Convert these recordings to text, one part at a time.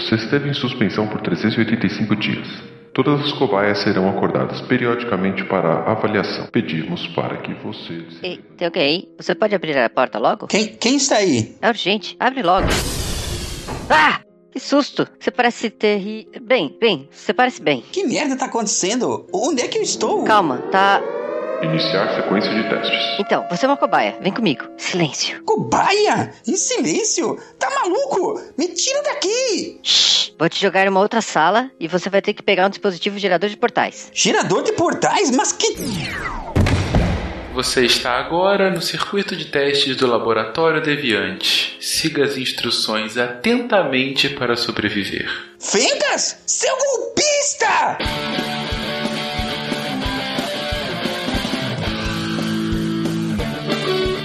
Você esteve em suspensão por 385 dias. Todas as cobaias serão acordadas periodicamente para avaliação. Pedimos para que você. Ei, tem alguém aí? Você pode abrir a porta logo? Quem, quem está aí? É urgente. Abre logo. Ah! Que susto! Você parece ter. ri- Bem, bem, você parece bem. Que merda tá acontecendo? Onde é que eu estou? Calma, tá. Iniciar sequência de testes. Então, você é uma cobaia. Vem comigo. Silêncio. Cobaia? Em silêncio? Tá maluco? Me tira daqui! Shh. Vou te jogar em uma outra sala e você vai ter que pegar um dispositivo gerador de portais. Gerador de portais? Mas que. Você está agora no circuito de testes do Laboratório Deviante. Siga as instruções atentamente para sobreviver. Fencas? Seu golpista!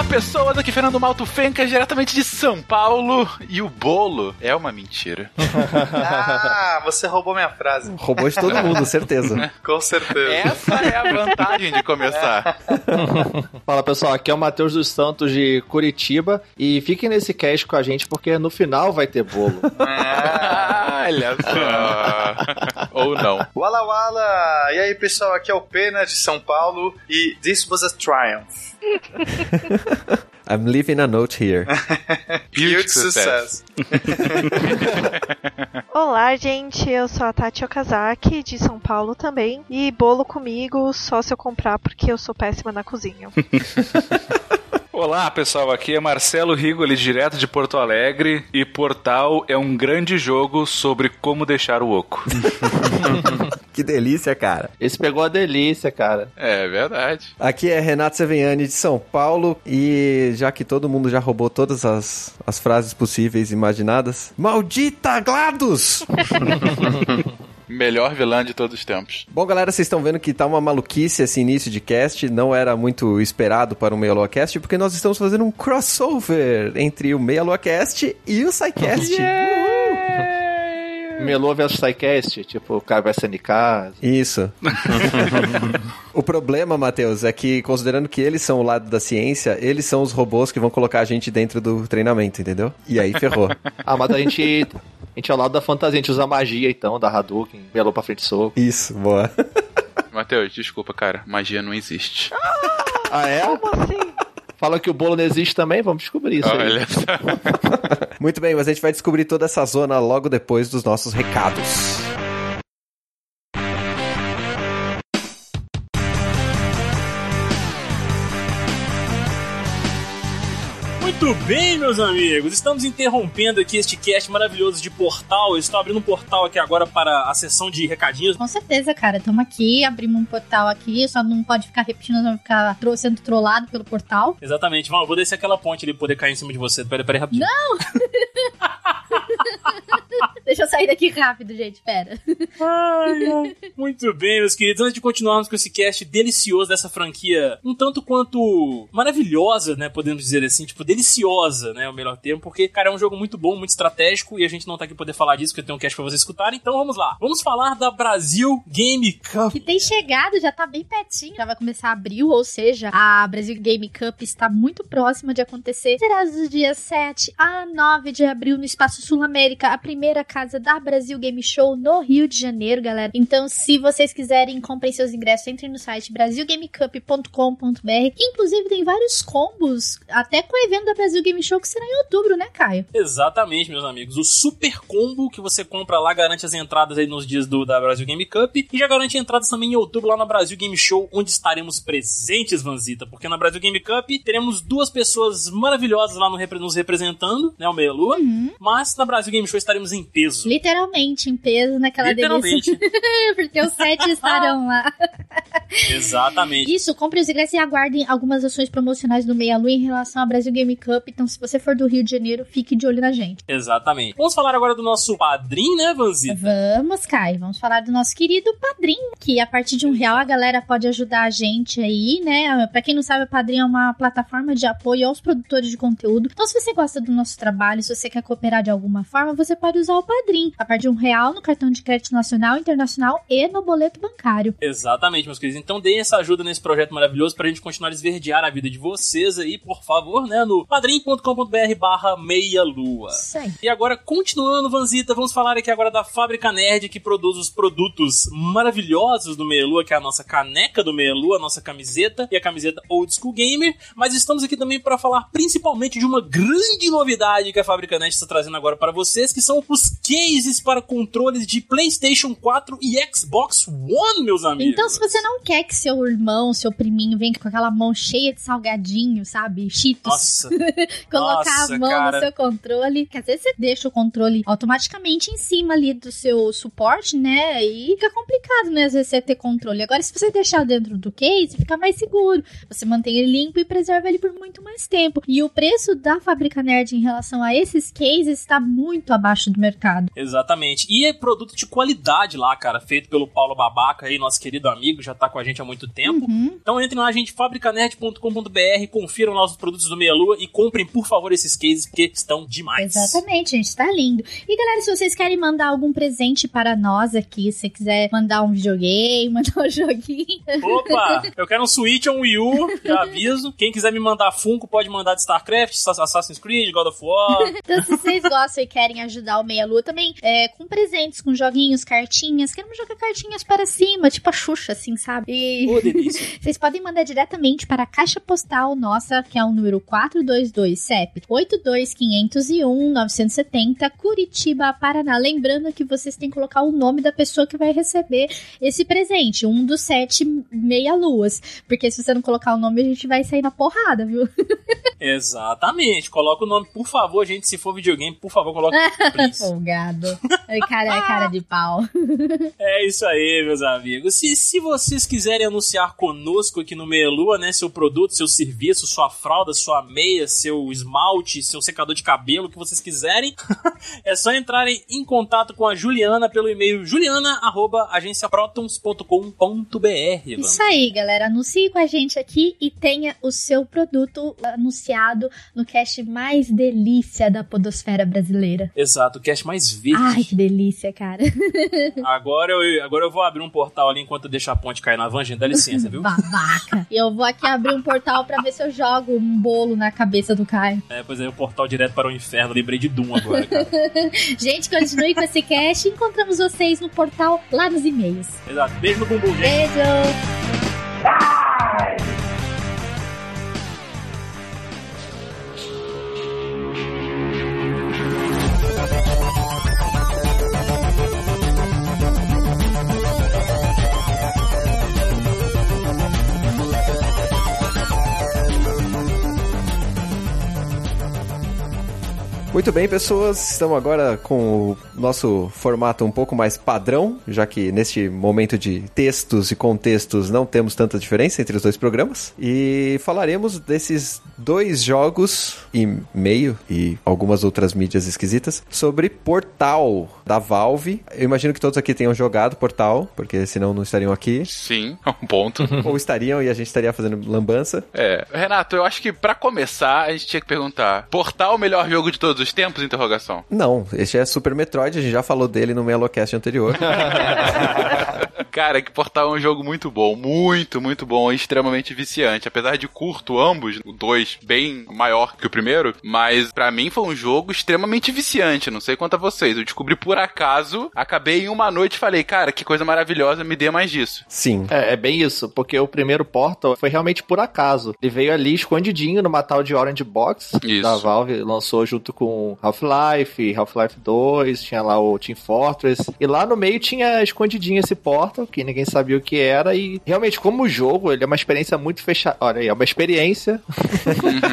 Olá pessoas, aqui é Fernando Malto Fencas, diretamente de São Paulo. E o bolo é uma mentira. Ah, você roubou minha frase. Roubou de todo mundo, certeza. Com certeza. Essa é a vantagem de começar. Fala pessoal, aqui é o Matheus dos Santos de Curitiba e fiquem nesse cast com a gente porque no final vai ter bolo. Olha só. Ou não. Wala Wala! E aí pessoal, aqui é o Pena de São Paulo e This was a triumph. I'm leaving a note here. Huge success. Olá, gente. Eu sou a Tati Okazaki, de São Paulo também. E bolo comigo só se eu comprar, porque eu sou péssima na cozinha. Olá pessoal, aqui é Marcelo Rigoli, direto de Porto Alegre. E Portal é um grande jogo sobre como deixar o oco. que delícia, cara. Esse pegou a delícia, cara. É verdade. Aqui é Renato Seveniani de São Paulo e já que todo mundo já roubou todas as, as frases possíveis e imaginadas, maldita GLaDOS! Melhor vilã de todos os tempos. Bom, galera, vocês estão vendo que tá uma maluquice esse início de cast, não era muito esperado para o Meia Lua Cast, porque nós estamos fazendo um crossover entre o Meia Lua Cast e o SciCast. Melô versus Psycast, tipo, o cara vai ser NK. Isso. o problema, Matheus, é que considerando que eles são o lado da ciência, eles são os robôs que vão colocar a gente dentro do treinamento, entendeu? E aí ferrou. Ah, mas a gente. A gente é ao lado da fantasia, a gente usa magia então, da Hadouken, Melô pra frente soco. Isso, boa. Matheus, desculpa, cara. Magia não existe. Ah, é? Como assim? Fala que o bolo não existe também, vamos descobrir isso aí. Olha só. Muito bem, mas a gente vai descobrir toda essa zona logo depois dos nossos recados. Muito bem, meus amigos, estamos interrompendo aqui este cast maravilhoso de portal. Eu estou abrindo um portal aqui agora para a sessão de recadinhos. Com certeza, cara. Estamos aqui, abrimos um portal aqui, só não pode ficar repetindo, não ficar tro- sendo trollado pelo portal. Exatamente, vamos, eu vou descer aquela ponte ali poder cair em cima de você. Peraí, peraí, rapidinho. Não! Deixa eu sair daqui rápido, gente, pera. Ai, ai. Muito bem, meus queridos. Antes de continuarmos com esse cast delicioso dessa franquia, um tanto quanto maravilhosa, né? Podemos dizer assim, tipo, deliciosa, né? É o melhor termo, porque, cara, é um jogo muito bom, muito estratégico e a gente não tá aqui poder falar disso, porque tem um cast pra vocês escutarem. Então vamos lá. Vamos falar da Brasil Game Cup. Que tem chegado, já tá bem pertinho. Já vai começar abril, ou seja, a Brasil Game Cup está muito próxima de acontecer. Será dos dias 7 a 9 de abril no Espaço Sul América, a primeira casa da Brasil Game Show no Rio de Janeiro, galera. Então, se vocês quiserem, comprem seus ingressos, entrem no site brasilgamecup.com.br. Inclusive, tem vários combos, até com o evento da Brasil Game Show, que será em outubro, né, Caio? Exatamente, meus amigos. O super combo que você compra lá garante as entradas aí nos dias do, da Brasil Game Cup e já garante entradas também em outubro lá na Brasil Game Show, onde estaremos presentes, Vanzita. Porque na Brasil Game Cup teremos duas pessoas maravilhosas lá no nos representando, né? O Meia Lua. Mas na Brasil Game Show estaremos em peso. Literalmente em peso naquela Literalmente. delícia. Porque os sete estarão lá. Exatamente. Isso, compre os ingressos e aguardem algumas ações promocionais do Meia Lua em relação ao Brasil Game Cup. Então, se você for do Rio de Janeiro, fique de olho na gente. Exatamente. Vamos falar agora do nosso padrinho, né, Vanzita? Vamos, Kai. Vamos falar do nosso querido padrinho, que a partir de um real a galera pode ajudar a gente aí, né? Pra quem não sabe, o padrinho é uma plataforma de apoio aos produtores de conteúdo. Então, se você gosta do nosso trabalho, se você quer cooperar de alguma forma, você pode usar o padrinho. A partir de um real no cartão de crédito nacional, internacional e no boleto bancário. Exatamente, meus queridos. Então deem essa ajuda nesse projeto maravilhoso pra gente continuar a esverdear a vida de vocês aí, por favor, né? No padrim.com.br barra meia lua. E agora, continuando, Vanzita, vamos falar aqui agora da Fábrica Nerd, que produz os produtos maravilhosos do Meia Lua, que é a nossa caneca do Meia Lua, a nossa camiseta e a camiseta Old School Gamer. Mas estamos aqui também para falar principalmente de uma grande novidade que a Fábrica Nerd está trazendo agora para vocês, que são os cases para controles de PlayStation 4 e Xbox One, meus amigos. Então, se você não quer que seu irmão, seu priminho, venha com aquela mão cheia de salgadinho, sabe? Cheetos. Nossa. Colocar Nossa, a mão cara. no seu controle. Que às vezes você deixa o controle automaticamente em cima ali do seu suporte, né? E fica complicado, né? Às vezes você ter controle. Agora, se você deixar dentro do case, fica mais seguro. Você mantém ele limpo e preserva ele por muito mais tempo. E o preço da Fábrica Nerd em relação a esses cases está muito abaixo do mercado. Exatamente. E é produto de qualidade lá, cara, feito pelo Paulo Babaca aí, nosso querido amigo, já tá com a gente há muito tempo. Uhum. Então entrem lá, gente, fabricanerd.com.br, confiram lá os produtos do Meia Lua e comprem, por favor, esses cases, porque estão demais. Exatamente, gente, tá lindo. E galera, se vocês querem mandar algum presente para nós aqui, se você quiser mandar um videogame, mandar um joguinho. Opa, eu quero um Switch ou um Wii U, já aviso. Quem quiser me mandar Funko, pode mandar de StarCraft, Assassin's Creed, God of War. Então, se vocês gostam e querem ajudar o Meia Lua também, é, com presentes, com joguinhos, cartinhas, queremos jogar cartinhas para cima, tipo a Xuxa, assim, sabe? E... Delícia. Vocês podem mandar diretamente para a caixa postal nossa, que é o número 422 CEP 82501 970 Curitiba, Paraná. Lembrando que vocês têm que colocar o nome da pessoa que vai receber esse presente, um dos sete meia-luas. Porque se você não colocar o nome, a gente vai sair na porrada, viu? Exatamente. Coloca o nome, por favor, gente. Se for videogame, por favor, coloque. please. Folgado. Cara, é cara de pau. É isso aí, meus amigos. Se, se vocês quiserem anunciar conosco aqui no Meia Lua, né, seu produto, seu serviço, sua fralda, sua meia, seu esmalte, seu secador de cabelo, o que vocês quiserem, é só entrarem em contato com a Juliana pelo e-mail juliana@agenciaprotons.com.br. Isso aí, galera. Anuncie com a gente aqui e tenha o seu produto anunciado no cast mais delícia da podosfera brasileira. Exato, o cast mais verde. Ai, que delícia, cara. Agora eu, agora eu vou abrir um portal ali enquanto eu deixo a ponte cair na van, gente. Dá licença, viu? Babaca. E eu vou aqui abrir um portal pra ver se eu jogo um bolo na cabeça do Caio. É, pois é, o portal direto para o inferno. Lembrei de Doom agora, cara. Gente, continue com esse cast. Encontramos vocês no portal lá nos e-mails. Exato. Beijo no bumbum, gente. Beijo! Muito bem, pessoas, estamos agora com o nosso formato um pouco mais padrão, já que neste momento de textos e contextos não temos tanta diferença entre os dois programas. E falaremos desses dois jogos e meio e algumas outras mídias esquisitas sobre Portal da Valve. Eu imagino que todos aqui tenham jogado Portal, porque senão não estariam aqui. Sim, é um ponto. Ou estariam e a gente estaria fazendo lambança. É, Renato, eu acho que pra começar a gente tinha que perguntar: Portal é o melhor jogo de todos os tempos? Interrogação. Não, este é Super Metroid, a gente já falou dele no Melocast anterior. Cara, que Portal é um jogo muito bom, muito, muito bom, extremamente viciante. Apesar de curto ambos, o 2 bem maior que o primeiro, mas pra mim foi um jogo extremamente viciante. Não sei quanto a vocês. Eu descobri por acaso, acabei em uma noite e falei, cara, que coisa maravilhosa, me dê mais disso. Sim. É, é bem isso, porque o primeiro Portal foi realmente por acaso. Ele veio ali escondidinho numa tal de Orange Box Isso. da Valve, lançou junto com Half-Life, Half-Life 2, tinha lá o Team Fortress, e lá no meio tinha escondidinho esse Portal, que ninguém sabia o que era, e realmente, como jogo, ele é uma experiência muito fechada. Olha aí, é uma experiência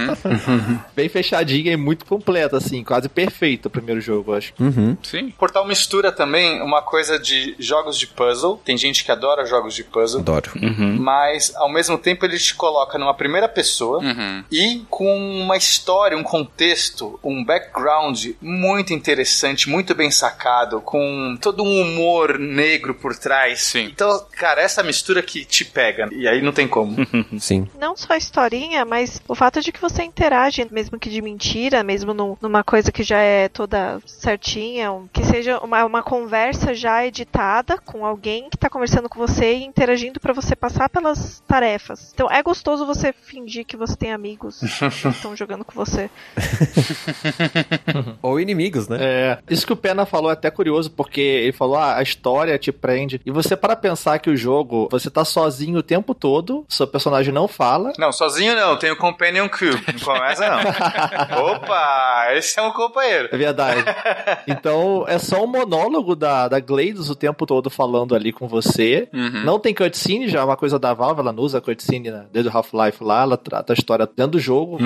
bem fechadinha e muito completa, assim, quase perfeito o primeiro jogo, eu acho. Uhum. Sim. Portal mistura também uma coisa de jogos de puzzle. Tem gente que adora jogos de puzzle. Adoro. Mas, ao mesmo tempo, ele te coloca numa primeira pessoa Uhum. e com uma história, um contexto, um background muito interessante, muito bem sacado, com todo um humor negro por trás. Sim. Então, cara, essa mistura que te pega. E aí não tem como. Sim. Não só a historinha, mas o fato de que você interage, mesmo que de mentira, mesmo num- numa coisa que já é toda certinha, que seja uma, uma conversa já editada com alguém que tá conversando com você e interagindo pra você passar pelas tarefas. Então é gostoso você fingir que você tem amigos que estão jogando com você. Ou inimigos, né? É, isso que o Pena falou é até curioso, porque ele falou, ah, a história te prende. E você para pensar que o jogo, você tá sozinho o tempo todo, seu personagem não fala. Não, sozinho não, tem o Companion Cube. Não começa não. Opa, esse é um companheiro. É verdade. Então, é só um monólogo da, da Gladys o tempo todo falando ali com você. Uhum. Não tem cutscene, já é uma coisa da Valve, ela não usa cutscene né, desde o Half-Life lá, ela trata a história dentro do jogo,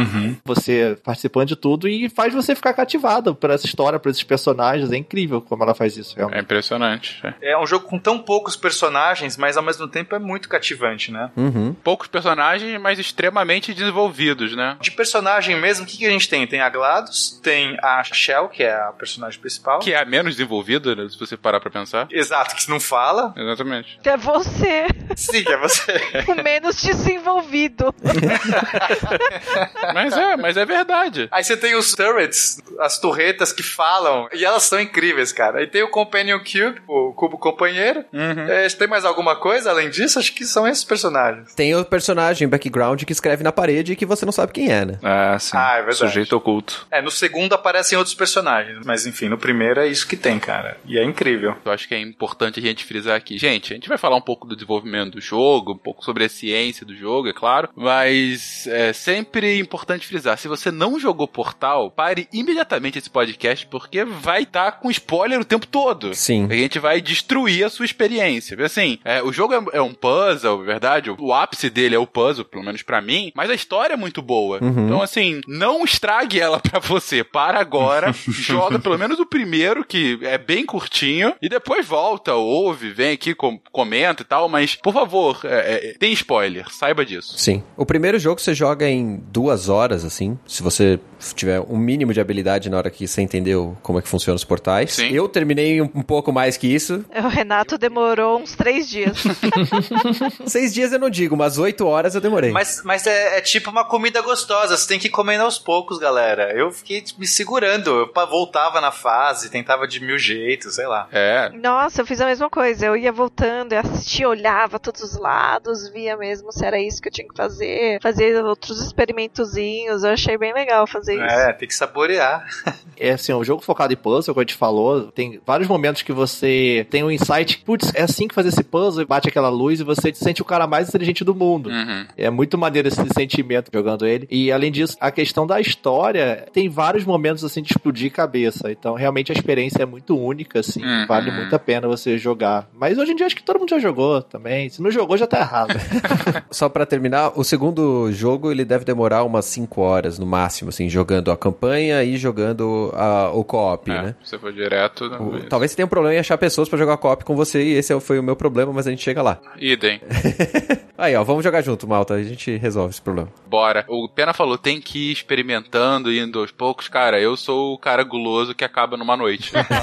você participando de tudo e faz você ficar cativado por essa história, por esses personagens. É incrível como ela faz isso, realmente. É impressionante. é. É um jogo com tão poucos personagens, mas ao mesmo tempo é muito cativante, né? Uhum. Poucos personagens, mas extremamente desenvolvidos, né? De personagem mesmo, o que, que a gente tem? Tem a GLaDOS, tem a Shell, que é a personagem principal. Que é a menos desenvolvida, né, se você parar pra pensar. Exato, que não fala. Exatamente. É você, Sim, que é você. o menos desenvolvido. Mas é, mas é verdade. Aí você tem os turrets, as torretas que falam, e elas são incríveis, cara. Aí tem o Companion Cube, o cubo companheiro. Uhum. É, tem mais alguma coisa além disso? Acho que são esses personagens. Tem o personagem background que escreve na parede e que você não sabe quem é, né? Ah, sim. Ah, é verdade. Sujeito oculto. É, no segundo aparecem outros personagens, mas enfim, no primeiro é isso que tem, cara. E é incrível. Eu acho que é importante a gente frisar aqui. Gente, a gente vai falar um pouco do desenvolvimento do jogo, um pouco sobre a ciência do jogo, é claro, mas é sempre importante frisar. Se você não jogou Portal, pare imediatamente esse podcast, porque vai estar com spoiler o tempo todo. Sim. A gente vai destruir a sua experiência. Assim, é, o jogo é, é um puzzle, verdade? O, o ápice dele é o puzzle, pelo menos pra mim, mas a história é muito boa. Uhum. Então, assim, não estrague ela pra você. Para agora, joga pelo menos o primeiro, que é bem curtinho, e depois volta, ouve, vem aqui, com- comenta e tal, mas, por favor, é, é, tem spoiler, saiba disso. Sim. O primeiro jogo você joga em duas horas, assim. Se você tiver um mínimo de habilidade na hora que você entendeu como é que funcionam os portais. Sim. Eu terminei um, um pouco mais que isso. O Renato demorou uns três dias. Seis dias eu não digo, mas oito horas eu demorei. Mas, mas é, é tipo uma comida gostosa, você tem que ir comendo aos poucos, galera. Eu fiquei me segurando, eu voltava na fase, tentava de mil jeitos, sei lá. É, Nossa, eu fiz a mesma coisa. Eu ia voltando, eu assistia, olhava todos os lados, via mesmo se era isso que eu tinha que fazer, fazia outros experimentozinhos. Eu achei bem legal fazer isso. É, tem que saborear. É assim, um jogo focado em puzzle, como a gente falou, tem vários momentos que você tem um insight, putz, é assim que fazer esse puzzle, e bate aquela luz e você se sente o cara mais inteligente do mundo. uhum. É muito maneiro esse sentimento jogando ele. E além disso, a questão da história tem vários momentos assim de explodir cabeça. Então, realmente a experiência é muito única, assim. Uhum. Vale muito a pena você jogar. Mas hoje em dia acho que todo mundo já jogou também. Se não jogou, já tá errado. Só pra terminar, o segundo jogo ele deve demorar umas 5 horas no máximo, assim, jogando a campanha e jogando a- o co-op, É, né? você for direto, não O- é talvez você tenha um problema em achar pessoas pra jogar co-op com você e esse foi o meu problema, mas a gente chega lá. Idem. Aí, ó, vamos jogar junto, malta, a gente resolve esse problema. Bora. O Pena falou, tem que ir experimentando, indo aos poucos. Cara, eu sou o cara guloso que acaba numa noite.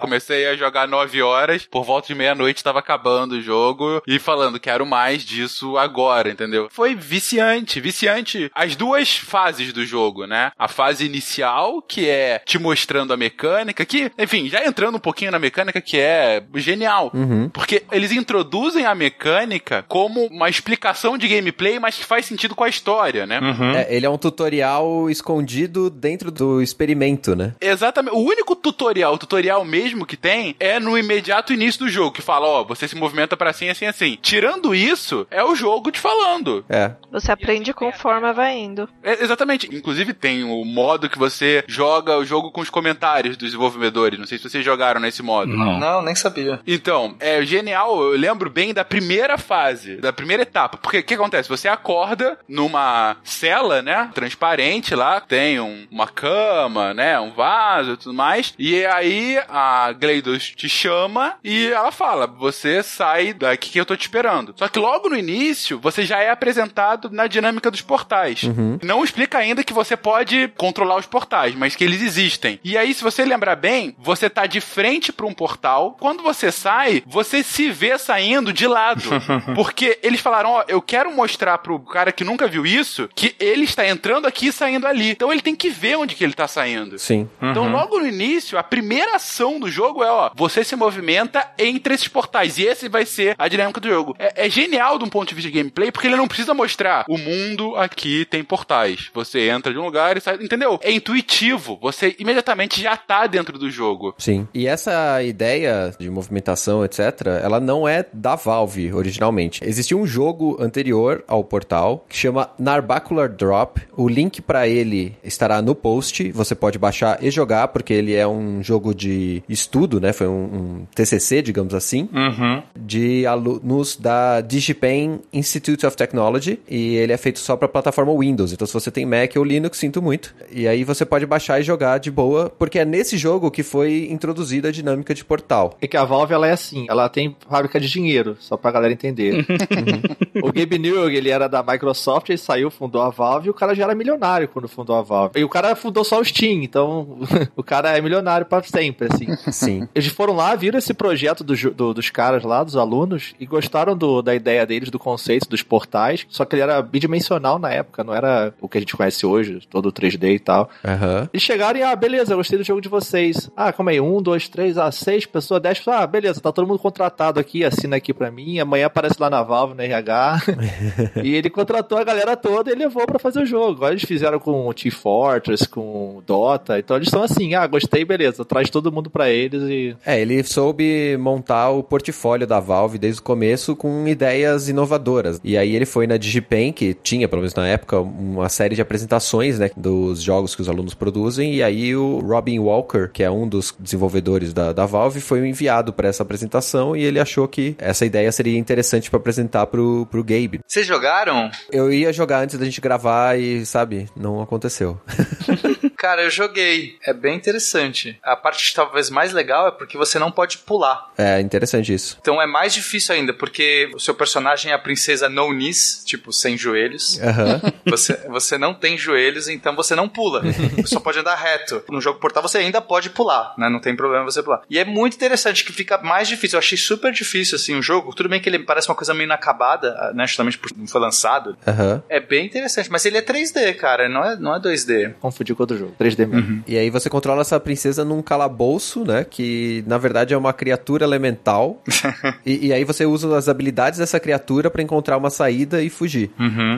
Comecei a jogar 9 horas, por volta de meia-noite tava acabando o jogo e falando, quero mais disso agora, entendeu? Foi viciante, viciante as duas fases do jogo, né? A fase inicial, que é te mostrando a mecânica, que, enfim, já entrando um pouquinho na mecânica, que é genial. Uhum. Porque eles introduzem a mecânica como uma explicação de gameplay, mas que faz sentido com a história, né? É, ele é um tutorial escondido dentro do experimento, né? Exatamente. O único tutorial, tutorial mesmo que tem, é no imediato início do jogo, que fala, ó, você se movimenta pra assim, assim, assim. Tirando isso, é o jogo te falando. É. Você aprende conforme vai indo. É, exatamente. Inclusive tem o modo que você joga o jogo com os comentários dos desenvolvedores. Não sei se vocês jogaram nesse modo. Não, nem sabia. Então, é genial. Eu lembro bem da primeira fase, da primeira etapa. Porque o que acontece? Você acorda numa cela, né? Transparente lá, tem um- uma cama, né? Um vaso e tudo mais. E aí a Gleidos te chama e ela fala: Você sai daqui que eu tô te esperando. Só que logo no início, você já é apresentado na dinâmica dos portais. Não explica ainda que você pode controlar os portais, mas que eles existem. E aí, se você lembrar bem, você tá de frente para um portal. Quando você sai, você se vê saindo de lado. Porque eles falaram: Ó, eu quero mostrar pro cara que nunca viu isso que ele está entrando aqui e saindo ali. Então ele tem que ver onde que ele tá saindo. Sim. Então, logo no início, a primeira ação do jogo é, ó, você se movimenta entre esses portais. E esse vai ser a dinâmica do jogo. É, é genial de um ponto de vista de gameplay, porque ele não precisa mostrar o mundo aqui tem portais. Você entra de um lugar e sai. Entendeu? É intuitivo. Você imediatamente já tá dentro do jogo. Sim. E essa ideia de movimentação, etc., ela não é da Valve originalmente. Existia um jogo anterior ao portal que chama Narbacular Drop. O link pra ele estará no post. Você pode baixar e jogar, porque ele é um jogo de estudo, né? Foi um, um TCC, digamos assim, Uhum. de alunos da DigiPen Institute of Technology. E ele é feito só pra plataforma Windows. Então, se você tem Mac ou Linux, sinto muito. E aí você pode baixar e jogar de boa, porque é nesse jogo que foi introduzida a dinâmica de portal. É que a Valve, ela é assim, ela tem fábrica de dinheiro, só pra galera entender. o Gabe Newell, ele era da Microsoft, ele saiu, fundou a Valve, e o cara já era milionário quando fundou a Valve. E o cara fundou só o Steam, então o cara é milionário pra sempre, assim. Sim. Eles foram lá, viram esse projeto do, do- dos caras lá, dos alunos, e gostaram do- da ideia deles, do conceito dos portais, só que ele era bidimensional na época, não era o que a gente conhece hoje, todo 3D e tal. Aham. Eles chegaram e, ah, beleza, gostei do jogo de vocês. Ah, calma aí, um, dois, três, ah, seis pessoas, dez pessoas. Ah, beleza, tá todo mundo contratado aqui, assina aqui pra mim. Amanhã aparece lá na Valve, no RH. e ele contratou a galera toda e levou pra fazer o jogo. Agora eles fizeram com o T-Fortress, com o Dota. Então eles são assim, ah, gostei, beleza, traz todo mundo pra eles e. É, ele soube montar o portfólio da Valve desde o começo com ideias inovadoras. E aí ele foi na DigiPen, que tinha, pelo menos na época, uma série de apresentações, né, dos jogos que os alunos produzem. E aí o Robin Walker, que é um dos desenvolvedores da, da Valve, foi enviado para essa apresentação e ele achou que essa ideia seria interessante para apresentar pro, pro Gabe. Vocês jogaram? Eu ia jogar antes da gente gravar e, sabe, não aconteceu. Cara, eu joguei. É bem interessante. A parte talvez mais legal é porque você não pode pular. É interessante isso. Então é mais difícil ainda, porque o seu personagem é a princesa no knees, tipo, sem joelhos. Aham. Você, você não tem joelhos, então você não pula. Você só pode andar reto. No jogo portal você ainda pode pular, né? Não tem problema você pular. E é muito interessante que fica mais difícil. Eu achei super difícil, assim, o jogo. Tudo bem que ele parece uma coisa meio inacabada, né? Justamente por não foi lançado. Aham. É bem interessante, mas ele é 3D, cara, não é, não é 2D. Confundi com outro jogo. 3D mesmo. E aí você controla essa princesa num calabouço, né? Que na verdade é uma criatura elemental. e, e aí você usa as habilidades dessa criatura pra encontrar uma saída e fugir.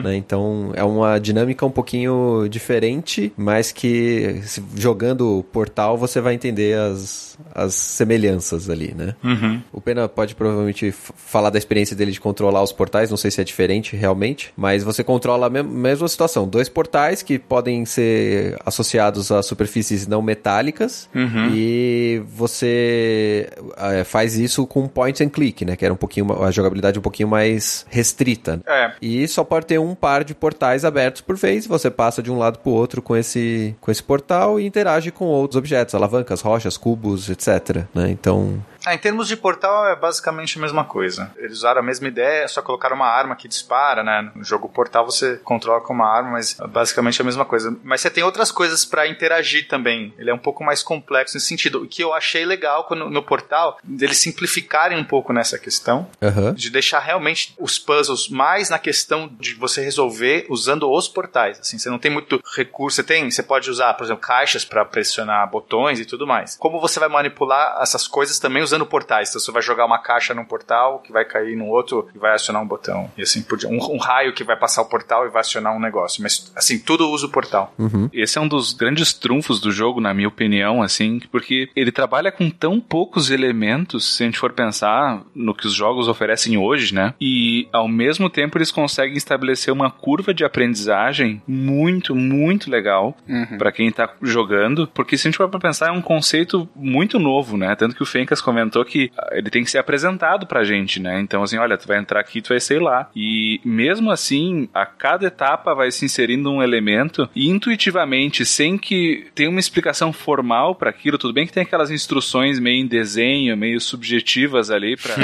né? Então é uma dinâmica um pouquinho diferente, mas que jogando Portal você vai entender as, as semelhanças ali, né? O Pena pode provavelmente falar da experiência dele de controlar os portais, não sei se é diferente realmente, mas você controla a mesma situação. Dois portais que podem ser associados a superfícies não metálicas e você eh, faz isso com point and click, né? Que era um pouquinho, a jogabilidade um pouquinho mais restrita. É. E só pode ter um par de portais abertos por vez. Você passa de um lado pro outro com esse, com esse portal e interage com outros objetos, alavancas, rochas, cubos, etc. né? Então, Ah, em termos de portal é basicamente a mesma coisa. Eles usaram a mesma ideia, só colocaram uma arma que dispara, né? No jogo portal você controla com uma arma, mas é basicamente a mesma coisa. Mas você tem outras coisas pra interagir também. Ele é um pouco mais complexo nesse sentido. O que eu achei legal quando, no portal, deles simplificarem um pouco nessa questão. aham. De deixar realmente os puzzles mais na questão de você resolver usando os portais. Assim, você não tem muito recurso. Você tem, você pode usar, por exemplo, caixas pra pressionar botões e tudo mais. Como você vai manipular essas coisas também usando portais? Então você vai jogar uma caixa num portal que vai cair num outro e vai acionar um botão. E assim por diante. Um, um raio que vai passar o portal e vai acionar um negócio. Mas assim, tudo usa o portal. Esse é um dos grandes trunfos do jogo, na minha opinião, assim, porque ele trabalha com tão poucos elementos, se a gente for pensar no que os jogos oferecem hoje, né? E ao mesmo tempo eles conseguem estabelecer uma curva de aprendizagem muito, muito legal pra quem tá jogando, porque se a gente for pra pensar, é um conceito muito novo, né? Tanto que o Fencas comentou comentou que ah, ele tem que ser apresentado pra gente, né? Então, assim, olha, tu vai entrar aqui, tu vai sei lá. E mesmo assim, a cada etapa vai se inserindo um elemento e intuitivamente, sem que tenha uma explicação formal para aquilo, tudo bem que tem aquelas instruções meio em desenho, meio subjetivas ali para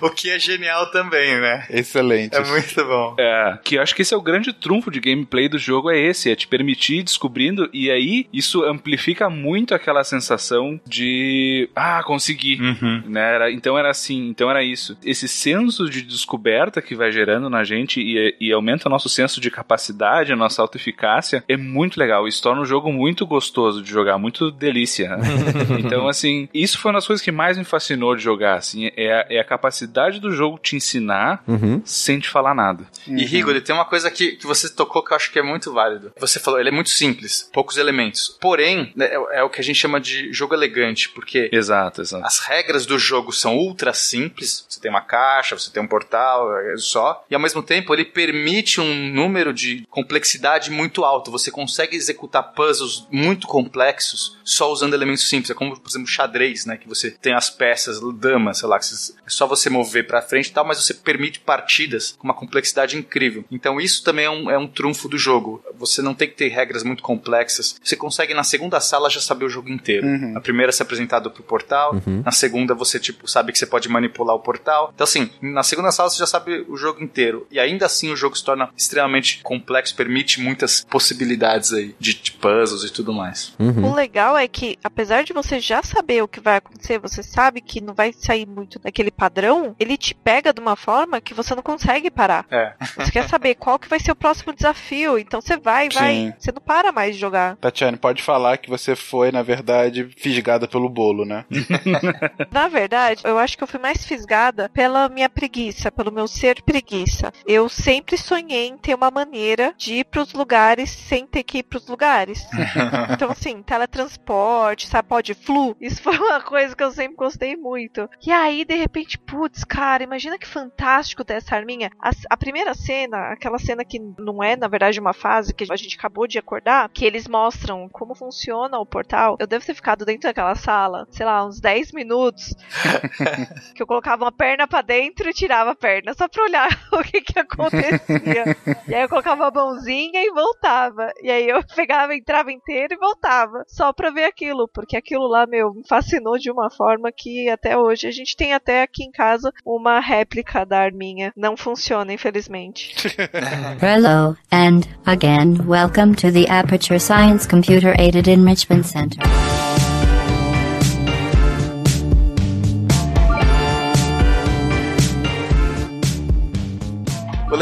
o que é genial também, né? Excelente. É muito bom. É, que eu acho que esse é o grande trunfo de gameplay do jogo é esse, é te permitir ir descobrindo e aí isso amplifica muito aquela sensação de ah, consegui, Uhum. né? Era- então era assim, então era isso. Esse senso de descoberta que vai gerando na gente e, e aumenta o nosso senso de capacidade, a nossa autoeficácia, é muito legal. Isso torna o jogo muito gostoso de jogar, muito delícia. então, assim, isso foi uma das coisas que mais me fascinou de jogar, assim, é a, é a capacidade do jogo te ensinar Uhum. sem te falar nada. E Rigoli, tem uma coisa que, que você tocou que eu acho que é muito válido. Você falou, ele é muito simples, poucos elementos. Porém, né, é, é o que a gente chama de jogo elegante, porque Exato, exato. as regras do jogo são ultra simples. Você tem uma caixa, você tem um portal, é só. E ao mesmo tempo, ele permite um número de complexidade muito alto. Você consegue executar puzzles muito complexos só usando elementos simples. É como, por exemplo, xadrez, né? Que você tem as peças, damas, sei lá, que é só você mover pra frente e tal, mas você permite partidas com uma complexidade incrível. Então isso também é um, é um trunfo do jogo. Você não tem que ter regras muito complexas. Você consegue na segunda sala já saber o jogo inteiro. Uhum. Na primeira ser apresentado pro portal, Uhum. Na segunda você tipo sabe que você pode manipular o portal. Então assim, na segunda sala você já sabe o jogo inteiro. E ainda assim o jogo se torna extremamente complexo, permite muitas possibilidades aí de, de puzzles e tudo mais. Uhum. O legal é que, apesar de você já saber o que vai acontecer, você sabe que não vai sair muito daquele padrão, ele te pega de uma forma que você não consegue parar. É. Você quer saber qual que vai ser o próximo desafio, então você vai, vai. Sim. Você não para mais de jogar. Tatiane, pode falar que você foi, na verdade, fisgada pelo bolo, né? Na verdade, eu acho que eu fui mais fisgada pela minha preguiça, pelo meu ser preguiça. Eu sempre sonhei em ter uma maneira de ir pros lugares sem ter que ir pros lugares. Então, assim, teletransporte, sabe, pode flu, isso foi uma coisa que eu sempre gostei muito. E aí, de repente, putz, cara, imagina que fantástico ter essa arminha. A, a primeira cena, aquela cena que não é, na verdade, uma fase que a gente acabou de acordar, que eles mostram como funciona o portal. Eu devo ter ficado dentro daquela sala, sei lá, uns 10 minutos. que eu colocava uma perna pra dentro e tirava a perna, só pra olhar o que que acontecia. e aí eu colocava a mãozinha e voltava. E aí eu pegava, entrava inteiro e voltava. Só pra ver aquilo, porque aquilo lá, meu, me fascinou de uma forma que até hoje a gente tem até aqui em casa uma réplica da arminha. Não funciona, infelizmente. Hello, and again, welcome to the Aperture Science Computer Aided Enrichment Center.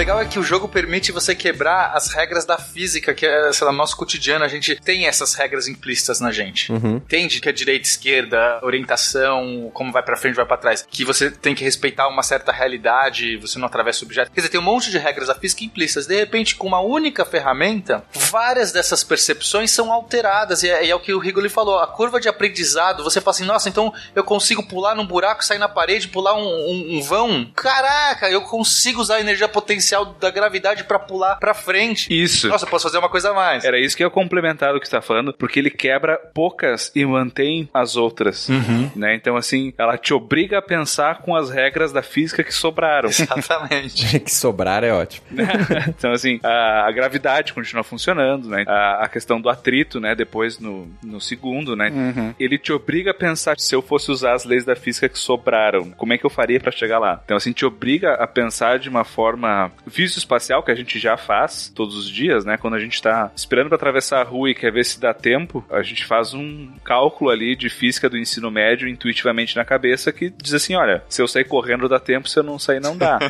Legal é que o jogo permite você quebrar as regras da física, que é, sei lá, no nosso cotidiano, a gente tem essas regras implícitas na gente. Uhum. Entende que é direita, esquerda, orientação, como vai pra frente, vai pra trás. Que você tem que respeitar uma certa realidade, você não atravessa o objeto. Quer dizer, tem um monte de regras da física implícitas. De repente, com uma única ferramenta, várias dessas percepções são alteradas. E é, e é o que o Rigoli falou. A curva de aprendizado, você fala assim, nossa, então eu consigo pular num buraco, sair na parede, pular um, um- um vão? Caraca, eu consigo usar a energia potencial da gravidade pra pular pra frente. Isso. Nossa, eu posso fazer uma coisa a mais. Era isso que eu complementar o que você tá falando, porque ele quebra poucas e mantém as outras. Uhum. Né? Então, assim, ela te obriga a pensar com as regras da física que sobraram. Exatamente. que sobrar é ótimo. então, assim, a, a gravidade continua funcionando, né? A, a questão do atrito, né? Depois no, no segundo, né? Uhum. Ele te obriga a pensar se eu fosse usar as leis da física que sobraram, como é que eu faria pra chegar lá? Então, assim, te obriga a pensar de uma forma visoespacial que a gente já faz todos os dias, né? Quando a gente tá esperando pra atravessar a rua e quer ver se dá tempo, a gente faz um cálculo ali de física do ensino médio intuitivamente na cabeça que diz assim, olha, se eu sair correndo dá tempo, se eu não sair não dá.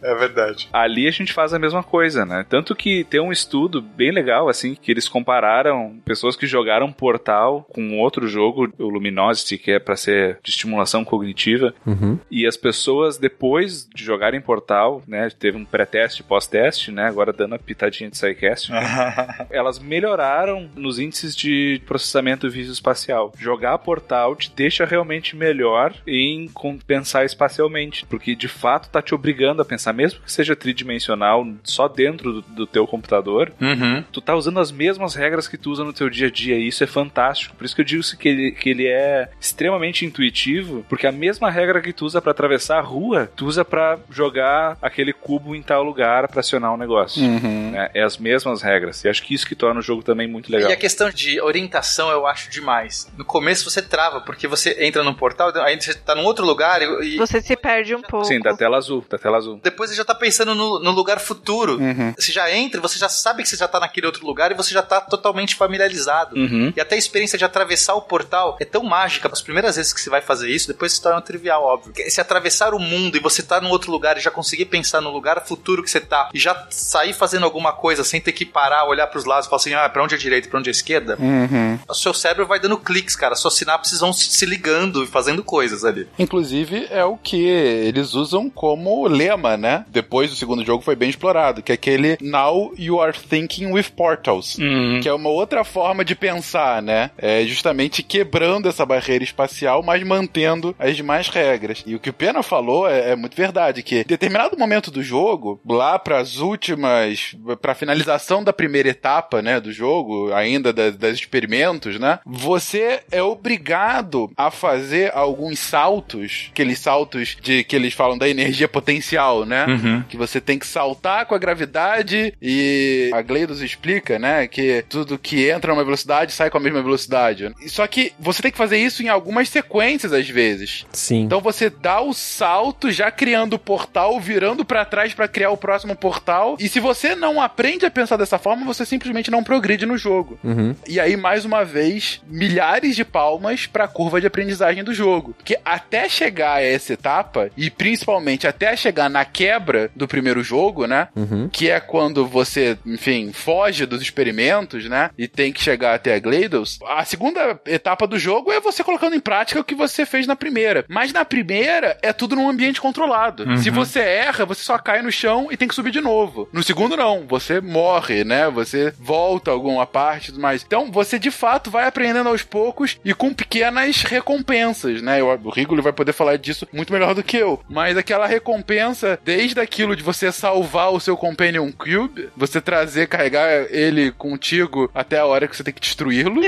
É verdade. Ali a gente faz a mesma coisa, né? Tanto que tem um estudo bem legal, assim, que eles compararam pessoas que jogaram Portal com outro jogo, o Luminosity, que é pra ser de estimulação cognitiva, Uhum. e as pessoas, depois de jogarem Portal, né? Teve um pré-teste, pós-teste, né? Agora dando a pitadinha de SciCast. elas melhoraram nos índices de processamento visoespacial. Jogar Portal te deixa realmente melhor em compensar espacialmente, porque de fato tá te obrigando a pensar, mesmo que seja tridimensional, só dentro do, do teu computador, Uhum. tu tá usando as mesmas regras que tu usa no teu dia a dia, e isso é fantástico. Por isso que eu digo que ele, que ele é extremamente intuitivo, porque a mesma regra que tu usa pra atravessar a rua, tu usa pra jogar aquele cubo em tal lugar pra acionar um negócio. Uhum. né? É as mesmas regras. E acho que isso que torna o jogo também muito legal. E a questão de orientação eu acho demais. No começo você trava, porque você entra num portal, aí você tá num outro lugar e. Você se perde um pouco. Sim, da tela azul, da tela azul. Depois você já tá pensando no, no lugar futuro. Uhum. Você já entra, você já sabe que você já tá naquele outro lugar e você já tá totalmente familiarizado. Uhum. E até a experiência de atravessar o portal é tão mágica. As primeiras vezes que você vai fazer isso, depois se torna trivial, óbvio. Se atravessar o mundo e você tá num outro lugar e já conseguir pensar no lugar futuro que você tá e já sair fazendo alguma coisa sem ter que parar, olhar pros lados e falar assim: ah, pra onde é direita, pra onde é esquerda, Uhum. o seu cérebro vai dando cliques, cara. Suas sinapses vão se ligando e fazendo coisas ali. Inclusive, é o que eles usam como lema, né? Depois do segundo jogo foi bem explorado, que é aquele Now you are thinking with portals. Que é uma outra forma de pensar, né? É justamente quebrando essa barreira espacial, mas mantendo as demais regras. E o que o Pena falou é, é muito verdade, que em determinado momento do jogo, lá pras últimas, pra finalização da primeira etapa, né, do jogo, ainda das, das experimentos, né? Você é obrigado a fazer alguns saltos, aqueles saltos de que eles falam da energia potencial, né? Uhum. Que você tem que saltar com a gravidade e a Gleidos explica, né, que tudo que entra numa velocidade sai com a mesma velocidade. Só que você tem que fazer isso em algumas sequências às vezes. Sim. Então você dá o salto já criando o portal, virando pra trás pra criar o próximo portal. E se você não aprende a pensar dessa forma, você simplesmente não progride no jogo. Uhum. E aí, mais uma vez, milhares de palmas pra curva de aprendizagem do jogo. Porque até chegar a essa etapa, e principalmente até chegar na quebra do primeiro jogo, né? Uhum. Que é quando você, enfim, foge dos experimentos, né? E tem que chegar até a Glados. A segunda etapa do jogo é você colocando em prática o que você fez na primeira. Mas na primeira é tudo num ambiente controlado. Uhum. Se você erra, você só cai no chão e tem que subir de novo. No segundo, não. Você morre, né? Você volta alguma parte e mais. Então, você de fato vai aprendendo aos poucos e com pequenas recompensas, né? O Rigolo vai poder falar disso muito melhor do que eu. Mas aquela recompensa, desde aquilo de você salvar o seu Companion Cube, você trazer, carregar ele contigo até a hora que você tem que destruí-lo,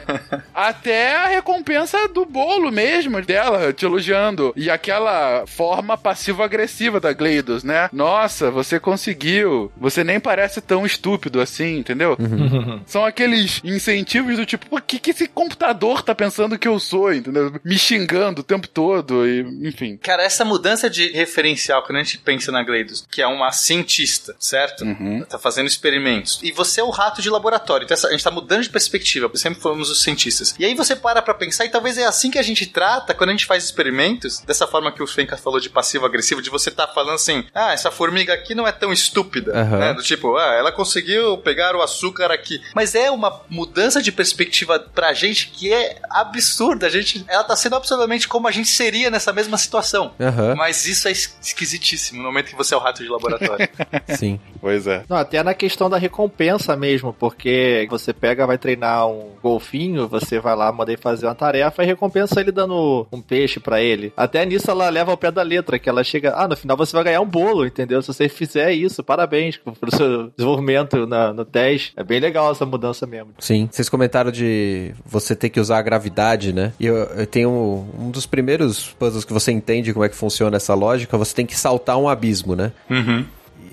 até a recompensa do bolo mesmo dela, te elogiando. E aquela forma passivo-agressiva da Gleidos, né? Nossa, você conseguiu. Você nem parece tão estúpido assim, entendeu? São aqueles incentivos do tipo, o que, que esse computador tá pensando que eu sou, entendeu? Me xingando o tempo todo, e enfim. Cara, essa mudança de referencial, quando a gente pensa na Gleidos, que é uma cientista, certo? Tá fazendo experimentos. E você é o rato de laboratório. Então a gente tá mudando de perspectiva. Sempre fomos os cientistas. E aí você para pra pensar, e talvez é assim que a gente trata quando a gente faz experimentos, dessa forma que o Fenka falou de passivo-agressivo, de você tá falando assim, ah, essa formiga aqui não é tão estúpida. Aham. Né? Do tipo, ah, ela conseguiu pegar o açúcar aqui. Mas é uma mudança de perspectiva pra gente que é absurda. A gente, ela tá sendo absolutamente como a gente seria nessa mesma situação. Aham. Mas isso é es- esquisitíssimo no momento que você é o rato de laboratório. Sim. Pois é. Não, até na questão da recompensa mesmo, porque você pega, vai treinar um golfinho, você vai lá, manda ele fazer uma tarefa e recompensa ele dando um peixe pra ele. Até nisso ela leva ao pé da letra, que ela chega, ah, no final você vai ganhar um bolo, entendeu? Se você fizer isso, parabéns pelo seu desenvolvimento na- no teste. É bem legal essa mudança mesmo. Sim. Vocês comentaram de você ter que usar a gravidade, né? E eu, eu tenho um, um dos primeiros puzzles que você entende como é que funciona essa lógica, você tem que saltar um abismo, né?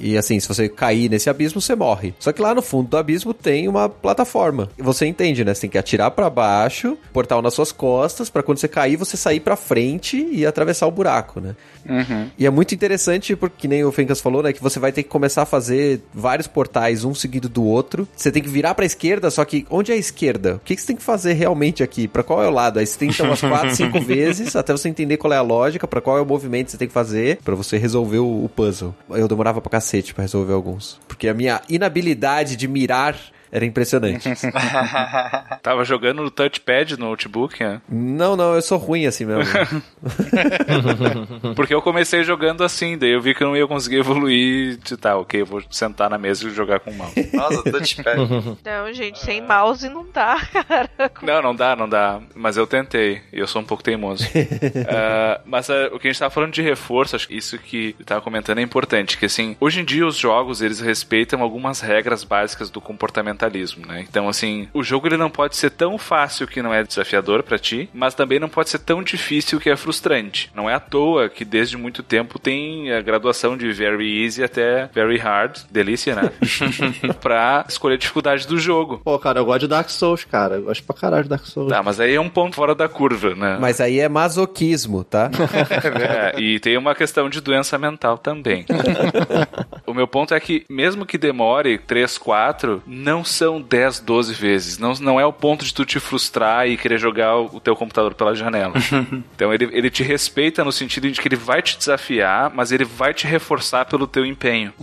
E assim, se você cair nesse abismo, você morre. Só que lá no fundo do abismo tem uma plataforma. E você entende, né? Você tem que atirar pra baixo, portal nas suas costas, pra quando você cair, você sair pra frente e atravessar o buraco, né? Uhum. E é muito interessante, porque nem o Fencas falou, né? Que você vai ter que começar a fazer vários portais, um seguido do outro. Você tem que virar pra esquerda, só que onde é a esquerda? O que que você tem que fazer realmente aqui? Pra qual é o lado? Aí você tem que ter umas quatro, cinco vezes, até você entender qual é a lógica, pra qual é o movimento que você tem que fazer, pra você resolver o, o puzzle. Eu demorava pra cacete pra resolver alguns. Porque a minha inabilidade de mirar Era impressionante. Tava jogando no touchpad no notebook, né? não, não, eu sou ruim assim mesmo. Porque eu comecei jogando assim, daí eu vi que eu não ia conseguir evoluir de tá, ok, eu vou sentar na mesa e jogar com o mouse. Nossa, touchpad. Não, gente, sem mouse não dá, cara. Não, não dá, não dá. Mas eu tentei. E eu sou um pouco teimoso. Ah, mas ah, o que a gente tava falando de reforço, acho que isso que eu tava comentando é importante. Que assim, hoje em dia os jogos, eles respeitam algumas regras básicas do né? Então, assim, o jogo ele não pode ser tão fácil que não é desafiador pra ti, mas também não pode ser tão difícil que é frustrante. Não é à toa que desde muito tempo tem a graduação de very easy até very hard, delícia, né? pra escolher a dificuldade do jogo. Pô, cara, eu gosto de Dark Souls, cara. Eu gosto pra caralho de Dark Souls. Tá, mas aí é um ponto fora da curva, né? Mas aí é masoquismo, tá? É, e tem uma questão de doença mental também. o meu ponto é que, mesmo que demore 3, 4, não são 10, 12 vezes. Não, não é o ponto de tu te frustrar e querer jogar o teu computador pela janela. então ele, ele te respeita no sentido de que ele vai te desafiar, mas ele vai te reforçar pelo teu empenho.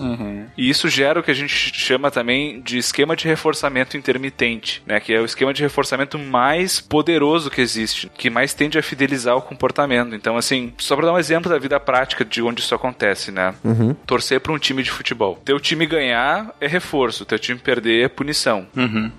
E isso gera o que a gente chama também de esquema de reforçamento intermitente, né? Que é o esquema de reforçamento mais poderoso que existe, que mais tende a fidelizar o comportamento. Então, assim, só pra dar um exemplo da vida prática de onde isso acontece, né? Uhum. Torcer pra um time de futebol. Teu time ganhar é reforço, teu time perder é punição.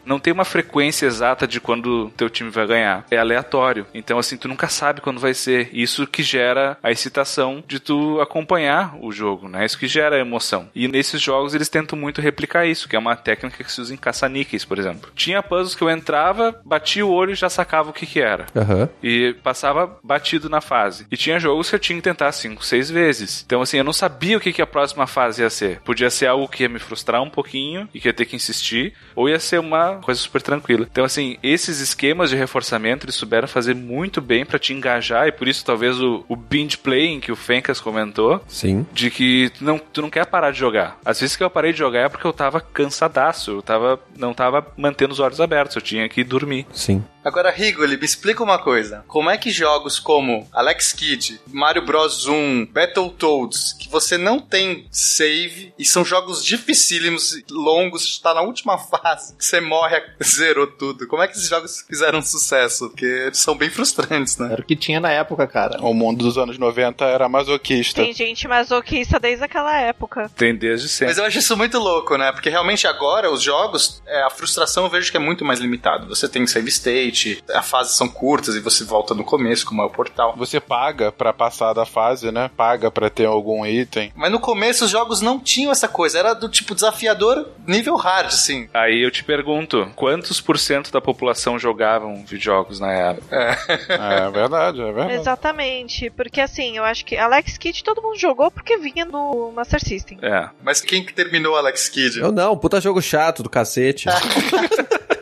Não tem uma frequência exata de quando teu time vai ganhar. É aleatório. Então, assim, tu nunca sabe quando vai ser. Isso que gera a excitação de tu acompanhar o jogo, né? Isso que gera a emoção. E nesses jogos eles tentam muito replicar isso, que é uma técnica que se usa em caça-níqueis, por exemplo. Tinha puzzles que eu entrava, batia o olho e já sacava o que que era. Aham. E passava batido na fase. E tinha jogos que eu tinha que tentar cinco, seis vezes. Então, assim, eu não sabia o que, que a próxima fase ia ser. Podia ser algo que ia me frustrar um pouquinho e que ia ter que insistir, ou ia ser uma coisa super tranquila. Então, assim, esses esquemas de reforçamento eles souberam fazer muito bem pra te engajar, e por isso talvez o, o binge playing que o Fencas comentou, Sim. de que tu não, tu não quer parar de jogar. Às vezes que eu parei de jogar é porque eu tava cansadaço, eu tava, não tava mantendo os olhos abertos, eu tinha que dormir. Sim. Agora, Rigoli, me explica uma coisa. Como é que jogos como Alex Kidd, Mario Bros 1, Battletoads, que você não tem save e são jogos dificílimos, longos, está na última fase, que você morre, zerou tudo. Como é que esses jogos fizeram sucesso? Porque eles são bem frustrantes, né? Era o que tinha na época, cara. O mundo dos anos 90 era masoquista. Tem gente masoquista desde aquela época. Tem desde sempre. Mas eu acho isso muito louco, né? Porque realmente agora os jogos, é, a frustração eu vejo que é muito mais limitado. Você tem save state, as fases são curtas e você volta no começo, como é o portal. Você paga pra passar da fase, né? Paga pra ter algum item. Mas no começo os jogos não tinham essa coisa, era do tipo desafiador nível hard, assim. Aí eu te pergunto, quantos por cento da população jogavam videojogos na época? É verdade, é verdade. Exatamente, porque assim, eu acho que Alex Kidd todo mundo jogou porque vinha no Master System. É. Mas quem que terminou Alex Kidd? Eu não, puta jogo chato do cacete.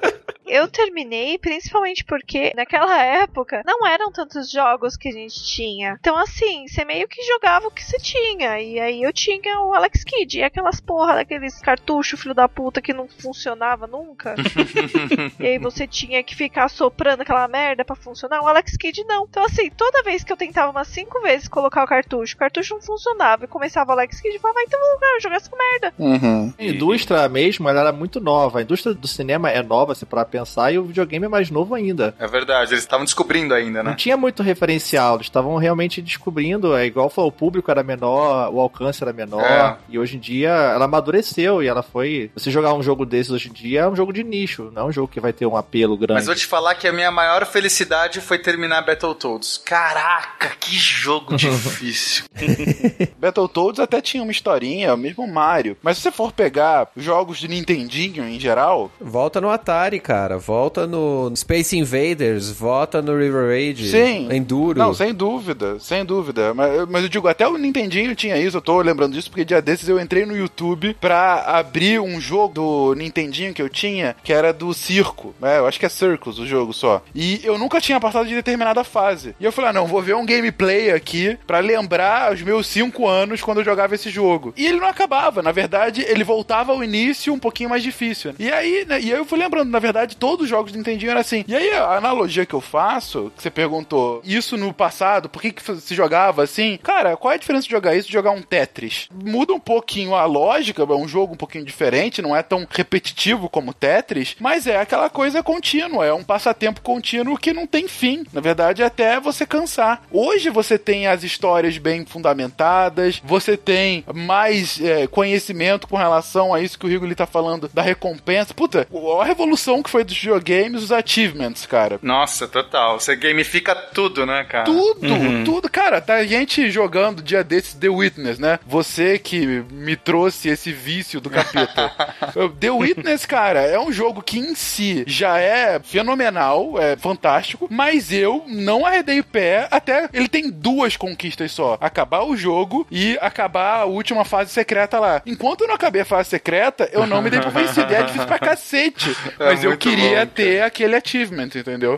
Eu terminei principalmente porque naquela época não eram tantos jogos que a gente tinha. Então, assim, você meio que jogava o que você tinha. E aí eu tinha o Alex Kidd e aquelas porra daqueles cartuchos, filho da puta, que não funcionava nunca. e aí você tinha que ficar soprando aquela merda pra funcionar. O Alex Kidd não. Então, assim, toda vez que eu tentava umas cinco vezes colocar o cartucho, o cartucho não funcionava. E começava o Alex Kidd e falava, vai, então vou jogar essa merda. Uhum. A indústria mesmo, ela era muito nova. A indústria do cinema é nova, se para pensar, e o videogame é mais novo ainda. É verdade, eles estavam descobrindo ainda, Não né? tinha muito referencial, eles estavam realmente descobrindo. É igual foi, o público era menor, o alcance era menor. É. E hoje em dia ela amadureceu e ela foi. Você jogar um jogo desses hoje em dia é um jogo de nicho, não é um jogo que vai ter um apelo grande. Mas vou te falar que a minha maior felicidade foi terminar Battletoads. Caraca, que jogo difícil. Battletoads até tinha uma historinha, mesmo Mario. Mas se você for pegar jogos de Nintendinho em geral, Volta no Atari, cara. Volta no Space Invaders. Volta no River Raid. Sim. Enduro. Não, sem dúvida, sem dúvida. Mas, mas eu digo, até o Nintendinho tinha isso, eu tô lembrando disso, porque dia desses eu entrei no YouTube pra abrir um jogo do Nintendinho que eu tinha, que era do circo. né? eu acho que é Circus o jogo só. E eu nunca tinha passado de determinada fase. E eu falei, ah, não, vou ver um gameplay aqui pra lembrar os meus 5 anos quando eu jogava esse jogo. E ele não acabava, na verdade, ele voltava ao início um pouquinho mais difícil. E aí, né, e aí eu fui lembrando, na verdade, todos os jogos do Nintendinho era assim. E aí a analogia que eu faço, que você perguntou, isso no passado, por que, que se jogava assim? Cara, qual é a diferença de jogar isso e jogar um Tetris? Muda um pouquinho a lógica, é um jogo um pouquinho diferente, não é tão repetitivo como Tetris, mas é aquela coisa contínua, é um passatempo contínuo que não tem fim. Na verdade, é até você cansar. Hoje você tem as histórias bem fundamentadas, você tem mais é, conhecimento com relação a isso que o Rigo tá falando da recompensa. Puta, a revolução que foi dos videogames, os achievements, cara. Nossa, total. Você gamifica tudo, né, cara? Tudo, tudo. Cara, tá gente jogando dia desses The Witness, né? Você que me trouxe esse vício do capeta. The Witness, cara, é um jogo que em si já é fenomenal, é fantástico, mas eu não arredei o pé até ele tem duas conquistas só: acabar o jogo e acabar a última fase secreta lá. Enquanto eu não acabei a fase secreta, eu não me dei por vencido. É difícil pra cacete. É Mas eu muito queria ter aquele achievement, entendeu?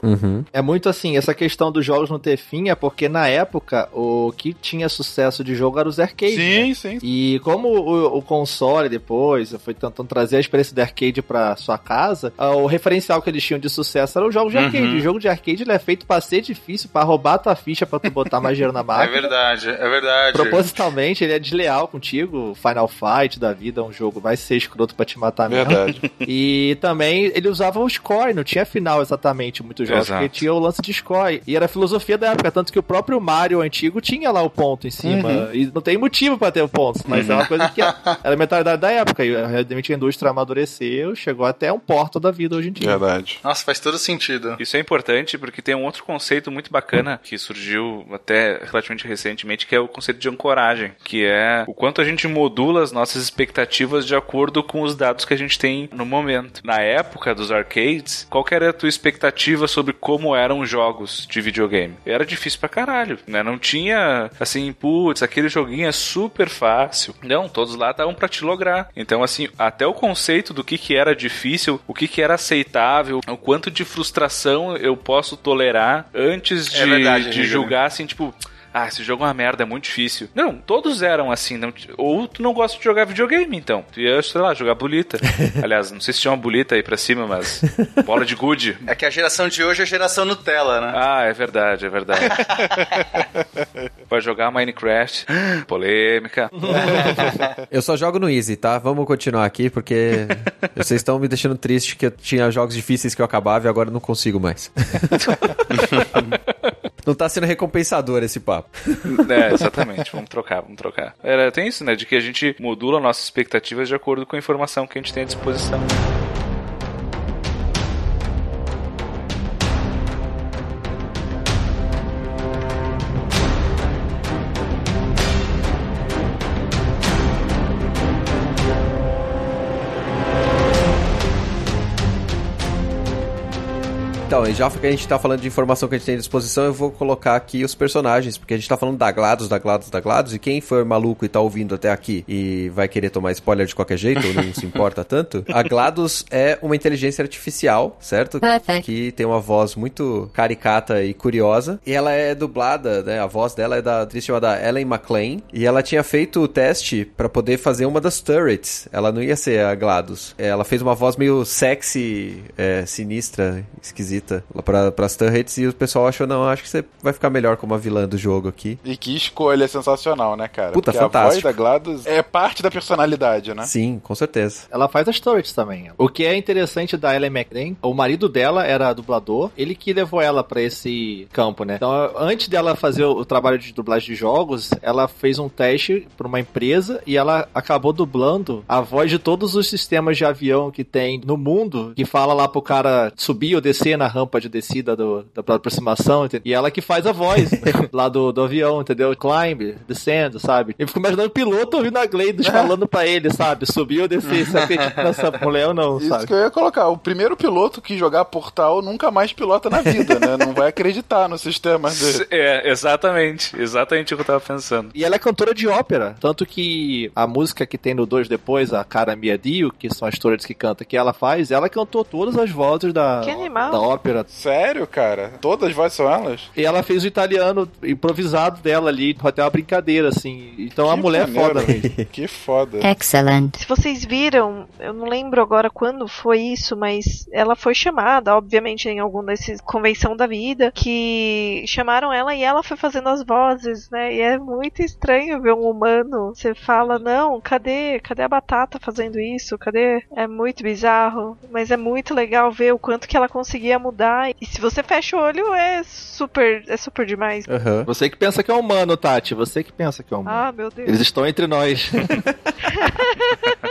É muito assim, essa questão dos jogos não ter fim é porque na época o que tinha sucesso de jogo era os arcades. Sim, né? sim. E como o, o console depois foi tentando trazer a experiência do arcade pra sua casa, ah, o referencial que eles tinham de sucesso era o jogo de Uhum. arcade. O jogo de arcade ele é feito pra ser difícil, pra roubar tua ficha pra tu botar mais dinheiro na É máquina. verdade, é verdade. Propositalmente, ele é desleal contigo. Final Fight da vida é um jogo, vai ser escroto pra te matar mesmo. Verdade. E também ele usava o score, não tinha final exatamente muitos jogos, Exato. porque tinha o lance de score. E era a filosofia da época, tanto que o próprio Mario antigo tinha lá o ponto em cima. Uhum. E não tem motivo pra ter o ponto, mas é uma coisa que era a mentalidade da época. E realmente a indústria amadureceu, chegou até um porto da vida hoje em dia. Verdade. Nossa, faz todo sentido. Isso é importante porque tem um outro conceito muito bacana que surgiu até relativamente recentemente, que é o conceito de ancoragem, que é o quanto a gente modula as nossas expectativas de acordo com os dados que a gente tem no momento. Na época dos arcades, qual que era a tua expectativa sobre como eram os jogos de videogame? Era difícil pra caralho, né? Não tinha assim, putz, aquele joguinho é super fácil. Não, todos lá estavam pra te lograr. Então, assim, até o conceito do que que era difícil, o que que era aceitável, o quanto de frustração eu posso tolerar antes de, É verdade, de Riga. julgar, assim, tipo... Ah, esse jogo é uma merda, é muito difícil. Não, todos eram assim. Não, ou tu não gosta de jogar videogame, então. Tu ia, sei lá, jogar bolita. Aliás, não sei se tinha uma bolita aí pra cima, mas. Bola de gude. É que a geração de hoje é a geração Nutella, né? Ah, é verdade, é verdade. Vai jogar Minecraft. Polêmica. Eu só jogo no Easy, tá? Vamos continuar aqui, porque vocês estão me deixando triste que eu tinha jogos difíceis que eu acabava e agora eu não consigo mais. Não tá sendo recompensador esse papo. É, exatamente. Vamos trocar, vamos trocar. Era, tem isso, né? De que a gente modula nossas expectativas de acordo com a informação que a gente tem à disposição. E já que a gente tá falando de informação que a gente tem à disposição, eu vou colocar aqui os personagens, porque a gente tá falando da GLaDOS, da GLaDOS, da GLaDOS, e quem for maluco e tá ouvindo até aqui e vai querer tomar spoiler de qualquer jeito, ou não se importa tanto, a GLaDOS é uma inteligência artificial, certo? Que tem uma voz muito caricata e curiosa, e ela é dublada, né, a voz dela é da atriz chamada Ellen McLean, e ela tinha feito o teste pra poder fazer uma das turrets, ela não ia ser a GLaDOS, ela fez uma voz meio sexy, é, sinistra, esquisita, pra, pras turrets, e o pessoal achou, não, acho que você vai ficar melhor como a vilã do jogo aqui. E que escolha sensacional, né, cara? Puta, Porque a voz fantástico. da GLaDOS é parte da personalidade, né? Sim, com certeza. Ela faz as turrets também. O que é interessante da Ellen McLean, o marido dela era dublador, ele que levou ela pra esse campo, né? Então, antes dela fazer o trabalho de dublagem de jogos, ela fez um teste pra uma empresa e ela acabou dublando a voz de todos os sistemas de avião que tem no mundo, que fala lá pro cara subir ou descer na rampa de descida do, da aproximação, entendeu? e ela que faz a voz lá do, do avião, entendeu? Climb, descendo, sabe? E fico imaginando o piloto ouvindo a Gleidos falando pra ele, sabe? Subir ou descer, se acredita nessa mulher ou não, Isso sabe? que eu ia colocar. O primeiro piloto que jogar Portal nunca mais pilota na vida, né? Não vai acreditar no sistema dele. É, exatamente. Exatamente o que eu tava pensando. E ela é cantora de ópera. Tanto que a música que tem no 2 depois, a Cara Mia Dio, que são as toras que canta, que ela faz, ela cantou todas as vozes da, da ópera ópera. Sério, cara? Todas as vozes são elas? E ela fez o italiano improvisado dela ali, até uma brincadeira, assim. Então a Que mulher é maneiro. foda mesmo. Que foda. Excellent. Se vocês viram, eu não lembro agora quando foi isso, mas ela foi chamada, obviamente, em algum desses convenção da vida, que chamaram ela e ela foi fazendo as vozes, né? E é muito estranho ver um humano. Você fala, não, cadê, cadê a batata fazendo isso? Cadê? É muito bizarro, mas é muito legal ver o quanto que ela conseguia mudar. E se você fecha o olho, é super, é super demais. Você que pensa que é humano, Tati. Você que pensa que é humano. Ah, meu Deus. Eles estão entre nós.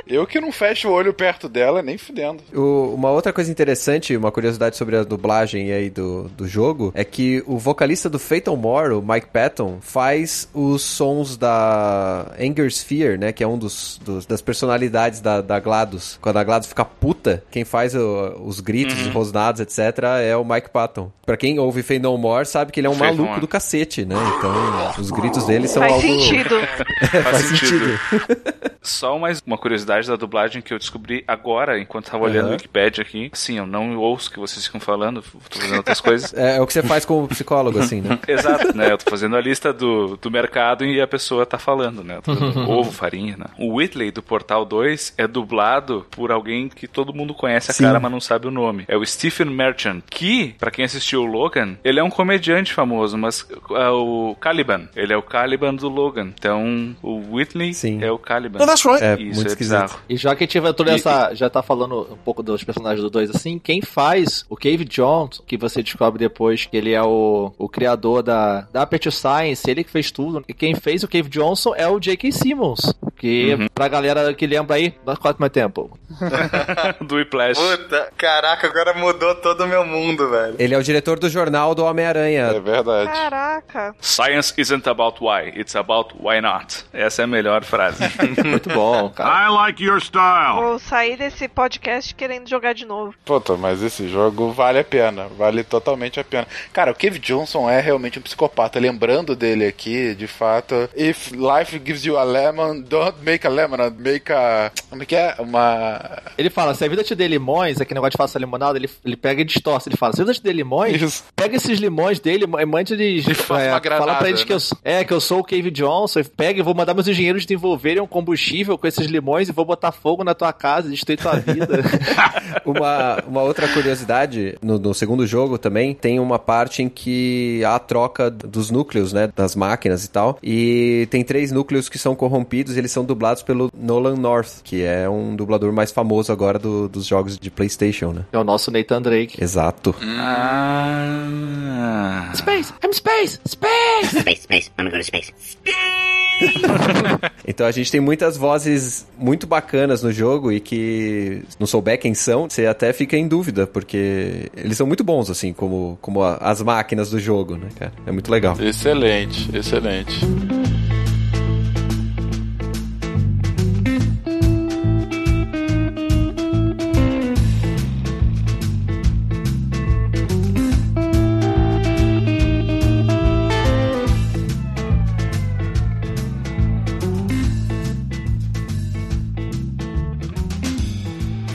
Eu que não fecho o olho perto dela, nem fudendo. O- uma outra coisa interessante, uma curiosidade sobre a dublagem aí do, do jogo, é que o vocalista do Fatal More, o Mike Patton, faz os sons da Anger Sphere, né? Que é um dos, dos- das personalidades da, da GLaDOS. Quando a GLaDOS fica puta, quem faz o- os gritos, os rosnados, etc., é o Mike Patton. Pra quem ouve Fatal More, sabe que ele é um maluco More. do cacete, né? Então, os gritos dele são Faz algo... sentido. É, faz sentido. Só mais uma curiosidade da dublagem que eu descobri agora, enquanto tava olhando o Wikipedia aqui. Sim, eu não ouço o que vocês ficam falando, tô fazendo outras coisas. É, é o que você faz com o psicólogo, assim, né? Exato, né? Eu tô fazendo a lista do, do mercado e a pessoa tá falando, né? Eu tô fazendo ovo, farinha, né? O Whitley do Portal 2 é dublado por alguém que todo mundo conhece a Sim. cara, mas não sabe o nome. É o Stephen Merchant, que, pra quem assistiu o Logan, ele é um comediante famoso, mas é o Caliban. Ele é o Caliban do Logan. Então, o Whitley é o Caliban. Oh, that's right. É, Isso muito é esquisito. bizarro. E já que a gente vai toda E- essa. Já tá falando um pouco dos personagens do 2 assim, quem faz o Cave Jones, que você descobre depois que ele é o, o criador da, da Aperture Science, ele que fez tudo. E quem fez o Cave Johnson é o J.K. Simmons. Que, Uhum. pra galera que lembra aí, dá quase mais tempo. do Whiplash. Puta, caraca, agora mudou todo o meu mundo, velho. Ele é o diretor do jornal do Homem-Aranha. É verdade. Caraca. Science isn't about why, it's about why not. Essa é a melhor frase. Muito bom, cara. I like your style. Vou sair desse podcast querendo jogar de novo. Puta, mas esse jogo vale a pena. Vale totalmente a pena. Cara, o Cave Johnson é realmente um psicopata. Lembrando dele aqui, de fato. If life gives you a lemon, don't make a lemonade. Make a. Como é que é? Uma. Ele fala, se a vida te der limões, aquele negócio de faça limonada, ele, ele pega e distorce. Ele fala, se te der limões, Isso. pega esses limões dele e mande eles. E é, uma granada, fala pra eles que eu, né? sou- é, que eu sou o Cave Johnson. Pega e vou mandar meus engenheiros desenvolverem um combustível com esses limões e vou botar fogo na tua casa e destruir tua vida. Uma, uma outra curiosidade, no, no segundo jogo também, tem uma parte em que há a troca dos núcleos, né, das máquinas e tal, e tem três núcleos que são corrompidos e eles são dublados pelo Nolan North, que é um dublador mais famoso agora do- dos jogos de Playstation, né? é o nosso Nathan Drake. Exato. Ah. Space! I'm space! Space! Space, space, I'm gonna space. Então a gente tem muitas vozes muito bacanas no jogo e que não souber quem são, você até fica em dúvida, porque eles são muito bons, assim, como, como a- as máquinas do jogo, né, cara? É muito legal. Excelente, excelente.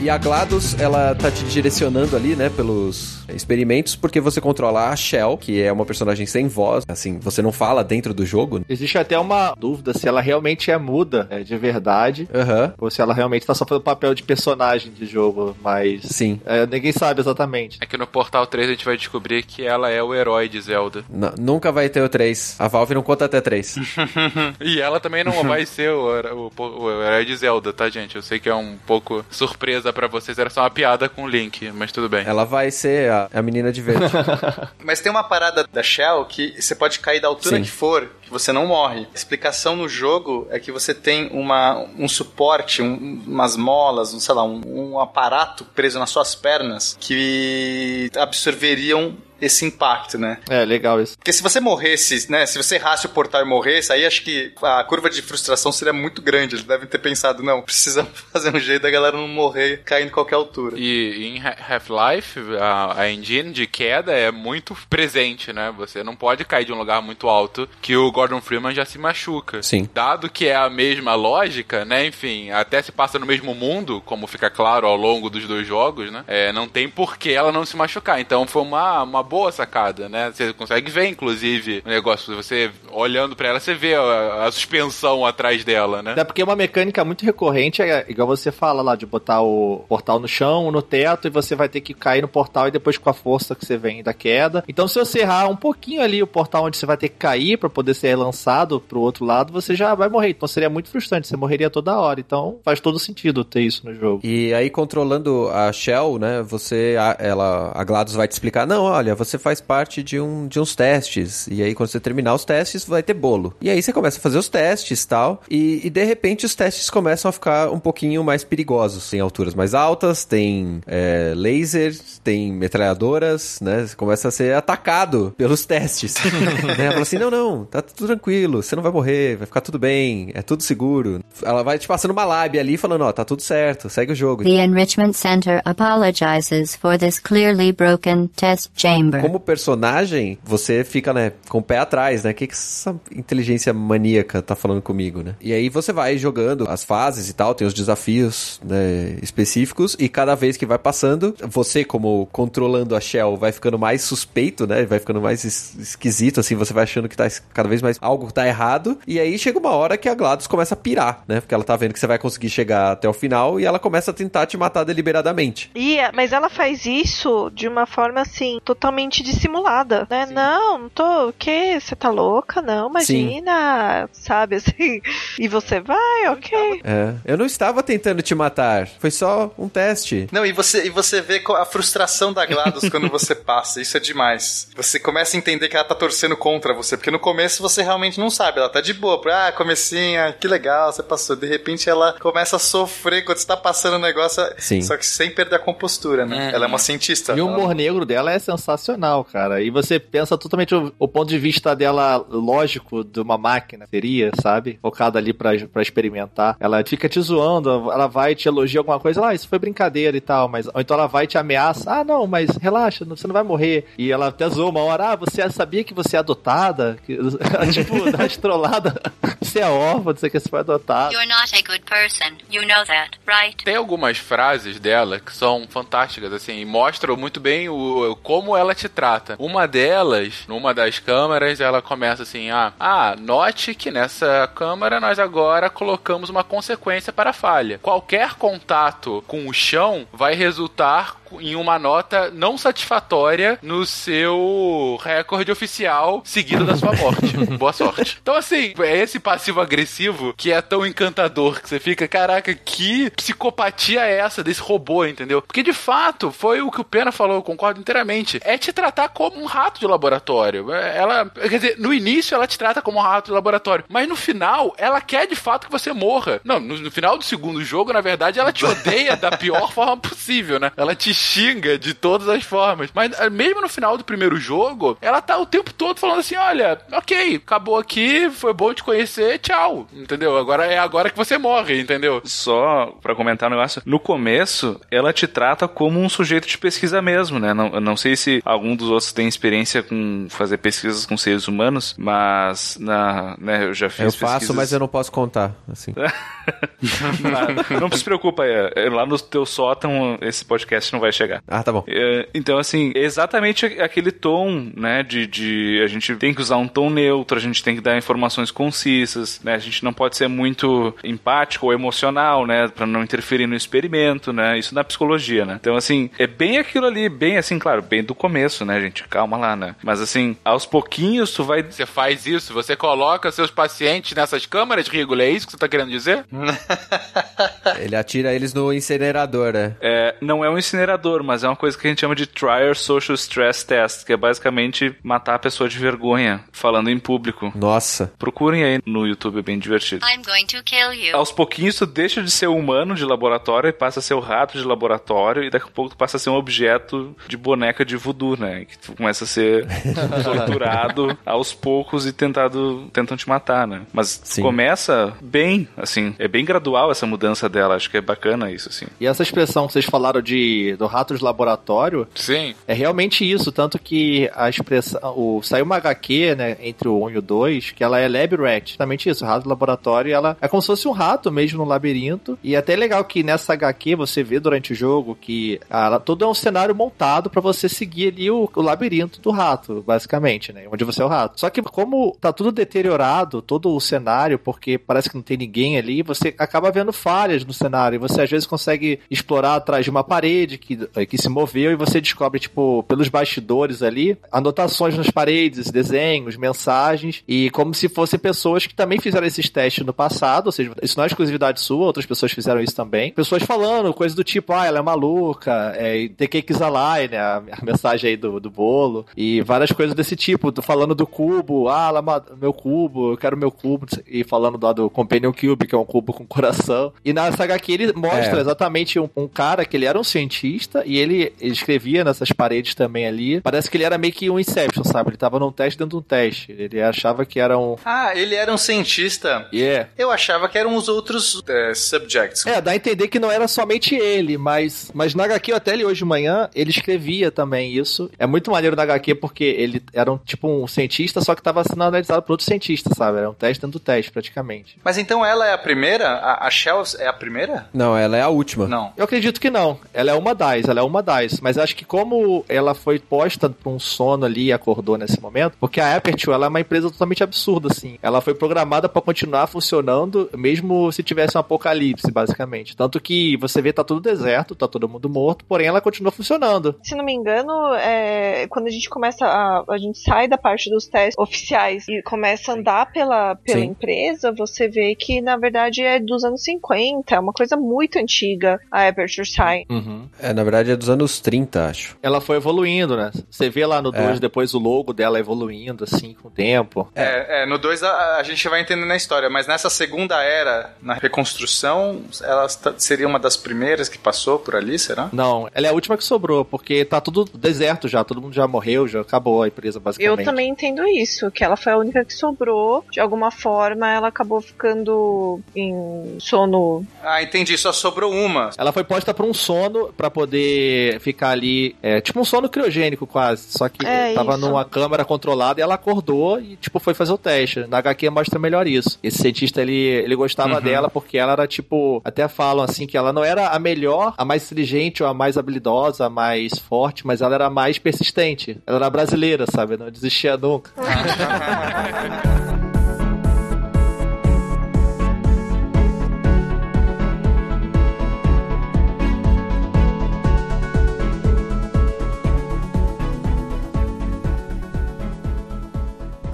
E a GLaDOS, ela tá te direcionando ali, né, pelos experimentos, porque você controla a Shell, que é uma personagem sem voz, assim, você não fala dentro do jogo. Existe até uma dúvida se ela realmente é muda é, de verdade. Aham. Ou se ela realmente tá só fazendo papel de personagem de jogo, mas. Sim. é, ninguém sabe exatamente. É que no Portal 3 a gente vai descobrir que ela é o herói de Zelda. N- nunca vai ter o 3. A Valve não conta até 3. e ela também não vai ser o, o, o herói de Zelda, tá, gente? Eu sei que é um pouco surpresa pra vocês, era só uma piada com o Link, mas tudo bem. Ela vai ser a, a menina de verde. Mas tem uma parada da Shell que você pode cair da altura Sim. que for, que você não morre. A explicação no jogo é que você tem uma, um suporte, um- umas molas, um, sei lá, um, um aparato preso nas suas pernas que absorveriam esse impacto, né? É, legal isso. Porque se você morresse, né? Se você errasse o portal e morresse, aí acho que a curva de frustração seria muito grande. Eles devem ter pensado, não, precisa fazer um jeito da galera não morrer caindo em qualquer altura. E em Ha- Half-Life, a, a engine de queda é muito presente, né? Você não pode cair de um lugar muito alto que o Gordon Freeman já se machuca. Sim. Dado que é a mesma lógica, né? Enfim, até se passa no mesmo mundo, como fica claro ao longo dos dois jogos, né? É, não tem por que ela não se machucar. Então foi uma, uma boa sacada, né? Você consegue ver, inclusive, o negócio. Você olhando pra ela, você vê a, a suspensão atrás dela, né? Até porque uma mecânica muito recorrente é igual você fala lá, de botar o portal no chão, no teto, e você vai ter que cair no portal e depois com a força que você vem da queda. Então, se você errar um pouquinho ali o portal onde você vai ter que cair pra poder ser lançado pro outro lado, você já vai morrer. Então seria muito frustrante, você morreria toda hora. Então faz todo sentido ter isso no jogo. E aí, controlando a Shell, né, você, a, ela, a GLaDOS vai te explicar, não, olha, você faz parte de, um, de uns testes, e aí quando você terminar os testes, vai ter bolo. E aí você começa a fazer os testes tal, e, e de repente os testes começam a ficar um pouquinho mais perigosos. Tem alturas mais altas, tem é, lasers, tem metralhadoras, né, você começa a ser atacado pelos testes. né, fala assim, não, não, tá tudo tranquilo, você não vai morrer, vai ficar tudo bem, é tudo seguro. Ela vai te passando uma lábia ali, falando, ó, tá tudo certo, segue o jogo. The Enrichment Center apologizes for this clearly broken test chamber. Como personagem, você fica, né, com o pé atrás, né? O que, que essa inteligência maníaca tá falando comigo, né? E aí você vai jogando as fases e tal, tem os desafios, né, específicos, e cada vez que vai passando, você, como controlando a Shell, vai ficando mais suspeito, né? Vai ficando mais es- esquisito, assim, você vai achando que tá cada vez mais algo tá errado, e aí chega uma hora que a GLaDOS começa a pirar, né? Porque ela tá vendo que você vai conseguir chegar até o final e ela começa a tentar te matar deliberadamente. E, mas ela faz isso de uma forma assim, totalmente dissimulada, né? Não, não tô. O quê? Você tá louca? Não, imagina. Sabe assim? E você vai, ok. É. Eu não estava tentando te matar, foi só um teste. Não, e você, e você vê a frustração da GLaDOS quando você passa. Isso é demais. Você começa a entender que ela tá torcendo contra você. Porque no começo você realmente não sabe. Ela tá de boa. Ah, comecinha, que legal, você passou. De repente ela começa a sofrer quando você tá passando o negócio. Sim. Só que sem perder a compostura, né? Ela é uma cientista. E o Ela- humor negro dela é sensacional, cara. E você pensa totalmente o, o ponto de vista dela lógico de uma máquina seria, sabe? Focada ali pra, pra experimentar. Ela fica te zoando, ela vai te elogiar alguma coisa, ah, isso foi brincadeira e tal, mas ou então ela vai te ameaça, ah, não, mas relaxa, você não vai morrer. E ela até zoa uma hora, ah, você sabia que você é adotada? Tipo, dá uma estrolada. você é órfã, o que, você foi adotada. You're not a good person. You know that, right? Tem algumas frases dela que são fantásticas, assim, e mostram muito bem o, como ela te trata. Uma delas, numa das câmeras, ela começa assim: ah, ah, note que nessa câmera nós agora colocamos uma consequência para a falha. Qualquer contato com o chão vai resultar em uma nota não satisfatória no seu recorde oficial seguido da sua morte. Boa sorte. Então, assim, é esse passivo agressivo que é tão encantador que você fica, caraca, que psicopatia é essa desse robô, entendeu? Porque de fato, foi o que o Pena falou, eu concordo inteiramente. É te tratar como um rato de laboratório. É, Ela, quer dizer, no início ela te trata como um rato de laboratório, mas no final ela quer de fato que você morra. Não, no, no final do segundo jogo, na verdade, ela te odeia da pior forma possível, né? Ela te xinga de todas as formas. Mas eh, mesmo no final do primeiro jogo, ela tá o tempo todo falando assim: olha, ok, acabou aqui, foi bom te conhecer, tchau. Entendeu? Agora é agora que você morre, entendeu? Só pra comentar um negócio, no começo ela te trata como um sujeito de pesquisa mesmo, né? Não, eu não sei se algum dos outros tem experiência com fazer pesquisas com seres humanos, mas na, né, eu já fiz Eu faço, pesquisas- mas eu não posso contar, assim. não, não se preocupa, é, é, lá no teu sótão esse podcast não vai chegar. Ah, tá bom. É, então, assim, é exatamente aquele tom, né, de, de a gente tem que usar um tom neutro, a gente tem que dar informações concisas, né, a gente não pode ser muito empático ou emocional, né, pra não interferir no experimento, né, isso na psicologia, né. Então, assim, é bem aquilo ali, bem assim, claro, bem do começo, né, gente, calma lá, né. Mas, assim, aos pouquinhos tu vai... Você faz isso, você coloca seus pacientes nessas câmeras, Rigolo, é isso que você tá querendo dizer? Ele atira eles no incinerador, né? É, não é um incinerador, mas é uma coisa que a gente chama de Trier Social Stress Test, que é basicamente matar a pessoa de vergonha, falando em público. Nossa. Procurem aí no YouTube, é bem divertido. I'm going to kill you. Aos pouquinhos tu deixa de ser humano de laboratório e passa a ser o rato de laboratório e daqui a pouco tu passa a ser um objeto de boneca de voodoo né? Que tu começa a ser torturado aos poucos e tentado, tentam te matar, né? Mas Sim. começa bem, assim, é bem gradual essa mudança dela, acho que é bacana isso, assim. E essa expressão que vocês falaram de do rato de laboratório Sim. é realmente isso, tanto que a expressão. O, saiu uma HQ, né, entre o 1 e o 2, que ela é Lab Rat. Justamente isso, o rato de laboratório, ela é como se fosse um rato mesmo no labirinto. E é até legal que nessa HQ você vê durante o jogo que ela, todo é um cenário montado pra você seguir ali o, o labirinto do rato, basicamente, né? Onde você é o rato. Só que como tá tudo deteriorado, todo o cenário, porque parece que não tem ninguém ali, você acaba vendo falhas no cenário. Você às vezes consegue explorar atrás de uma parede que, que se moveu e você descobre, tipo, pelos bastidores ali, anotações nas paredes, desenhos, mensagens, e como se fossem pessoas que também fizeram esses testes no passado, ou seja, isso não é exclusividade sua, outras pessoas fizeram isso também. Pessoas falando coisas do tipo, ah, ela é maluca, é, The Cake is né? A, a mensagem aí do, do bolo, e várias coisas desse tipo, do- falando do cubo, ah, ela é meu cubo, eu quero meu cubo, e falando lá do Companion Cube, que é um cubo com coração. E na HQ ele mostra É. exatamente um, um cara que ele era um cientista e ele, ele escrevia nessas paredes também ali. Parece que ele era meio que um Inception, sabe? Ele tava num teste dentro de um teste. Ele achava que era um. Ah, ele era um cientista. Yeah. Eu achava que eram os outros é, subjects. É, dá a entender que não era somente ele, mas, mas na HQ, até ele hoje de manhã, ele escrevia também isso. É muito maneiro na HQ porque ele era um, tipo um cientista, só que tava sendo analisado por outro cientista, sabe? Era um teste dentro do teste, praticamente. Mas então ela é a primeira? A, a Shell é a primeira? Não, ela é a última. Não. Eu acredito que não. Ela é uma das, ela é uma das. Mas acho que como ela foi posta pra um sono ali e acordou nesse momento, porque a Aperture ela é uma empresa totalmente absurda, assim. Ela foi programada pra continuar funcionando, mesmo se tivesse um apocalipse, basicamente. Tanto que você vê, tá tudo deserto, tá todo mundo morto, porém ela continua funcionando. Se não me engano, é, quando a gente começa a. A gente sai da parte dos testes oficiais e começa a andar pela, pela Sim. empresa, você vê que na verdade é dos anos 50, é uma coisa muito antiga, a Aperture Science. É, na verdade é dos anos 30, acho. Ela foi evoluindo, né? Você vê lá no É. 2 depois o logo dela evoluindo, assim, com o tempo. É, é, no 2 a, a gente vai entendendo a história, mas nessa segunda era, na reconstrução, ela seria uma das primeiras que passou por ali, será? Não, ela é a última que sobrou, porque tá tudo deserto já, todo mundo já morreu, já acabou a empresa, Eu basicamente. também entendo isso, que ela foi a única que sobrou. De alguma forma, ela acabou ficando em sono. Ah, entendi, só sobrou uma. Ela foi posta pra um sono pra poder ficar ali, é, tipo um sono criogênico quase, só que É, tava isso. numa câmara controlada e ela acordou e tipo foi fazer o teste. Na HQ mostra melhor isso. Esse cientista ele, ele gostava Uhum. dela porque ela era tipo, até falam assim que ela não era a melhor, a mais inteligente ou a mais habilidosa, a mais forte, mas ela era a mais persistente. Ela era brasileira, sabe? Não desistia nunca.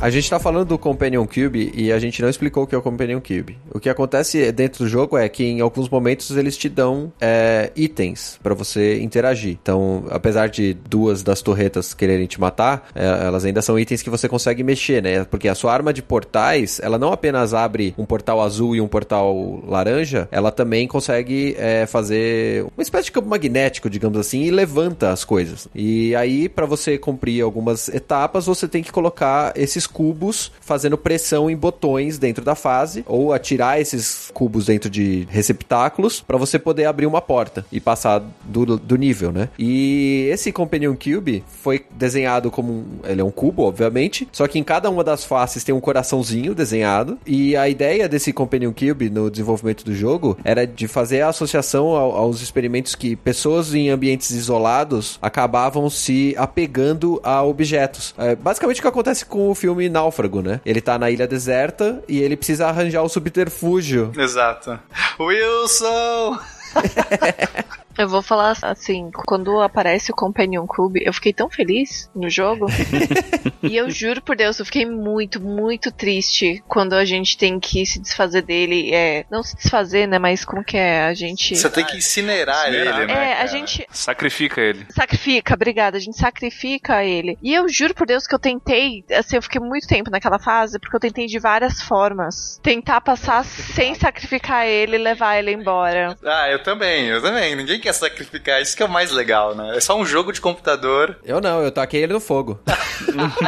A gente tá falando do Companion Cube e a gente não explicou o que é o Companion Cube. O que acontece dentro do jogo é que em alguns momentos eles te dão é, itens pra você interagir. Então, apesar de duas das torretas quererem te matar, é, elas ainda são itens que você consegue mexer, né? Porque a sua arma de portais, ela não apenas abre um portal azul e um portal laranja, ela também consegue é, fazer uma espécie de campo magnético, digamos assim, e levanta as coisas. E aí, pra você cumprir algumas etapas, você tem que colocar esses cubos fazendo pressão em botões dentro da fase, ou atirar esses cubos dentro de receptáculos pra você poder abrir uma porta e passar do, do nível, né? E esse Companion Cube foi desenhado como um, ele é um cubo, obviamente, só que em cada uma das faces tem um coraçãozinho desenhado. E a ideia desse Companion Cube no desenvolvimento do jogo era de fazer a associação ao- aos experimentos que pessoas em ambientes isolados acabavam se apegando a objetos. É basicamente o que acontece com o filme Náufrago, né? Ele tá na ilha deserta e ele precisa arranjar o subterfúgio. Exato. Wilson! Eu vou falar assim, quando aparece o Companion Cube, eu fiquei tão feliz no jogo. e eu juro por Deus, eu fiquei muito, muito triste quando a gente tem que se desfazer dele. É, não se desfazer, né? Mas como que é? A gente. Você tem que incinerar, Incinerar, ele, né? É, a cara? gente Sacrifica ele. sacrifica, obrigada, a gente sacrifica ele. E eu juro por Deus que eu tentei, assim, eu fiquei muito tempo naquela fase, porque eu tentei de várias formas. Tentar passar sem sacrificar ele e levar ele embora. Ah, eu também, eu também. Ninguém quer quer sacrificar, isso que é o mais legal, né? É só um jogo de computador. Eu não, eu taquei ele no fogo.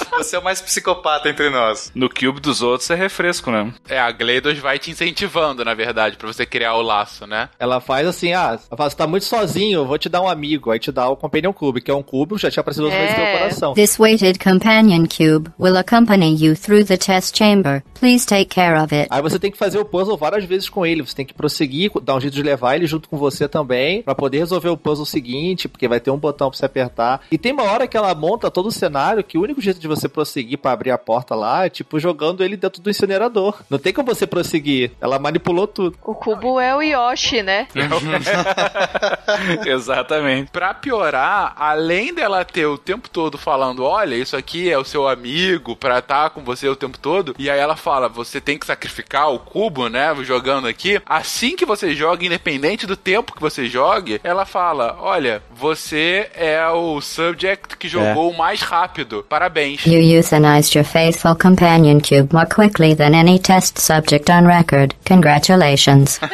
Você é o mais psicopata entre nós. No cube dos outros é refresco, né? É, a Gleidos vai te incentivando, na verdade, pra você criar o laço, né? Ela faz assim, ah, ela fala, você tá muito sozinho, eu vou te dar um amigo. Aí te dá o Companion Cube, que é um cubo, já tinha aparecido vezes no teu coração. This weighted companion cube will accompany you through the test chamber. Please take care of it. Aí você tem que fazer o puzzle várias vezes com ele. Você tem que prosseguir, dar um jeito de levar ele junto com você também, pra poder resolver o puzzle seguinte, porque vai ter um botão pra você apertar. E tem uma hora que ela monta todo o cenário que o único jeito de você prosseguir pra abrir a porta lá é tipo jogando ele dentro do incinerador. Não tem como você prosseguir. Ela manipulou tudo. O cubo é o Yoshi, né? Exatamente. Pra piorar, além dela ter o tempo todo falando, olha, isso aqui é o seu amigo pra estar com você o tempo todo, e aí ela fala, você tem que sacrificar o cubo, né, jogando aqui. Assim que você joga, independente do tempo que você jogue, ela fala, olha, você é o subject que jogou o mais rápido. Parabéns. You euthanized your faithful companion cube more quickly than any test subject on record. Congratulations.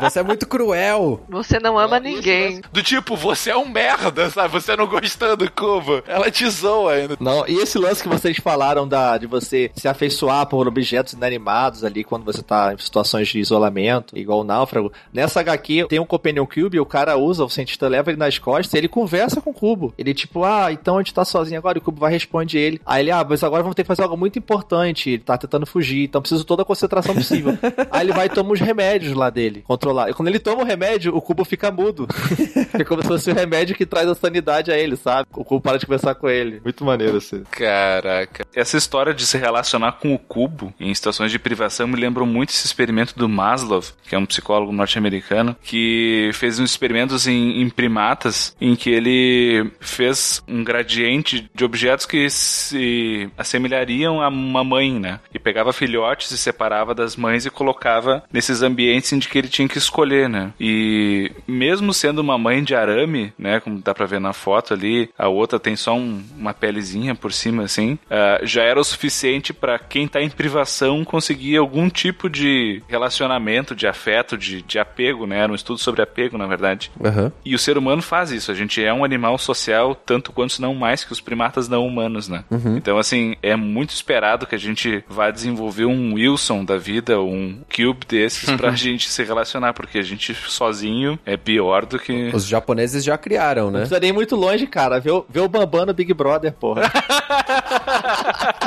Você é muito cruel. Você não ama ninguém. Do tipo, você é um merda, sabe? Você não gostando do cubo. Ela te zoa ainda. Não, e esse lance que vocês falaram da, de você se afeiçoar por objetos inanimados ali quando você tá em situações de isolamento, igual o náufrago. Nessa HQ tem um Companion Cube, e o cara usa, o cientista leva ele nas costas e ele conversa com o cubo. Ele tipo, ah, então a gente tá sozinho agora, e o cubo vai responde ele. Aí ele, ah, mas agora vamos ter que fazer algo muito importante. Ele tá tentando fugir, então preciso toda a concentração possível. Aí ele vai e toma os remédios lá dele, controlar. E quando ele toma o remédio, o cubo fica mudo. é como se fosse o remédio que traz a sanidade a ele, sabe? O cubo para de conversar com ele. Muito maneiro assim. Caraca. Essa história de se relacionar com o cubo em situações de privação me lembrou muito esse experimento do Maslow, que é um psicólogo norte-americano, que fez uns experimentos em, em primatas em que ele fez um gradiente de objetos que se assemelhariam a uma mãe, né? E pegava filhotes e separava das mães e colocava nesses ambientes em que ele tinha que escolher, né? E mesmo sendo uma mãe de arame, né? Como dá pra ver na foto ali, a outra tem só um- uma pelezinha por cima, assim, ah, já era o suficiente pra quem tá em privação conseguir algum tipo de relacionamento, de afeto, de, de apego, né? Era um estudo sobre apego, na verdade. Aham. E o ser humano faz isso. A gente é um animal social tanto quanto se não mais que os primatas não humanos, né? Uhum. Então, assim, é muito esperado que a gente vá desenvolver um Wilson da vida, um Cube desses, pra gente se relacionar, porque a gente sozinho é pior do que. Os japoneses já criaram, Não né? precisa nem ir muito longe, cara. Vê, o- vê o Bambam no Big Brother, porra.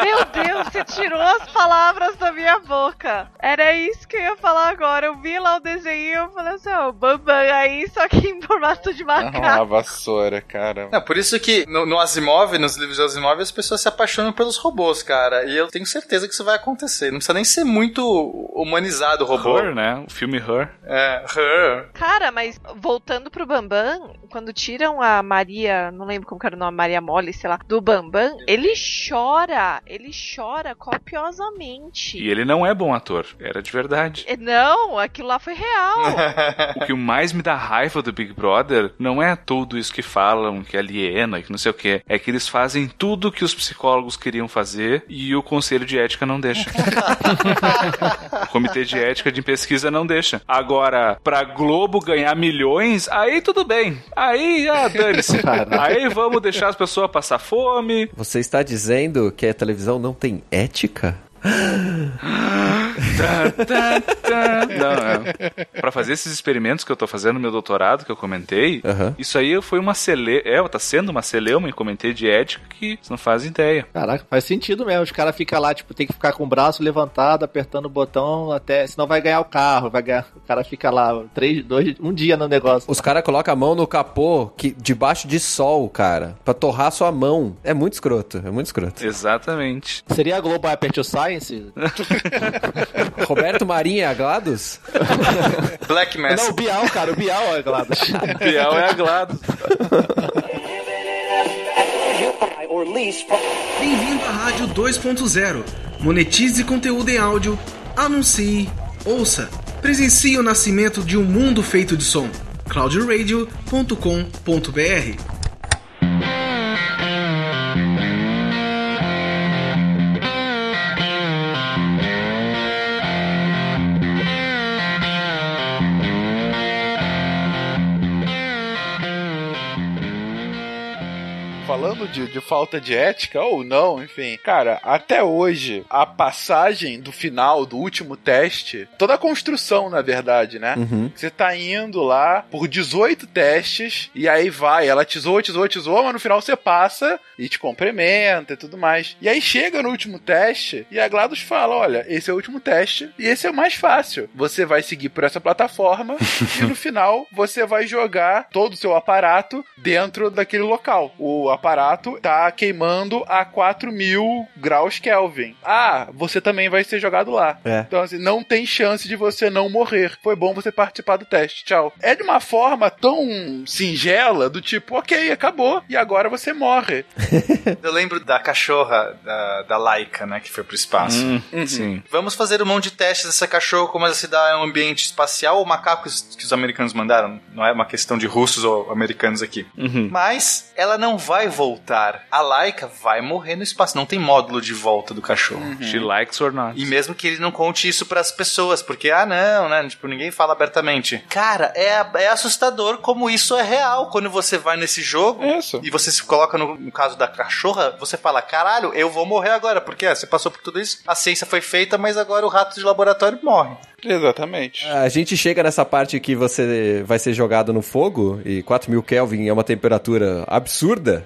Meu Deus, você tirou as palavras da minha boca. Era isso que eu ia falar agora. Eu vi lá o desenho e eu falei assim, ó, Bambam aí, só que em formato de Uma macaco. vassoura, cara. Não, por isso que no, no Asimov, nos livros de Asimov, as pessoas se apaixonam pelos robôs, cara. E eu tenho certeza que isso vai acontecer. Não precisa nem ser muito humanizado o robô. Her, né? O filme Her. É, her. Cara, mas voltando pro Bambam, quando tiram a Maria, não lembro como que era o nome, Maria Mole, sei lá, do Bambam, ele chora, ele chora copiosamente. E ele não é bom ator, era de verdade. É, Não, aquilo lá foi real. O que mais me dá raiva do Big Brother não é tudo isso que falam, que aliena, que não sei o que. É que eles fazem tudo que os psicólogos queriam fazer e o conselho de ética não deixa. o comitê de ética de pesquisa não deixa. Agora, pra Globo ganhar milhões, aí tudo bem. Aí, ah, dane-se. Aí vamos deixar as pessoas passar fome. Você está dizendo que a televisão não tem ética? Não, é. Pra fazer esses experimentos que eu tô fazendo no meu doutorado, que eu comentei, isso aí foi uma cele... É, tá sendo uma celeuma em comitê de ética que você não faz ideia. Caraca, faz sentido mesmo. Os caras ficam lá, tipo, tem que ficar com o braço levantado, apertando o botão até. Senão vai ganhar o carro. Vai ganhar... O cara fica lá três, dois, um dia no negócio. Os caras colocam a mão no capô que, debaixo de sol, cara, pra torrar sua mão. É muito escroto, é muito escroto. Exatamente. Seria a Globo Hyper to Science? Roberto Marinha Glados? Black Mass. Não, o Bial, cara, o Bial é Glados. Bial é a Glados. Bem-vindo à Rádio 2.0. Monetize conteúdo em áudio, anuncie, ouça, presencie o nascimento de um mundo feito de som. cloudradio.com.br falando de, de falta de ética ou não, enfim. Cara, até hoje, a passagem do final, do último teste, toda a construção, na verdade, né? Uhum. Você tá indo lá por 18 testes e aí vai, ela te zoa, te zoa, te zoa, mas no final você passa e te cumprimenta e tudo mais. E aí chega no último teste e a GLaDOS fala: olha, esse é o último teste e esse é o mais fácil. Você vai seguir por essa plataforma e no final você vai jogar todo o seu aparato dentro daquele local. O aparato tá queimando a 4000 graus Kelvin. Ah, você também vai ser jogado lá. É. Então, assim, não tem chance de você não morrer. Foi bom você participar do teste. Tchau. É de uma forma tão singela, do tipo, ok, acabou, e agora você morre. Eu lembro da cachorra da, da Laika, né, que foi pro espaço. Hum, Uhum. Sim. Vamos fazer um monte de testes dessa cachorra, como ela se dá em um ambiente espacial ou macacos que os americanos mandaram. Não é uma questão de russos ou americanos aqui. Uhum. Mas ela não vai voltar. A Laika vai morrer no espaço. Não tem módulo de volta do cachorro. She likes or not. E mesmo que ele não conte isso pras pessoas, porque, ah, não, né? Tipo, ninguém fala abertamente. Cara, é, é assustador como isso é real. Quando você vai nesse jogo Isso. e você se coloca no, no caso da cachorra, você fala, caralho, eu vou morrer agora, porque ah, você passou por tudo isso, a ciência foi feita, mas agora o rato de laboratório morre. Exatamente. A gente chega nessa parte que você vai ser jogado no fogo e 4000 Kelvin é uma temperatura absurda.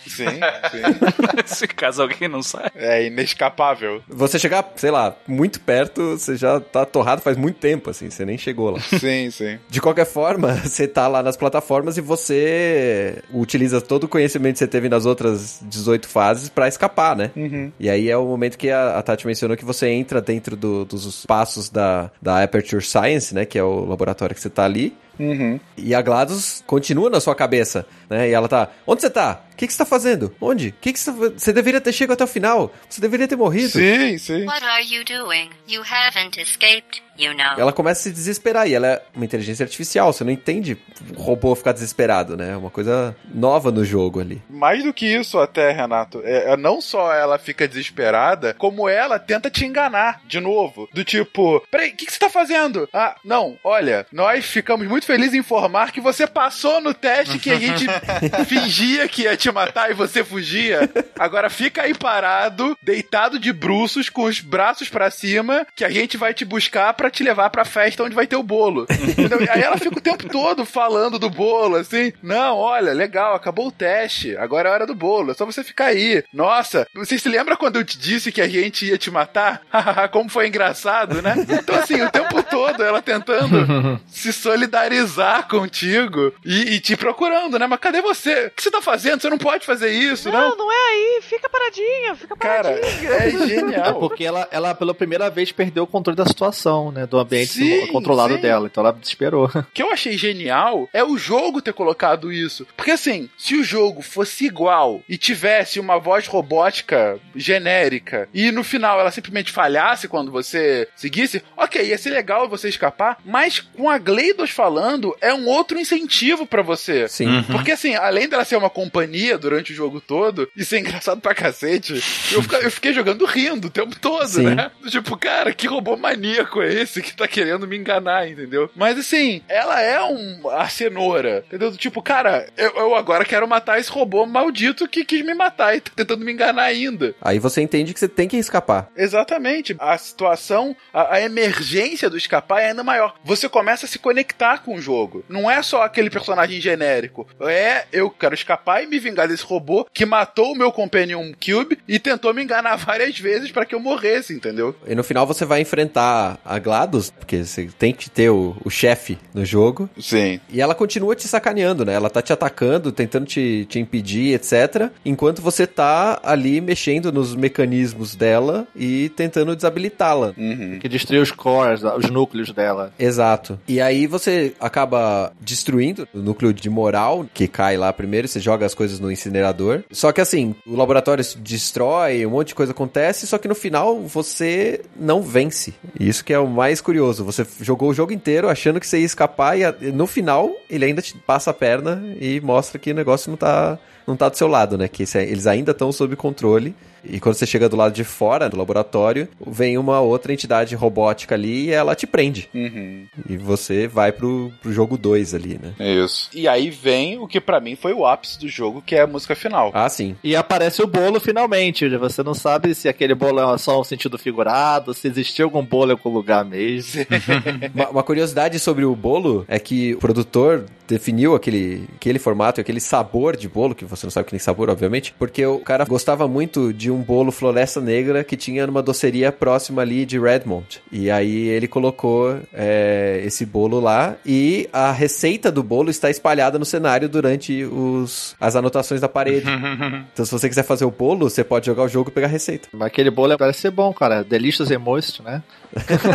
Sim, sim. Se caso alguém não sabe. É inescapável. Você chegar, sei lá, muito perto, você já tá torrado faz muito tempo, assim, você nem chegou lá. Sim, sim. De qualquer forma, você tá lá nas plataformas e você utiliza todo o conhecimento que você teve nas outras 18 fases pra escapar, né? Uhum. E aí é o momento que a, a Tati mencionou que você entra dentro do- dos espaços da, da Aperture Science, né? Que é o laboratório que você tá ali. Uhum. E a GLaDOS continua na sua cabeça, né? E ela tá, onde você tá? O que, que você tá fazendo? Onde? O que, que você... tá- Você deveria ter chegado até o final. Você deveria ter morrido. Sim, sim. What are you doing? You haven't escaped, you know. Ela começa a se desesperar e ela é uma inteligência artificial. Você não entende o robô ficar desesperado, né? É uma coisa nova no jogo ali. Mais do que isso até, Renato, é, é não só ela fica desesperada, como ela tenta te enganar de novo. Do tipo, peraí, o que, que você tá fazendo? Ah, não, olha, nós ficamos muito felizes em informar que você passou no teste que a gente fingia que ia te matar e você fugia. Agora fica aí parado, deitado de bruços, com os braços pra cima, que a gente vai te buscar pra te levar pra festa onde vai ter o bolo. Entendeu? Aí ela fica o tempo todo falando do bolo, assim. Não, olha, legal, acabou o teste. Agora é hora do bolo. É só você ficar aí. Nossa, você se lembra quando eu te disse que a gente ia te matar? Como foi engraçado, né? Então, assim, o tempo todo ela tentando se solidarizar contigo e, e te procurando, né? Mas cadê você? O que você tá fazendo? Você não pode fazer isso, não? Não, não é aí, fica paradinha, fica Cara, paradinha. é É genial. porque ela, ela, pela primeira vez, perdeu o controle da situação, né? Do ambiente Sim, controlado sim. dela. Então ela desesperou. O que eu achei genial é o jogo ter colocado isso. Porque assim, se o jogo fosse igual e tivesse uma voz robótica genérica e no final ela simplesmente falhasse quando você seguisse, ok, ia ser legal você escapar, mas com a GLaDOS falando, é um outro incentivo pra você. Sim. Uhum. Porque assim, além dela ser uma companhia durante o jogo todo, e ser engraçado pra cacete, eu, eu fiquei jogando rindo o tempo todo, Sim. né? Tipo, cara, que robô maníaco é esse que tá querendo me enganar, entendeu? Mas assim, ela é um, a cenoura, entendeu? Tipo, cara, eu, eu agora quero matar esse robô maldito que quis me matar e tá tentando me enganar ainda. Aí você entende que você tem que escapar. Exatamente. A situação, a, a emergência do escapar é ainda maior. Você começa a se conectar com o jogo. Não é só aquele personagem genérico. É, eu quero escapar e me vingar desse robô que matou o meu Companion Cube e tentou me enganar várias vezes para que eu morresse, entendeu? E no final você vai enfrentar a GLaDOS, porque você tem que ter o, o chefe no jogo. Sim. E ela continua te sacaneando, né? Ela tá te atacando, tentando te, te impedir, etc. Enquanto você tá ali mexendo nos mecanismos dela e tentando desabilitá-la. Uhum. Que destruiu os cores, os núcleos dela. Exato. E aí você acaba destruindo o núcleo de moral que cai lá primeiro, você joga as coisas no incinerador. Só que assim, o laboratório se destrói, um monte de coisa acontece, só que no final você não vence. Isso que é o mais curioso. Você jogou o jogo inteiro achando que você ia escapar e no final ele ainda te passa a perna e mostra que o negócio não tá não tá do seu lado, né? Que eles ainda estão sob controle E quando você chega do lado de fora do laboratório, vem uma outra entidade robótica ali e ela te prende. Uhum. E você vai pro, pro jogo 2 ali, né? Isso. E aí vem o que pra mim foi o ápice do jogo, que é a música final. Ah, sim. E aparece o bolo finalmente. Você não sabe se aquele bolo é só um sentido figurado, se existiu algum bolo em algum lugar mesmo. uma, uma curiosidade sobre o bolo é que o produtor definiu aquele, aquele formato, aquele sabor de bolo, que você não sabe que nem sabor, obviamente, porque o cara gostava muito de um bolo Floresta Negra que tinha numa doceria próxima ali de Redmond. E aí ele colocou é, esse bolo lá e a receita do bolo está espalhada no cenário durante os, as anotações da parede. então se você quiser fazer o bolo, você pode jogar o jogo e pegar a receita. Mas aquele bolo parece ser bom, cara. Delicious and moist, né?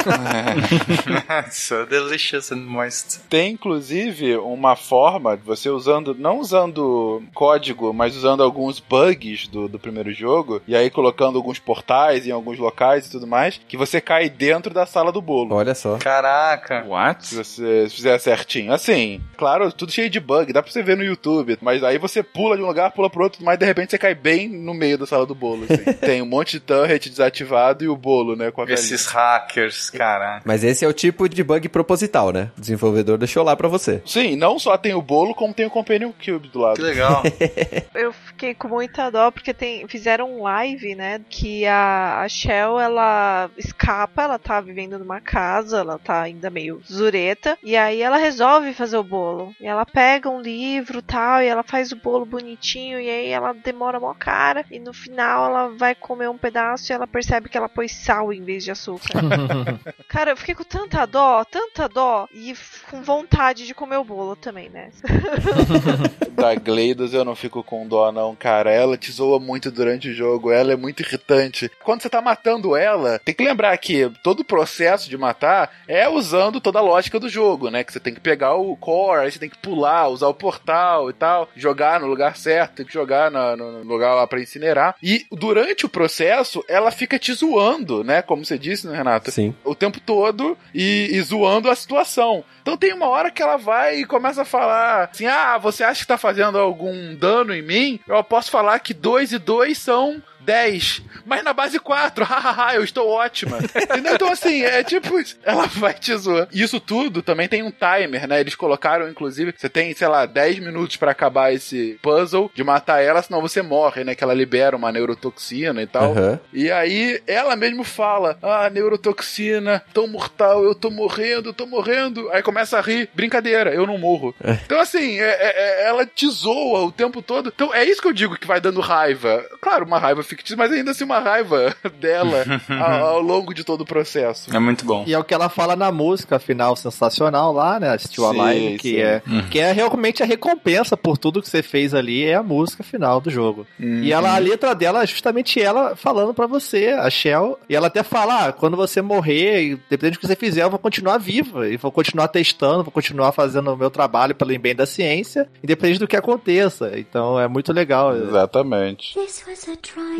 so delicious and moist. Tem inclusive uma forma de você usando, não usando código, mas usando alguns bugs do, do primeiro jogo, e aí colocando alguns portais em alguns locais e tudo mais, que você cai dentro da sala do bolo. Olha só. Caraca. What? Se você fizer certinho. Assim, claro, tudo cheio de bug, dá pra você ver no YouTube, mas aí você pula de um lugar, pula pro outro, mas de repente você cai bem no meio da sala do bolo. Assim. Tem um monte de turret desativado e o bolo, né? Com a Esses hackers, caraca. Mas esse é o tipo de bug proposital, né? O desenvolvedor deixou lá pra você. Sim, não só tem o bolo, como tem o Companion Cube do lado. Que legal. Eu fiquei com muita dó porque tem, fizeram um live, né? Que a, a Shell ela escapa, ela tá vivendo numa casa, ela tá ainda meio zureta, e aí ela resolve fazer o bolo. E ela pega um livro tal, e ela faz o bolo bonitinho, e aí ela demora mó cara, e no final ela vai comer um pedaço e ela percebe que ela pôs sal em vez de açúcar. Cara, eu fiquei com tanta dó, tanta dó, e com vontade de comer o bolo também, né? da Gleidos eu não fico com dó, não, cara. Ela te zoa muito durante o jogo, ela é muito irritante. Quando você tá matando ela, tem que lembrar que todo o processo de matar é usando toda a lógica do jogo, né? Que você tem que pegar o core, aí você tem que pular, usar o portal e tal, jogar no lugar certo, tem que jogar no, no lugar lá pra incinerar. E durante o processo, ela fica te zoando, né? Como você disse, né, Renata? Sim. O tempo todo e, e zoando a situação. Então tem uma hora que ela vai e começa a falar assim: ah, você acha que tá fazendo algum dano em mim? Eu posso falar que dois e dois são 10, mas na base 4, hahaha, eu estou ótima. Então, assim, é tipo, ela vai te zoar. Isso tudo também tem um timer, né? Eles colocaram, inclusive, você tem, sei lá, 10 minutos para acabar esse puzzle de matar ela, senão você morre, né? Que ela libera uma neurotoxina e tal. Uhum. E aí ela mesmo fala: Ah, neurotoxina, tão mortal, eu tô morrendo, eu tô morrendo. Aí começa a rir, brincadeira, eu não morro. Então, assim, é, é, ela te zoa o tempo todo. Então, é isso que eu digo que vai dando raiva. Claro, uma raiva fictícia, mas ainda assim uma raiva dela ao, ao, longo de todo o processo. É muito bom. E é o que ela fala na música final sensacional lá, né? Still Alive, que, É, uhum. que é realmente a recompensa por tudo que você fez ali, é a música final do jogo. Uhum. E ela, a letra dela é justamente ela falando para você, a Shell, e ela até fala, ah, quando você morrer, dependendo do que você fizer, eu vou continuar viva, e vou continuar testando, vou continuar fazendo o meu trabalho pelo bem da ciência, independente do que aconteça. Então é muito legal. Exatamente. This was a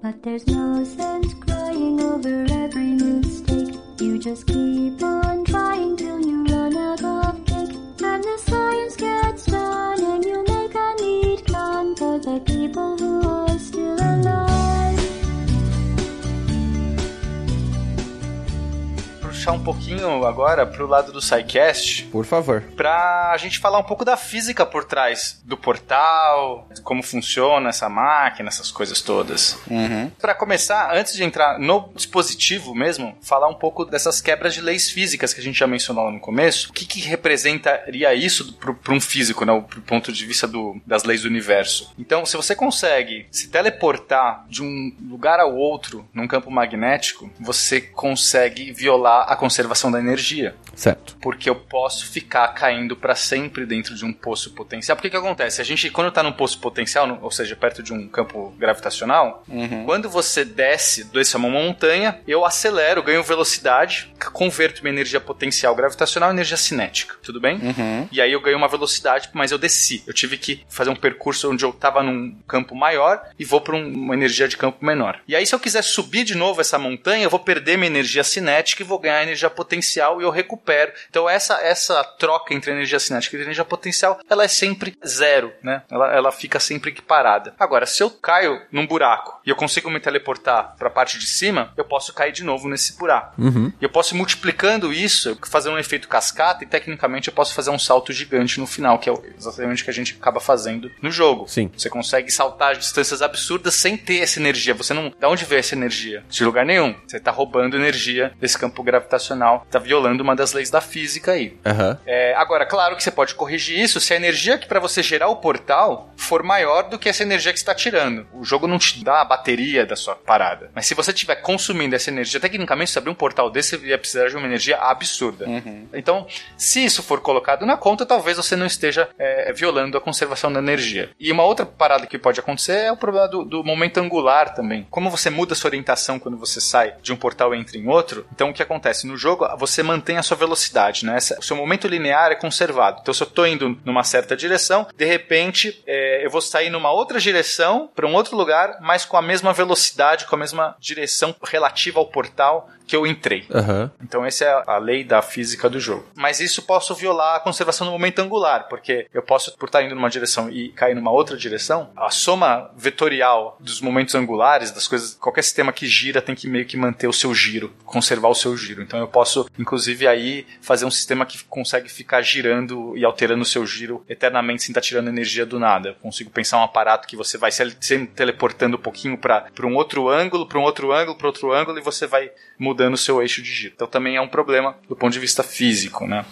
But there's no sense crying over every mistake. You just keep on trying till you run out of cake. And the science gets done, and you make a neat gun for the people who are still alive. Puxar um pouquinho agora pro lado do SciCast. Por favor. Pra gente falar um pouco da física por trás do portal, como funciona essa máquina, essas coisas todas. Uhum. Para começar, antes de entrar no dispositivo mesmo, falar um pouco dessas quebras de leis físicas que a gente já mencionou lá no começo. O que, que representaria isso para um físico, né, do ponto de vista do, das leis do universo? Então, se você consegue se teleportar de um lugar ao outro num campo magnético, você consegue violar a conservação da energia. Certo. Porque eu posso ficar caindo para sempre dentro de um poço potencial. Porque que acontece? A gente, quando tá num poço potencial, ou seja, perto de um campo gravitacional, quando você desce, desce uma montanha, eu acelero, ganho velocidade, converto minha energia potencial gravitacional em energia cinética. Tudo bem? E aí eu ganho uma velocidade, mas eu desci. Eu tive que fazer um percurso onde eu tava num campo maior e vou para uma energia de campo menor. E aí, se eu quiser subir de novo essa montanha, eu vou perder minha energia cinética e vou ganhar energia potencial e eu recupero. Então, essa, essa troca entre energia cinética e energia potencial, ela é sempre zero, né? Ela, ela fica sempre equiparada. Agora, se eu caio num buraco e eu consigo me teleportar para a parte de cima, eu posso cair de novo nesse buraco. Uhum. E eu posso ir multiplicando isso, fazer um efeito cascata, e tecnicamente eu posso fazer um salto gigante no final, que é exatamente o que a gente acaba fazendo no jogo. Sim. Você consegue saltar distâncias absurdas sem ter essa energia. Você não. Da onde veio essa energia? De lugar nenhum. Você tá roubando energia desse campo gravitacional, tá violando uma das leis da física aí. Aham. É, agora, claro que você pode corrigir isso se a energia que para você gerar o portal for maior do que essa energia que você está tirando. O jogo não te dá a bateria da sua parada. Mas se você estiver consumindo essa energia, tecnicamente, se abrir um portal desse, você ia precisar de uma energia absurda. Então, se isso for colocado na conta, talvez você não esteja é, violando a conservação da energia. E uma outra parada que pode acontecer é o problema do, do momento angular também. Como você muda sua orientação quando você sai de um portal e entra em outro, então o que acontece? No jogo, você mantém a sua velocidade, né? O seu momento linear é conservado. Então, se eu tô indo numa certa direção, de repente, é, eu vou sair numa outra direção, para um outro lugar, mas com a mesma velocidade, com a mesma direção relativa ao portal que eu entrei. Aham. Então essa é a lei da física do jogo. Mas isso posso violar a conservação do momento angular, porque eu posso, por estar indo numa direção e cair numa outra direção, a soma vetorial dos momentos angulares, das coisas, qualquer sistema que gira tem que meio que manter o seu giro, conservar o seu giro. Então eu posso, inclusive, aí fazer um sistema que consegue ficar girando e alterando o seu giro eternamente sem estar tirando energia do nada. Eu consigo pensar um aparato que você vai se se teleportando um pouquinho para um outro ângulo, para um outro ângulo, para outro ângulo e você vai mudando o seu eixo de giro. Então também é um problema do ponto de vista físico, né?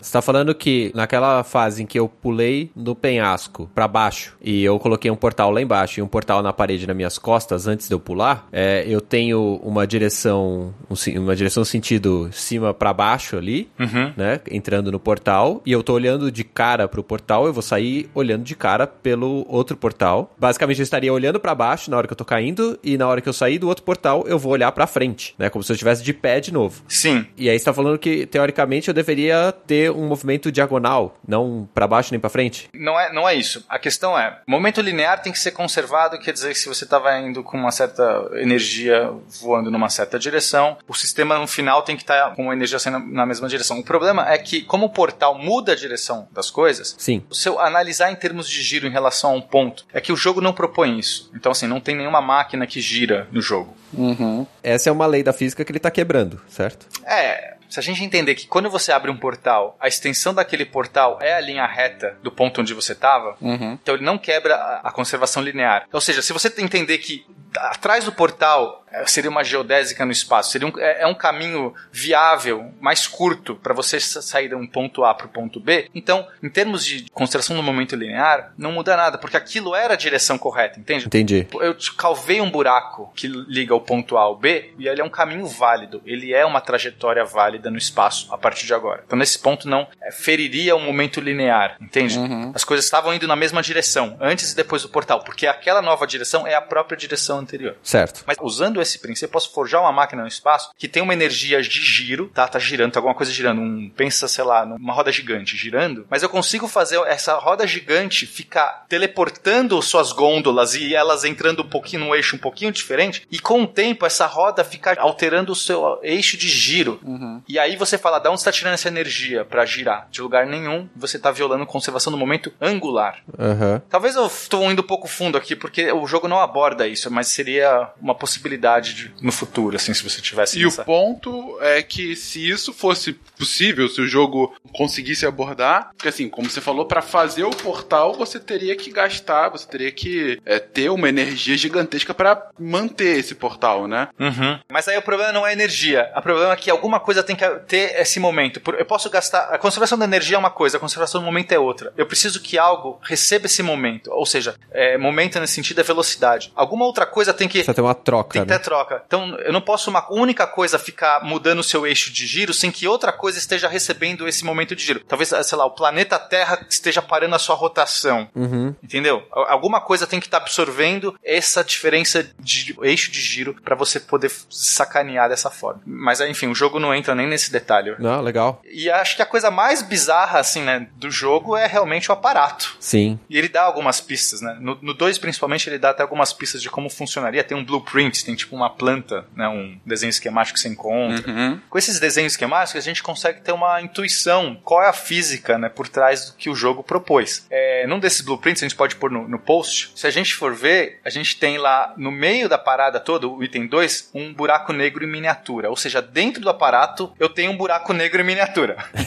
Você tá falando que naquela fase em que eu pulei no penhasco pra baixo e eu coloquei um portal lá embaixo e um portal na parede nas minhas costas antes de eu pular, é, eu tenho uma direção, um uma direção sentido cima pra baixo ali, Uhum. né, entrando no portal e eu tô olhando de cara pro portal, eu vou sair olhando de cara pelo outro portal. Basicamente eu estaria olhando pra baixo na hora que eu tô caindo e na hora que eu sair do outro portal eu vou olhar pra frente, né, como se eu estivesse de pé de novo. Sim. E aí você tá falando que, teoricamente, eu deveria ter um movimento diagonal, não pra baixo nem pra frente? Não é, não é isso. A questão é, momento linear tem que ser conservado, quer dizer que se você estava indo com uma certa energia voando numa certa direção, o sistema no final tem que estar com a energia saindo na, na mesma direção. O problema é que, como o portal muda a direção das coisas, Sim. se eu analisar em termos de giro em relação a um ponto, é que o jogo não propõe isso. Então, assim, não tem nenhuma máquina que gira no jogo. Essa é uma lei da física que ele tá quebrando, certo? É, se a gente entender que quando você abre um portal, a extensão daquele portal é a linha reta do ponto onde você estava, então ele não quebra a, conservação linear. Ou seja, se você entender que atrás do portal seria uma geodésica no espaço, seria um, é, é um caminho viável, mais curto, para você sa- sair de um ponto A para o ponto B, então, em termos de conservação do momento linear, não muda nada, porque aquilo era a direção correta, entende? Entendi. Eu calvei um buraco que liga o ponto A ao B e ele é um caminho válido. Ele é uma trajetória válida no espaço a partir de agora. Então, nesse ponto, não é, feriria o momento linear, entende? As coisas estavam indo na mesma direção, antes e depois do portal, porque aquela nova direção é a própria direção anterior. Certo. Mas usando esse princípio, eu posso forjar uma máquina no espaço que tem uma energia de giro, tá? Tá girando, tá alguma coisa girando. Um, pensa, sei lá, numa roda gigante girando. Mas eu consigo fazer essa roda gigante ficar teleportando suas gôndolas e elas entrando um pouquinho num eixo um pouquinho diferente. E com o tempo, essa roda fica alterando o seu eixo de giro. E aí você fala, da onde você tá tirando essa energia para girar? De lugar nenhum. Você tá violando a conservação do momento angular. Aham. Talvez eu estou indo um pouco fundo aqui, porque o jogo não aborda isso, mas seria uma possibilidade de- no futuro, assim, se você tivesse E nessa- o ponto é que se isso fosse possível, se o jogo conseguisse abordar, porque assim, como você falou, pra fazer o portal você teria que gastar, você teria que é, ter uma energia gigantesca pra manter esse portal, né? Uhum. Mas aí o problema não é energia. O problema é que alguma coisa tem que ter esse momento. Eu posso gastar. A conservação da energia é uma coisa, a conservação do momento é outra. Eu preciso que algo receba esse momento. Ou seja, é, momento nesse sentido é velocidade. Alguma outra coisa tem que. Precisa ter uma troca, Tem que né? Troca. Então, eu não posso uma única coisa ficar mudando o seu eixo de giro sem que outra coisa esteja recebendo esse momento de giro. Talvez, sei lá, o planeta Terra esteja parando a sua rotação. Uhum. Entendeu? Al- Alguma coisa tem que estar absorvendo essa diferença de eixo de giro pra você poder sacanear dessa forma. Mas, enfim, o jogo não entra nem nesse detalhe. Não, legal. E acho que a coisa mais bizarra, assim, né, do jogo é realmente o aparato. Sim. E ele dá algumas pistas, né? No 2, principalmente, ele dá até algumas pistas de como funcionaria. Tem um blueprint, tem tipo uma planta, né? Um desenho esquemático que você encontra. Com esses desenhos esquemáticos, a gente consegue ter uma intuição. Qual é a física, né? Por trás do que o jogo propôs. É, num desses blueprints, a gente pode pôr no, no post. Se a gente for ver, a gente tem lá, no meio da parada toda, o item 2, um buraco negro em miniatura. Ou seja, dentro do aparato, eu tenho um buraco negro em miniatura.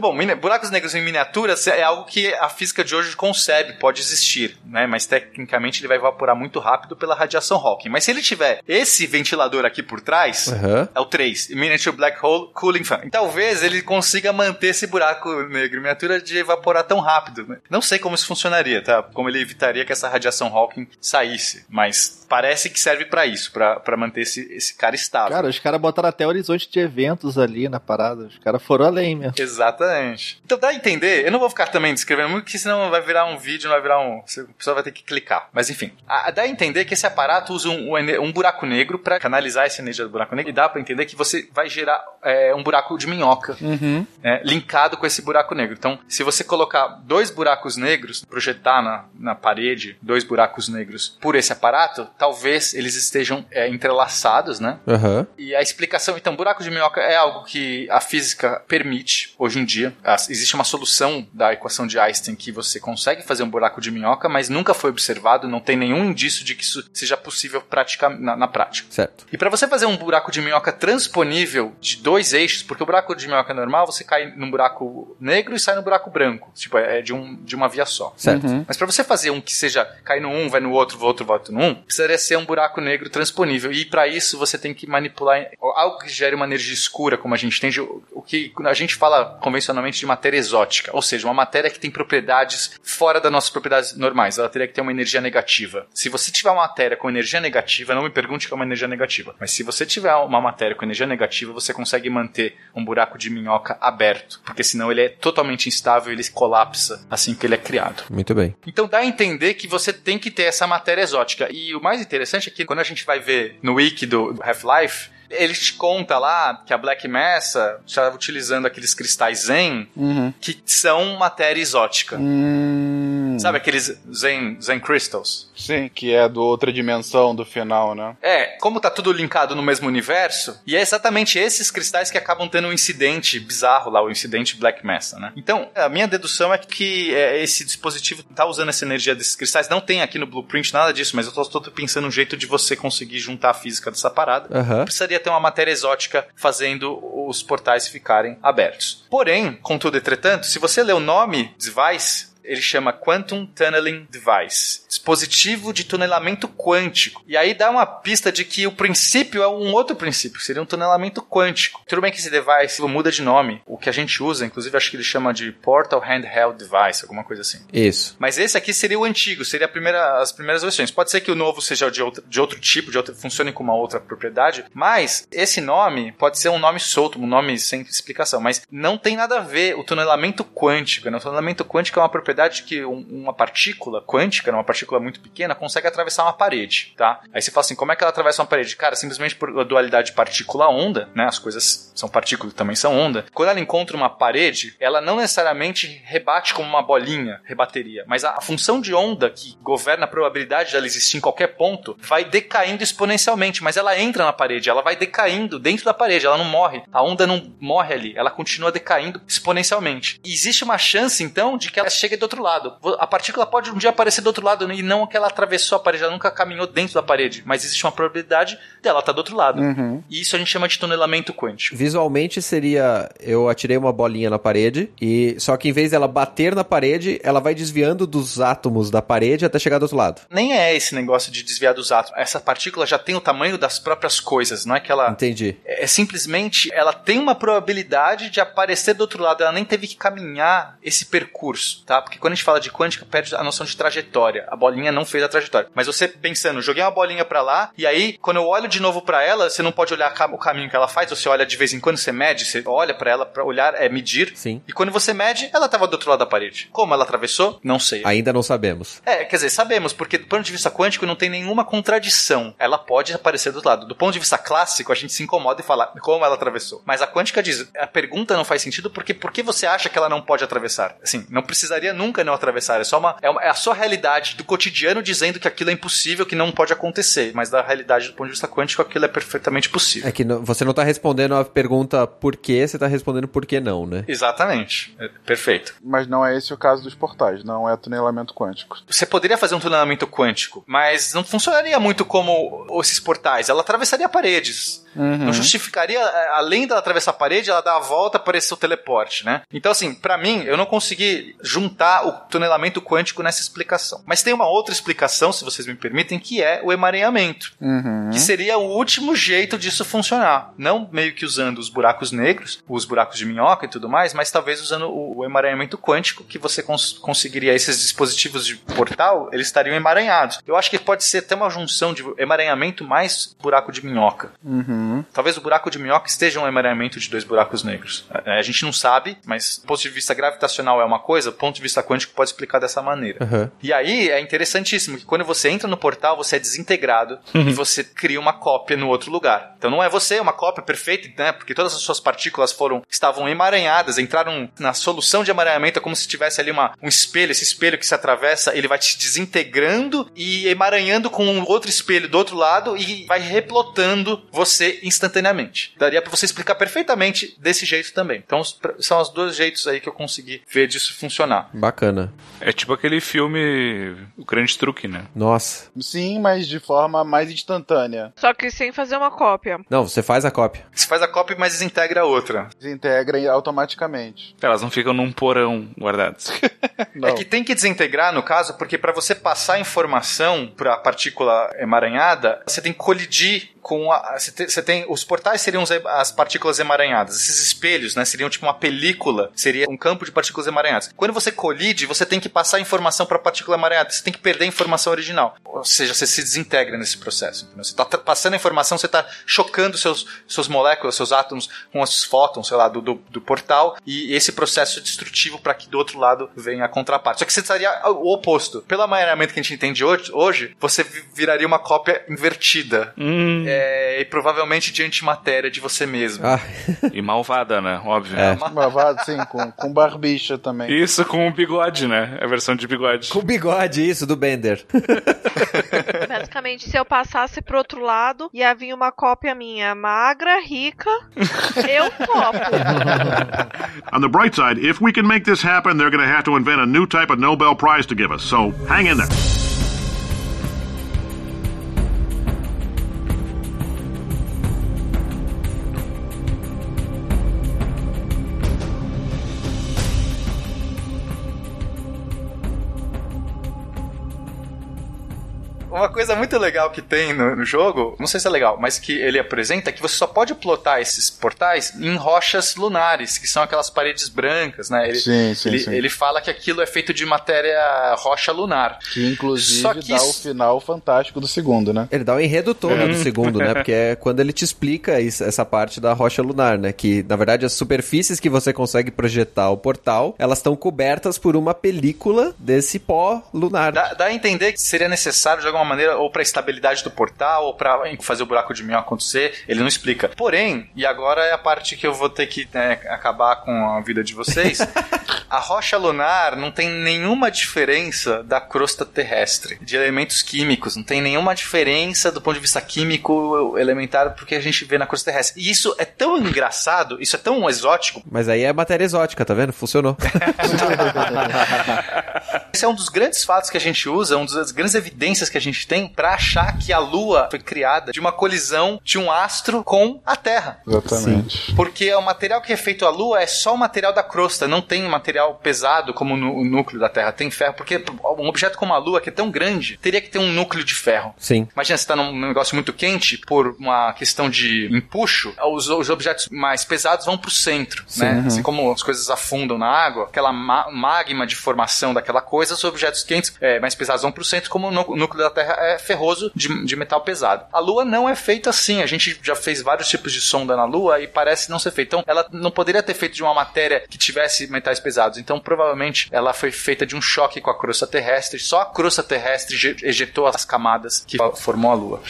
Bom, mini- buracos negros em miniaturas é algo que a física de hoje concebe, pode existir, né? Mas tecnicamente ele vai evaporar muito rápido pela radiação Hawking. Mas se ele tiver esse ventilador aqui por trás, Aham. é o 3, Miniature Black Hole Cooling Fan. Talvez ele consiga manter esse buraco negro em miniatura de evaporar tão rápido. né? Não sei como isso funcionaria, tá? Como ele evitaria que essa radiação Hawking saísse, mas parece que serve pra isso, pra pra manter esse, esse cara estável. Cara, os caras botaram até horizonte de eventos ali na parada. Os caras foram além mesmo. Exatamente. Então dá a entender, eu não vou ficar também descrevendo muito, porque senão vai virar um vídeo, não vai virar um. A pessoa vai ter que clicar. Mas enfim, a- dá a entender que esse aparato usa um, um buraco negro pra canalizar essa energia do buraco negro. E dá pra entender que você vai gerar é, um buraco de minhoca Uhum. né, linkado com esse buraco negro. Então, se você colocar dois buracos negros, projetar na, na parede dois buracos negros por esse aparato, talvez eles estejam é, entrelaçados, né? Aham. E a explicação, então, buraco de minhoca é algo que a física permite hoje em dia. As- Existe uma solução da equação de Einstein que você consegue fazer um buraco de minhoca, mas nunca foi observado, não tem nenhum indício de que isso seja possível praticar na, na prática. Certo. E para você fazer um buraco de minhoca transponível de dois eixos, porque o buraco de minhoca normal você cai num buraco negro e sai no buraco branco, tipo é de, um, de uma via só. Certo. Uhum. Mas para você fazer um que seja cai no um, vai no outro, volta, volta no um, precisaria ser um buraco negro transponível. E para isso você tem que manipular algo que gere uma energia escura, como a gente tem, de- o que a gente fala convencionalmente de matéria exótica, ou seja, uma matéria que tem propriedades fora das nossas propriedades normais. Ela teria que ter uma energia negativa. Se você tiver uma matéria com energia negativa, não me pergunte o que é uma energia negativa, mas se você tiver uma matéria com energia negativa, você consegue manter um buraco de minhoca aberto, porque senão ele é totalmente instável e ele colapsa assim que ele é criado. Muito bem. Então dá a entender que você tem que ter essa matéria exótica. E o mais interessante é que quando a gente vai ver no wiki do Half-Life, ele te conta lá que a Black Mesa estava utilizando aqueles cristais Zen Uhum. que são matéria exótica. Hum. Sabe aqueles Zen, Zen Crystals? Sim, que é do outra dimensão do final, né? É, como tá tudo linkado no mesmo universo, e é exatamente esses cristais que acabam tendo um incidente bizarro lá, o incidente Black Mesa, né? Então, a minha dedução é que é, esse dispositivo tá usando essa energia desses cristais. Não tem aqui no blueprint nada disso, mas eu tô, tô pensando um jeito de você conseguir juntar a física dessa parada. Aham. Precisaria ter uma matéria exótica fazendo os portais ficarem abertos. Porém, contudo, entretanto, se você ler o nome device, ele chama Quantum Tunneling Device, dispositivo de tunelamento quântico. E aí dá uma pista de que o princípio é um outro princípio, seria um tunelamento quântico. Tudo bem que esse device muda de nome. O que a gente usa, inclusive, acho que ele chama de Portal Handheld Device, alguma coisa assim. Isso. Mas esse aqui seria o antigo, seria a primeira, as primeiras versões. Pode ser que o novo seja de outro, de outro tipo, de outra, funcione com uma outra propriedade, mas esse nome pode ser um nome solto, um nome sem explicação, mas não tem nada a ver o tunelamento quântico. Né? O tunelamento quântico é uma propriedade que um- uma partícula quântica, né, uma partícula muito pequena, consegue atravessar uma parede, tá? Aí você fala assim, como é que ela atravessa uma parede? Cara, simplesmente por dualidade partícula-onda, né? As coisas são partículas também são onda. Quando ela encontra uma parede, ela não necessariamente rebate como uma bolinha, rebateria, mas a, a função de onda que governa a probabilidade dela existir em qualquer ponto vai decaindo exponencialmente, mas ela entra na parede, ela vai decaindo dentro da parede, ela não morre. A onda não morre ali, ela continua decaindo exponencialmente. E existe uma chance, então, de que ela chegue do outro lado. A partícula pode um dia aparecer do outro lado e não que ela atravessou a parede, ela nunca caminhou dentro da parede, mas existe uma probabilidade dela estar do outro lado. Uhum. E isso a gente chama de tunelamento quântico. Visualmente seria eu atirei uma bolinha na parede e só que em vez dela bater na parede, ela vai desviando dos átomos da parede até chegar do outro lado. Nem é esse negócio de desviar dos átomos. Essa partícula já tem o tamanho das próprias coisas, não é que ela. Entendi. É simplesmente ela tem uma probabilidade de aparecer do outro lado. Ela nem teve que caminhar esse percurso, tá? Porque porque quando a gente fala de quântica, perde a noção de trajetória. A bolinha não fez a trajetória. Mas você pensando, joguei uma bolinha pra lá, e aí, quando eu olho de novo pra ela, você não pode olhar o caminho que ela faz, você olha de vez em quando, você mede, você olha pra ela pra olhar, é medir. Sim. E quando você mede, ela tava do outro lado da parede. Como ela atravessou? Não sei. Ainda não sabemos. É, quer dizer, sabemos, porque do ponto de vista quântico não tem nenhuma contradição. Ela pode aparecer do outro lado. Do ponto de vista clássico, a gente se incomoda e fala como ela atravessou. Mas a quântica diz, a pergunta não faz sentido porque por que você acha que ela não pode atravessar? Assim, não precisaria nunca não atravessar. É só uma, é, uma- é a sua realidade do cotidiano dizendo que aquilo é impossível, que não pode acontecer. Mas da realidade do ponto de vista quântico, aquilo é perfeitamente possível. É que não- você não tá respondendo a pergunta por quê, você tá respondendo por que não, né? Exatamente. É, perfeito. Mas não é esse o caso dos portais, não é tunelamento quântico. Você poderia fazer um tunelamento quântico, mas não funcionaria muito como esses portais. Ela atravessaria paredes. Uhum. Não justificaria, eh, além dela atravessar a parede, ela dar a volta para esse seu teleporte, né? Então, assim, pra mim, eu não consegui juntar o tunelamento quântico nessa explicação. Mas tem uma outra explicação, se vocês me permitem, que é o emaranhamento. Uhum. Que seria o último jeito disso funcionar. Não meio que usando os buracos negros, os buracos de minhoca e tudo mais, mas talvez usando o, emaranhamento quântico, que você cons- conseguiria esses dispositivos de portal, eles estariam emaranhados. Eu acho que pode ser até uma junção de emaranhamento mais buraco de minhoca. Uhum. Talvez o buraco de minhoca esteja um emaranhamento de dois buracos negros. É, A gente não sabe, mas do ponto de vista gravitacional é uma coisa, do ponto de vista quântico pode explicar dessa maneira. Aham. E aí é interessantíssimo que quando você entra no portal, você é desintegrado e você cria uma cópia no outro lugar. Então não é você, é uma cópia perfeita, né? Porque todas as suas partículas foram estavam emaranhadas, entraram na solução de emaranhamento, é como se tivesse ali uma, um espelho, esse espelho que se atravessa, ele vai te desintegrando e emaranhando com um outro espelho do outro lado e vai replotando você instantaneamente. Daria pra você explicar perfeitamente desse jeito também. Então são os dois jeitos aí que eu consegui ver disso funcionar. Bacana. É tipo aquele filme O Grande Truque, né? Nossa. Sim, mas de forma mais instantânea. Só que sem fazer uma cópia. Não, você faz a cópia. Você faz a cópia, mas desintegra a outra. Desintegra automaticamente. Elas não ficam num porão guardadas. É que tem que desintegrar, no caso, porque para você passar informação para a partícula emaranhada, você tem que colidir com a. Você tem, você tem- os portais seriam as partículas emaranhadas. Esses espelhos, né? Seriam tipo uma película, seria um campo de partículas emaranhadas. Quando você colide, você tem que passar informação para a partícula emaranhada. Você tem que perder a informação original. Ou seja, você se desintegra nesse processo. entendeu? Você está passando a informação, você está chocando seus, suas moléculas, seus átomos com os fótons, sei lá, do, do, do portal. E esse processo destrutivo para que do outro lado venha a contraparte. Só que você estaria o oposto. Pelo amaranhamento que a gente entende hoje, hoje você vi- viraria uma cópia invertida. Hum. É, e provavelmente de antimatéria de você mesmo. Ah. E malvada, né? Óbvio. É. Malvado, sim, com, com barbicha também. Isso com o bigode, né? A versão de bigode. Com bigode, isso, do Bender. Basicamente, se eu passasse pro outro lado, ia vir uma cópia minha magra, rica, eu topo. On the bright side, if we can make this happen, they're going to have to invent a new type of Nobel Prize to give us. So hang in there. Uma coisa muito legal que tem no, no jogo, não sei se é legal, mas que ele apresenta é que você só pode plotar esses portais em rochas lunares, que são aquelas paredes brancas, né? Ele, Sim, sim, ele, sim. ele fala que aquilo é feito de matéria rocha lunar. Que inclusive Só que dá o isso- final fantástico do segundo, né? Ele dá o enredo todo É. do segundo, né? Porque é quando ele te explica isso- essa parte da rocha lunar, né? Que, na verdade, as superfícies que você consegue projetar o portal, elas estão cobertas por uma película desse pó lunar. Dá, dá a entender que seria necessário de alguma maneira, ou para estabilidade do portal, ou para fazer o buraco de minhoca acontecer. Ele não explica. Porém, e agora é a parte que eu vou ter que né, acabar com a vida de vocês. a rocha lunar não tem nenhuma diferença da crosta terrestre, de elementos químicos. Não tem nenhuma diferença do ponto de vista químico elementar porque a gente vê na crosta terrestre. E isso é tão engraçado, isso é tão exótico, Mas aí é matéria exótica, tá vendo? Funcionou. Esse é um dos grandes fatos que a gente usa, uma das grandes evidências que a gente gente tem pra achar que a Lua foi criada de uma colisão de um astro com a Terra. Exatamente. Porque o material que é feito a Lua é só o material da crosta, não tem material pesado como no, o núcleo da Terra. Tem ferro, porque um objeto como a Lua, que é tão grande, teria que ter um núcleo de ferro. Sim. Imagina, você tá num negócio muito quente, por uma questão de empuxo, os, os objetos mais pesados vão pro centro, Sim. né? Uhum. Assim como as coisas afundam na água, aquela ma- magma de formação daquela coisa, os objetos quentes é, mais pesados vão pro centro, como o núcleo da Terra é ferroso de, de metal pesado. A Lua não é feita assim, a gente já fez vários tipos de sonda na Lua e parece não ser feita. Então, ela não poderia ter feito de uma matéria que tivesse metais pesados. Então, provavelmente, ela foi feita de um choque com a crosta terrestre. Só a crosta terrestre eje- ejetou as camadas que formou a Lua.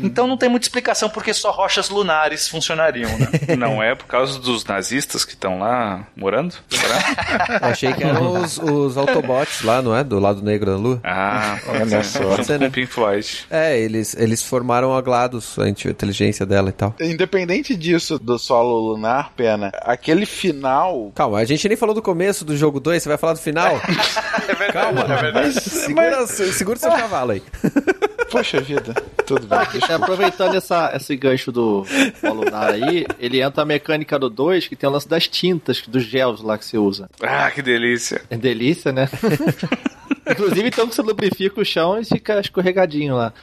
Então, não tem muita explicação porque só rochas lunares funcionariam, né? Não é por causa dos nazistas que estão lá morando? Será? Achei que eram os, os Autobots lá, não é? Do lado negro da Lua. Ah, Olha só. o Pink Floyd. É, eles, eles formaram a GLaDOS, a inteligência dela e tal. Independente disso, do solo lunar, pena, aquele final. Calma, a gente nem falou do começo do jogo 2, você vai falar do final? Calma, segura, segura seu cavalo aí. Poxa vida, tudo bem. É, aproveitando essa, esse gancho do Lunar aí, ele entra a mecânica do 2, que tem o lance das tintas, dos gels lá que você usa. Ah, que delícia. É delícia, né? Inclusive, então que você lubrifica o chão e fica escorregadinho lá.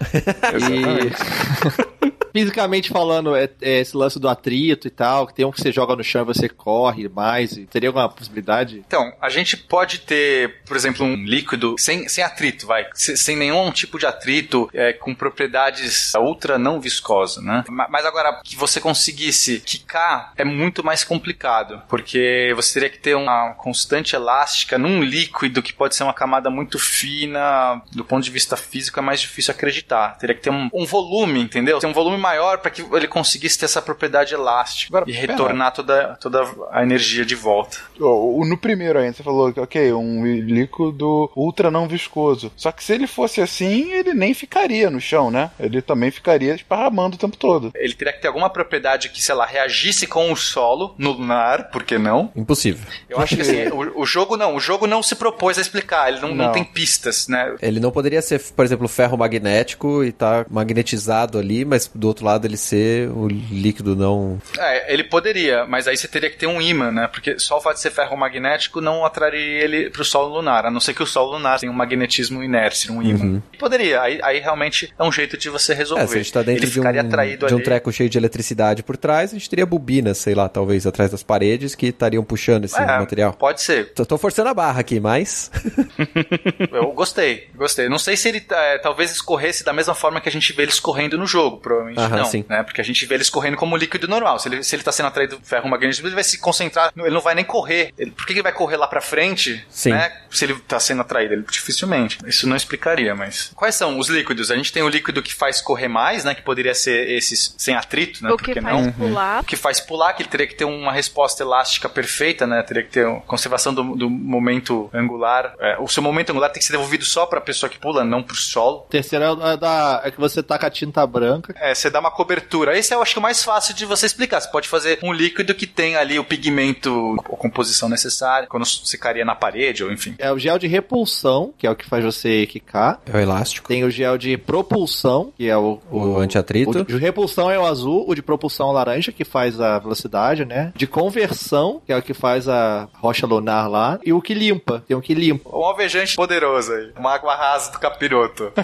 E... Fisicamente falando, é, é esse lance do atrito e tal, que tem um que você joga no chão e você corre mais. Teria alguma possibilidade? Então, a gente pode ter, por exemplo, um líquido sem, sem atrito, vai, se- sem nenhum tipo de atrito, é, com propriedades ultra não viscosas, né? Ma- Mas agora, que você conseguisse quicar é muito mais complicado, porque você teria que ter uma constante elástica num líquido que pode ser uma camada muito fina, do ponto de vista físico é mais difícil acreditar. Teria que ter um, um volume, entendeu? Ter um volume maior para que ele conseguisse ter essa propriedade elástica e pera. retornar toda, toda a energia de volta. Ó, o- No primeiro ainda, você falou que, ok, um líquido ultra não viscoso. Só que se ele fosse assim, ele nem ficaria no chão, né? Ele também ficaria esparramando o tempo todo. Ele teria que ter alguma propriedade que, sei lá, reagisse com o solo no lunar, por que não? Impossível. Eu acho que assim, o, o jogo não, o jogo não se propôs a explicar, ele não, não. Não. Tem pistas, né? Ele não poderia ser, por exemplo, ferro magnético e tá magnetizado ali, mas do outro lado ele ser o líquido não. É, ele poderia, mas aí você teria que ter um ímã, né? Porque só o fato de ser ferro magnético não atrairia ele pro solo lunar, a não ser que o solo lunar tenha um magnetismo inércia, um ímã. Uhum. Poderia, aí, aí realmente é um jeito de você resolver. É, se a gente tá dentro ele de um, atraído de um ali. treco cheio de eletricidade por trás, a gente teria bobinas, sei lá, talvez atrás das paredes que estariam puxando esse É, material. Pode ser. Tô, tô forçando a barra aqui, mas. Eu gostei, gostei. Não sei se ele é, talvez escorresse da mesma forma que a gente vê ele escorrendo no jogo, provavelmente Aham, não, sim. né? Porque a gente vê ele escorrendo como líquido normal. Se ele, se ele tá sendo atraído do ferro magnético, ele vai se concentrar, ele não vai nem correr. Ele- por que ele vai correr lá pra frente, Sim. né? Se ele tá sendo atraído, ele dificilmente. Isso não explicaria, mas quais são os líquidos? A gente tem o líquido que faz correr mais, né? Que poderia ser esses sem atrito, né? O Por que que faz não? pular. O que faz pular, que ele teria que ter uma resposta elástica perfeita, né? Teria que ter conservação do, do momento angular. É, o seu momento angular tem que ser devolvido só pra pessoa que pula, não pro solo. Terceiro é, é da, é que você taca a tinta branca. É, você dá uma cobertura. Esse eu acho que é o mais fácil de você explicar. Você pode fazer um líquido que tem ali o pigmento, a composição necessária, quando secaria na parede, ou enfim. É o gel de repulsão, que é o que faz você quicar. É o elástico. Tem o gel de propulsão, que é o... O anti-atrito. O de repulsão é o azul, o de propulsão é o laranja, que faz a velocidade, né? De conversão, que é o que faz a rocha lunar lá. E o que limpa, tem o que limpa. Um alvejante poderoso aí. Uma água rasa do capiroto.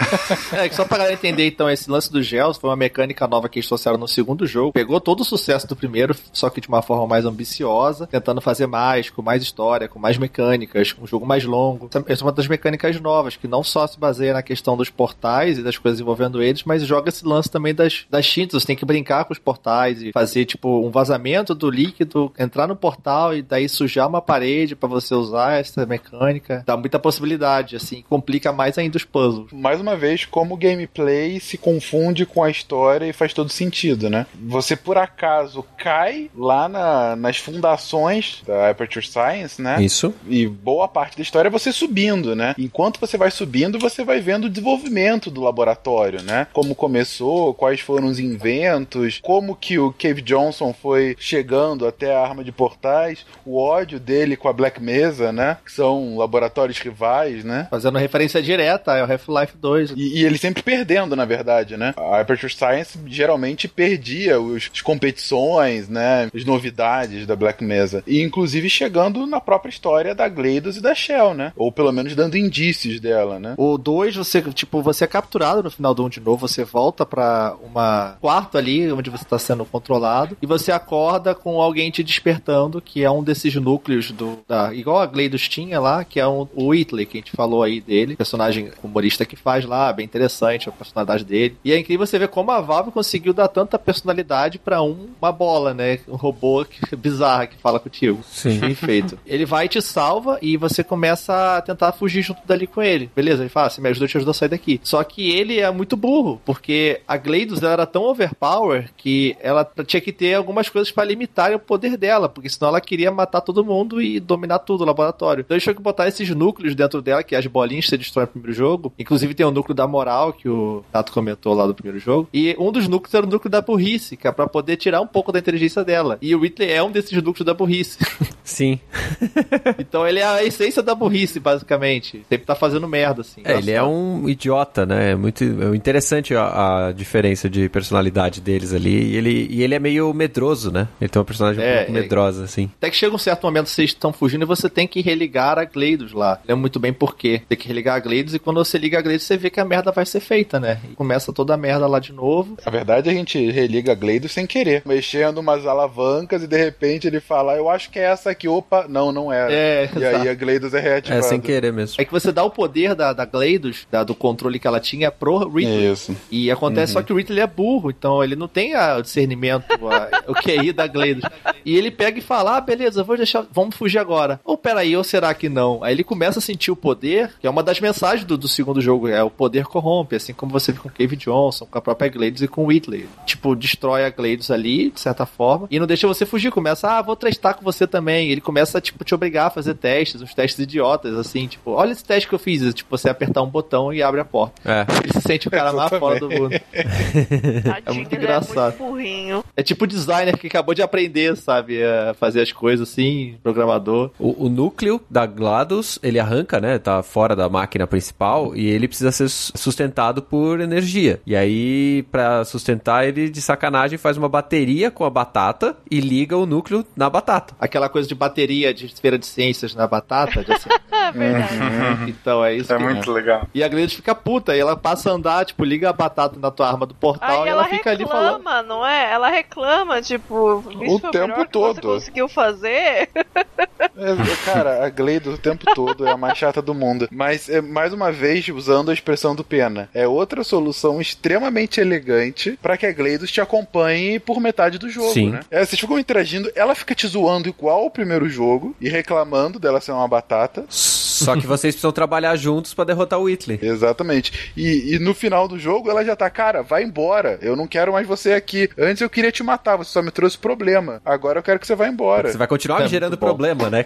É, só pra galera entender, então, esse lance dos gels foi uma mecânica nova que eles trouxeram no segundo jogo. Pegou todo o sucesso do primeiro, só que de uma forma mais ambiciosa, tentando fazer mais, com mais história, com mais mecânicas, um jogo mais longo. Essa é uma das mecânicas novas, que não só se baseia na questão dos portais e das coisas envolvendo eles, mas joga esse lance também das, das tintas. Você tem que brincar com os portais e fazer, tipo, um vazamento do líquido, entrar no portal e daí sujar uma parede pra você usar essa mecânica. Dá muita possibilidade, assim, complica mais ainda os puzzles. Mais uma vez, como o gameplay se confunde com a história história e faz todo sentido, né? Você por acaso cai lá na- nas fundações da Aperture Science, né? Isso. E boa parte da história é você subindo, né? Enquanto você vai subindo, você vai vendo o desenvolvimento do laboratório, né? Como começou, quais foram os inventos, como que o Cave Johnson foi chegando até a arma de portais, o ódio dele com a Black Mesa, né? Que são laboratórios rivais, né? Fazendo referência direta ao Half-Life 2. E, e ele sempre perdendo, na verdade, né? A Aperture Science geralmente perdia os, as competições, né? As novidades da Black Mesa. E inclusive chegando na própria história da Gleidos e da Shell, né? Ou pelo menos dando indícios dela, né? O 2, você, tipo, você é capturado no final do 1 de novo, você volta pra uma quarto ali, onde você tá sendo controlado, e você acorda com alguém te despertando, que é um desses núcleos do. Da, igual a Gleidos tinha lá, que é um, o Whitley, que a gente falou aí dele, personagem humorista que faz lá, bem interessante a personalidade dele. E é incrível você ver como a Valve conseguiu dar tanta personalidade pra um, uma bola, né? Um robô que, bizarro que fala contigo. Sim. Bem feito. Ele vai e te salva e você começa a tentar fugir junto dali com ele. Beleza, ele fala, você me ajuda, eu te ajudo a sair daqui. Só que ele é muito burro, porque a Gleidos era tão overpower que ela tinha que ter algumas coisas pra limitar o poder dela, porque senão ela queria matar todo mundo e dominar tudo o laboratório. Então eles tinham que botar esses núcleos dentro dela, que é as bolinhas você destrói no primeiro jogo. Inclusive tem o núcleo da moral, que o Tato comentou lá do primeiro jogo. E um dos núcleos era o núcleo da burrice, que é pra poder tirar um pouco da inteligência dela. E o Whitley é um desses núcleos da burrice. Sim. então ele é a essência da burrice, basicamente. Sempre tá fazendo merda, assim. É, ele é um idiota, né? É muito é interessante a, a diferença de personalidade deles ali. E ele, e ele é meio medroso, né? Ele tem uma personagem um É, pouco é. medrosa, assim. Até que chega um certo momento vocês estão fugindo e você tem que religar a Gleidos lá. Lembra muito bem por quê. Tem que religar a Gleidos e quando você liga a Gleidos você vê que a merda vai ser feita, né? E começa toda a merda lá de novo. Na verdade, a gente religa Gleidos sem querer, mexendo umas alavancas e de repente ele fala, eu acho que é essa aqui, opa, não, não era. É, e exato. aí a Gleidos é reativada. mesmo. É que você dá o poder da, da Gleidos, da- do controle que ela tinha pro Ridley. Isso. E acontece Uhum. só que o Ridley é burro, então ele não tem a- o discernimento, a- o QI da Gleidos. E ele pega e fala: ah, beleza, vou deixar, vamos fugir agora. Ou peraí, ou será que não? Aí ele começa a sentir o poder, que é uma das mensagens do, do segundo jogo, é o poder corrompe, assim como você vê com o Cave Johnson, com a própria Gleidos e com o Whitley. Tipo, destrói a Gleidos ali, de certa forma, e não deixa você fugir. Começa, ah, vou testar com você também. Ele começa, tipo, te obrigar a fazer testes, uns testes idiotas, assim, tipo, olha esse teste que eu fiz, tipo, você apertar um botão e abre a porta. É. Ele se sente o cara mais fora do mundo. é muito engraçado. burrinho. É tipo o designer que acabou de aprender, sabe? A fazer as coisas assim, programador. O, o núcleo da GLaDOS, ele arranca, né? Tá fora da máquina principal e ele precisa ser su- sustentado por energia. E aí, pra sustentar, ele de sacanagem faz uma bateria com a batata e liga o núcleo na batata. Aquela coisa de bateria de feira de ciências na batata. De assim. Verdade. Então é isso. É que- muito legal. E a Gleidos fica puta, e ela passa a andar, tipo, liga a batata na tua arma do portal Aí e ela, ela fica ali falando. reclama, não é? Ela reclama, tipo, O tempo que todo. você conseguiu fazer. É, cara, a Gleidos o tempo todo é a mais chata do mundo. Mas, é, mais uma vez, usando a expressão do Pena, é outra solução extremamente elegante pra que a Gleidos te acompanhe por metade do jogo, Sim. né? É, vocês ficam interagindo, ela fica te zoando igual o primeiro jogo e reclamando dela ser uma batata. Só que vocês precisam trabalhar juntos pra derrotar o Whitley. Exatamente. E, e no final do jogo ela já tá, cara, vai embora. Eu não quero mais você aqui. Antes eu queria te matar, você só me trouxe problema. Agora eu quero que você vá embora. Você vai continuar É me gerando problema, né?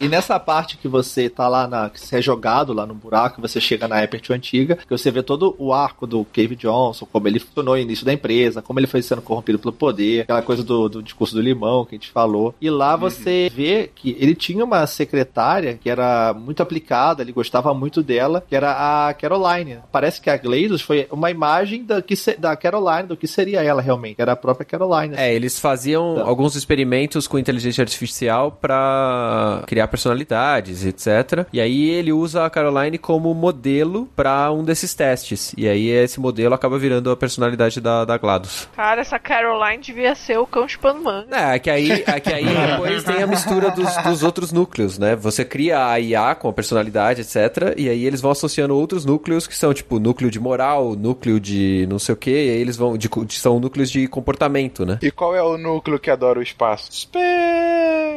E nessa parte que você tá lá na. que é jogado lá no buraco, você chega na Aperture antiga, que você vê todo o arco do Cave Johnson, como ele funcionou no início da empresa, como ele foi sendo corrompido pelo poder, aquela coisa do, do discurso do limão que a gente falou. E lá você vê que ele tinha uma secretária que era muito aplicada, ele gostava muito dela, que era a Caroline. Parece que a Gleidos foi uma imagem da, que se- da Caroline, do que seria ela realmente, era a própria Caroline. É, eles faziam alguns experimentos com inteligência artificial pra criar personalidades, etc. E aí ele usa a Caroline como modelo pra um desses testes. E aí esse modelo acaba virando a personalidade da, da GLaDOS. Cara, essa Caroline devia ser o cão chupando manga. É, é que aí, é que aí depois tem a mistura dos, dos outros núcleos, né? Você cria a IA com a personalidade, etc. E aí eles vão associando outros núcleos que são, tipo, núcleo de moral, núcleo de não sei o que, e aí eles vão. De, de- são núcleos de comportamento, né? E qual é o núcleo que adora o espaço?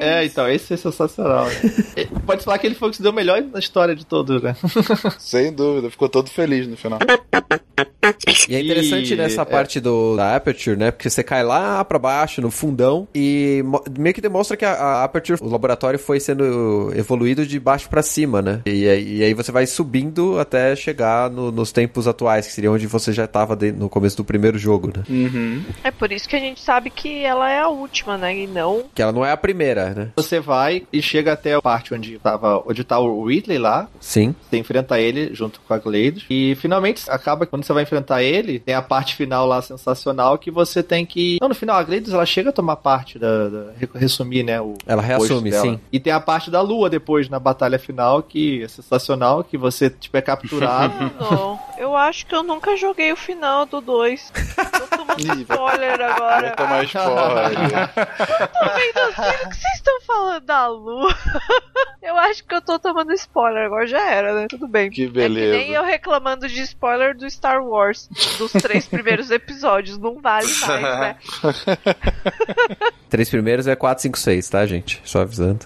É, então, esse é sensacional. né? Pode falar que ele foi o que se deu melhor na história de todos, né? Sem dúvida, ficou todo feliz no final. E é interessante E- nessa é. parte do, da Aperture, né? Porque você cai lá pra baixo, no fundão, e meio que demonstra que a, a Aperture, o laboratório foi sendo evoluído de baixo pra cima, né? E, aí- e aí você vai subindo até chegar no- nos tempos atuais, que seria onde você já tava de- no começo do primeiro jogo, né? Uhum. É por isso que a gente sabe que ela é a última, né? E não. Que ela não é a primeira, né? Você vai e chega até a parte onde, tava, onde tá o Whitley lá. Sim. Você enfrenta ele junto com a Gleidos. E finalmente acaba que quando você vai enfrentar ele, tem a parte final lá sensacional que você tem que. Não, no final, a Gleidos ela chega a tomar parte da. da- re- resumir, né? O Ela reassume, sim. E tem a parte da lua depois, na batalha final, que é sensacional, que você tipo, é capturado. Eu acho que eu nunca joguei o final do 2. Tô tomando spoiler agora. Vai tomar spoiler. Tô vendo assim, o que vocês estão falando da lua? Eu acho que eu tô tomando spoiler, agora já era, né? Tudo bem. Que É que beleza. nem eu reclamando de spoiler do Star Wars, dos três primeiros episódios. Não vale mais, né? Três primeiros é 4, 5, 6, tá, gente? Só avisando.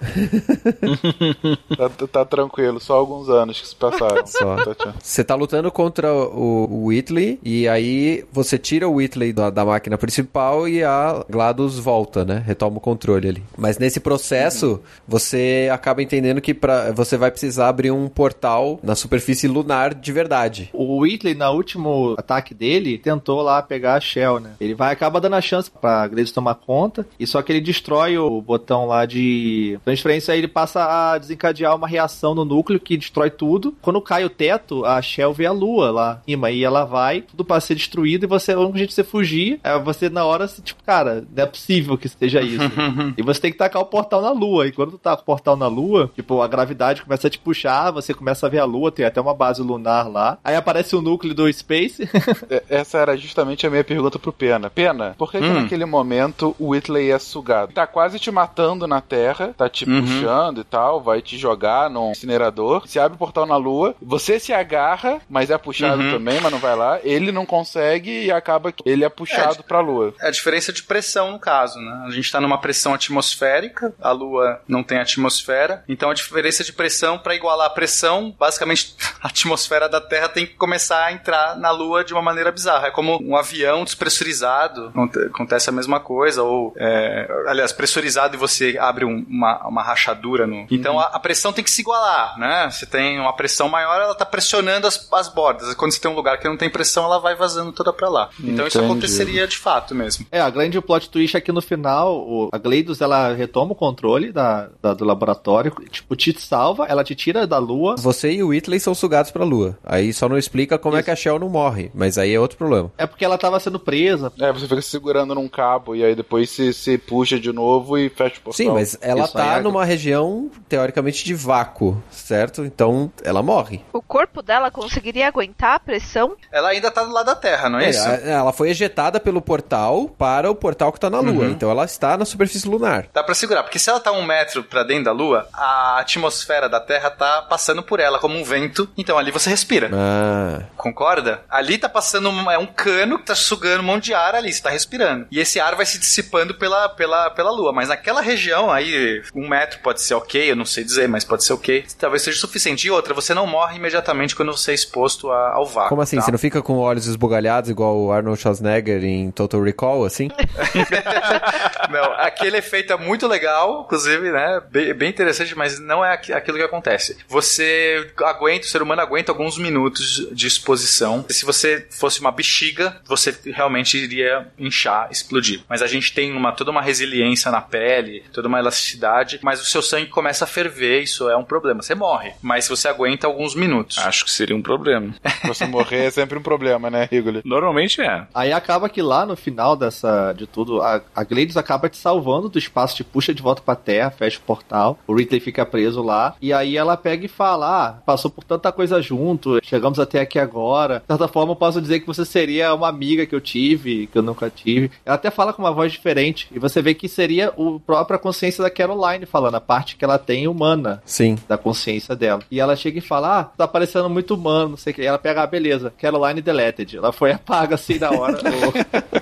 Tá, tá tranquilo, só alguns anos que se passaram. Só. Tá, tchau. Você tá lutando contra o, o Whitley e aí você tira o Whitley da, da máquina principal e a GLaDOS volta, né? Retoma o controle ali. Mas nesse processo, você acaba entendendo que pra, você vai precisar abrir um portal na superfície lunar de verdade. O Whitley, no último ataque dele, tentou lá pegar a Shell, né? Ele vai acaba dando a chance pra Gleidos tomar conta, e só que ele destrói o botão lá de transferência, aí ele passa a desencadear uma reação no núcleo que destrói tudo. Quando cai o teto, a Shell vê a lua lá em cima, e ela vai, tudo para ser destruído, e você, a única jeito de você fugir, é você na hora, assim, tipo, cara, não é possível que esteja isso. e você tem que tacar o portal na lua, e quando tu taca o portal na lua, tipo, a gravidade começa a te puxar, você começa a ver a lua, tem até uma base lunar lá, aí aparece o núcleo do Space. É, Essa era justamente a minha pergunta pro Pena. Pena, por que, que Hum. naquele momento o Whitley é sugado? Tá quase te matando na Terra, tá te Uhum. puxando e tal, vai te jogar num incinerador, se abre o portal na Lua, você se agarra, mas é puxado Uhum. também, mas não vai lá, ele não consegue e acaba que ele é puxado pra Lua. É a diferença de pressão no caso, né? A gente tá numa pressão atmosférica, a Lua não tem atmosfera, então a diferença de pressão para igualar a pressão, basicamente a atmosfera da Terra tem que começar a entrar na Lua de uma maneira bizarra. É como um avião despressurizado, aconte- acontece a mesma coisa, ou é, aliás, pressurizado e você abre um- uma, uma rachadura no. Então a, a pressão tem que se igualar, né? Você tem uma pressão maior, ela tá pressionando as, as bordas. Quando você tem um lugar que não tem pressão, ela vai vazando toda pra lá. Então isso Entendi. aconteceria de fato mesmo. É, a grande plot twist aqui no final, o- a Gleidos, ela retoma o controle da, da- do laboratório, tipo, te salva, ela te tira da lua. Você e o Whitley são sugados pra lua. Aí só não explica como é que a Shell não morre, mas aí é outro problema. É porque ela tava sendo presa. É, você fica se segurando num cabo e aí depois se, se puxa de novo e fecha o portal. Sim, mas ela Isso tá é- numa região teoricamente de vácuo, certo? Então ela morre. O corpo dela conseguiria aguentar a pressão? Ela ainda tá do lado da Terra, não é, É, isso? a- ela foi ejetada pelo portal para o portal que tá na Lua. Uhum. Então ela está na superfície lunar. Dá pra segurar, porque se ela tá um metro pra dentro da Lua, a atmosfera da Terra tá passando por ela como um vento, então ali você respira. Ah. Concorda? Ali tá passando um, é um cano que tá sugando um monte de ar ali, você tá respirando. E esse ar vai se dissipando pela, pela, pela Lua. Mas naquela região aí, um metro pode ser ok, eu não sei dizer, mas pode ser ok. Talvez seja suficiente. E outra, você não morre imediatamente quando você é exposto a- ao vácuo. Como assim? tá? Você não fica com olhos esbugalhados igual o Arnold Schwarzenegger em Total Recall, assim? Não, aquele efeito é muito legal, inclusive, né? Bem, bem interessante, mas não é aqui- aquilo que acontece. Você aguenta, o ser humano aguenta alguns minutos de exposição. Se você fosse uma bexiga, você realmente iria inchar, explodir. Mas a gente tem uma, toda uma resiliência na pele, toda uma elasticidade, mas o seu sangue começa a ferver, isso é um problema. Você morre, mas você aguenta alguns minutos. Acho que seria um problema. Você morrer é sempre um problema, né, Rigoli? Normalmente é. Aí acaba que lá no final dessa de tudo, a, a Gleidos acaba te salvando do espaço, te puxa de volta pra terra, fecha o portal, o Ridley fica preso lá, e aí ela pega e fala: Ah, passou por tanta coisa junto, chegamos até aqui agora. De certa forma, eu posso dizer que você seria uma amiga que eu tive, que eu nunca tive. Ela até fala com uma voz diferente, e você vê que seria o própria consciência da Caroline falando, a parte que ela tem humana Sim. da consciência dela. E ela chega e fala: Ah, tá parecendo muito humano, não sei o que. E ela pega, ah, beleza, Caroline deleted. Ela foi apaga assim na hora.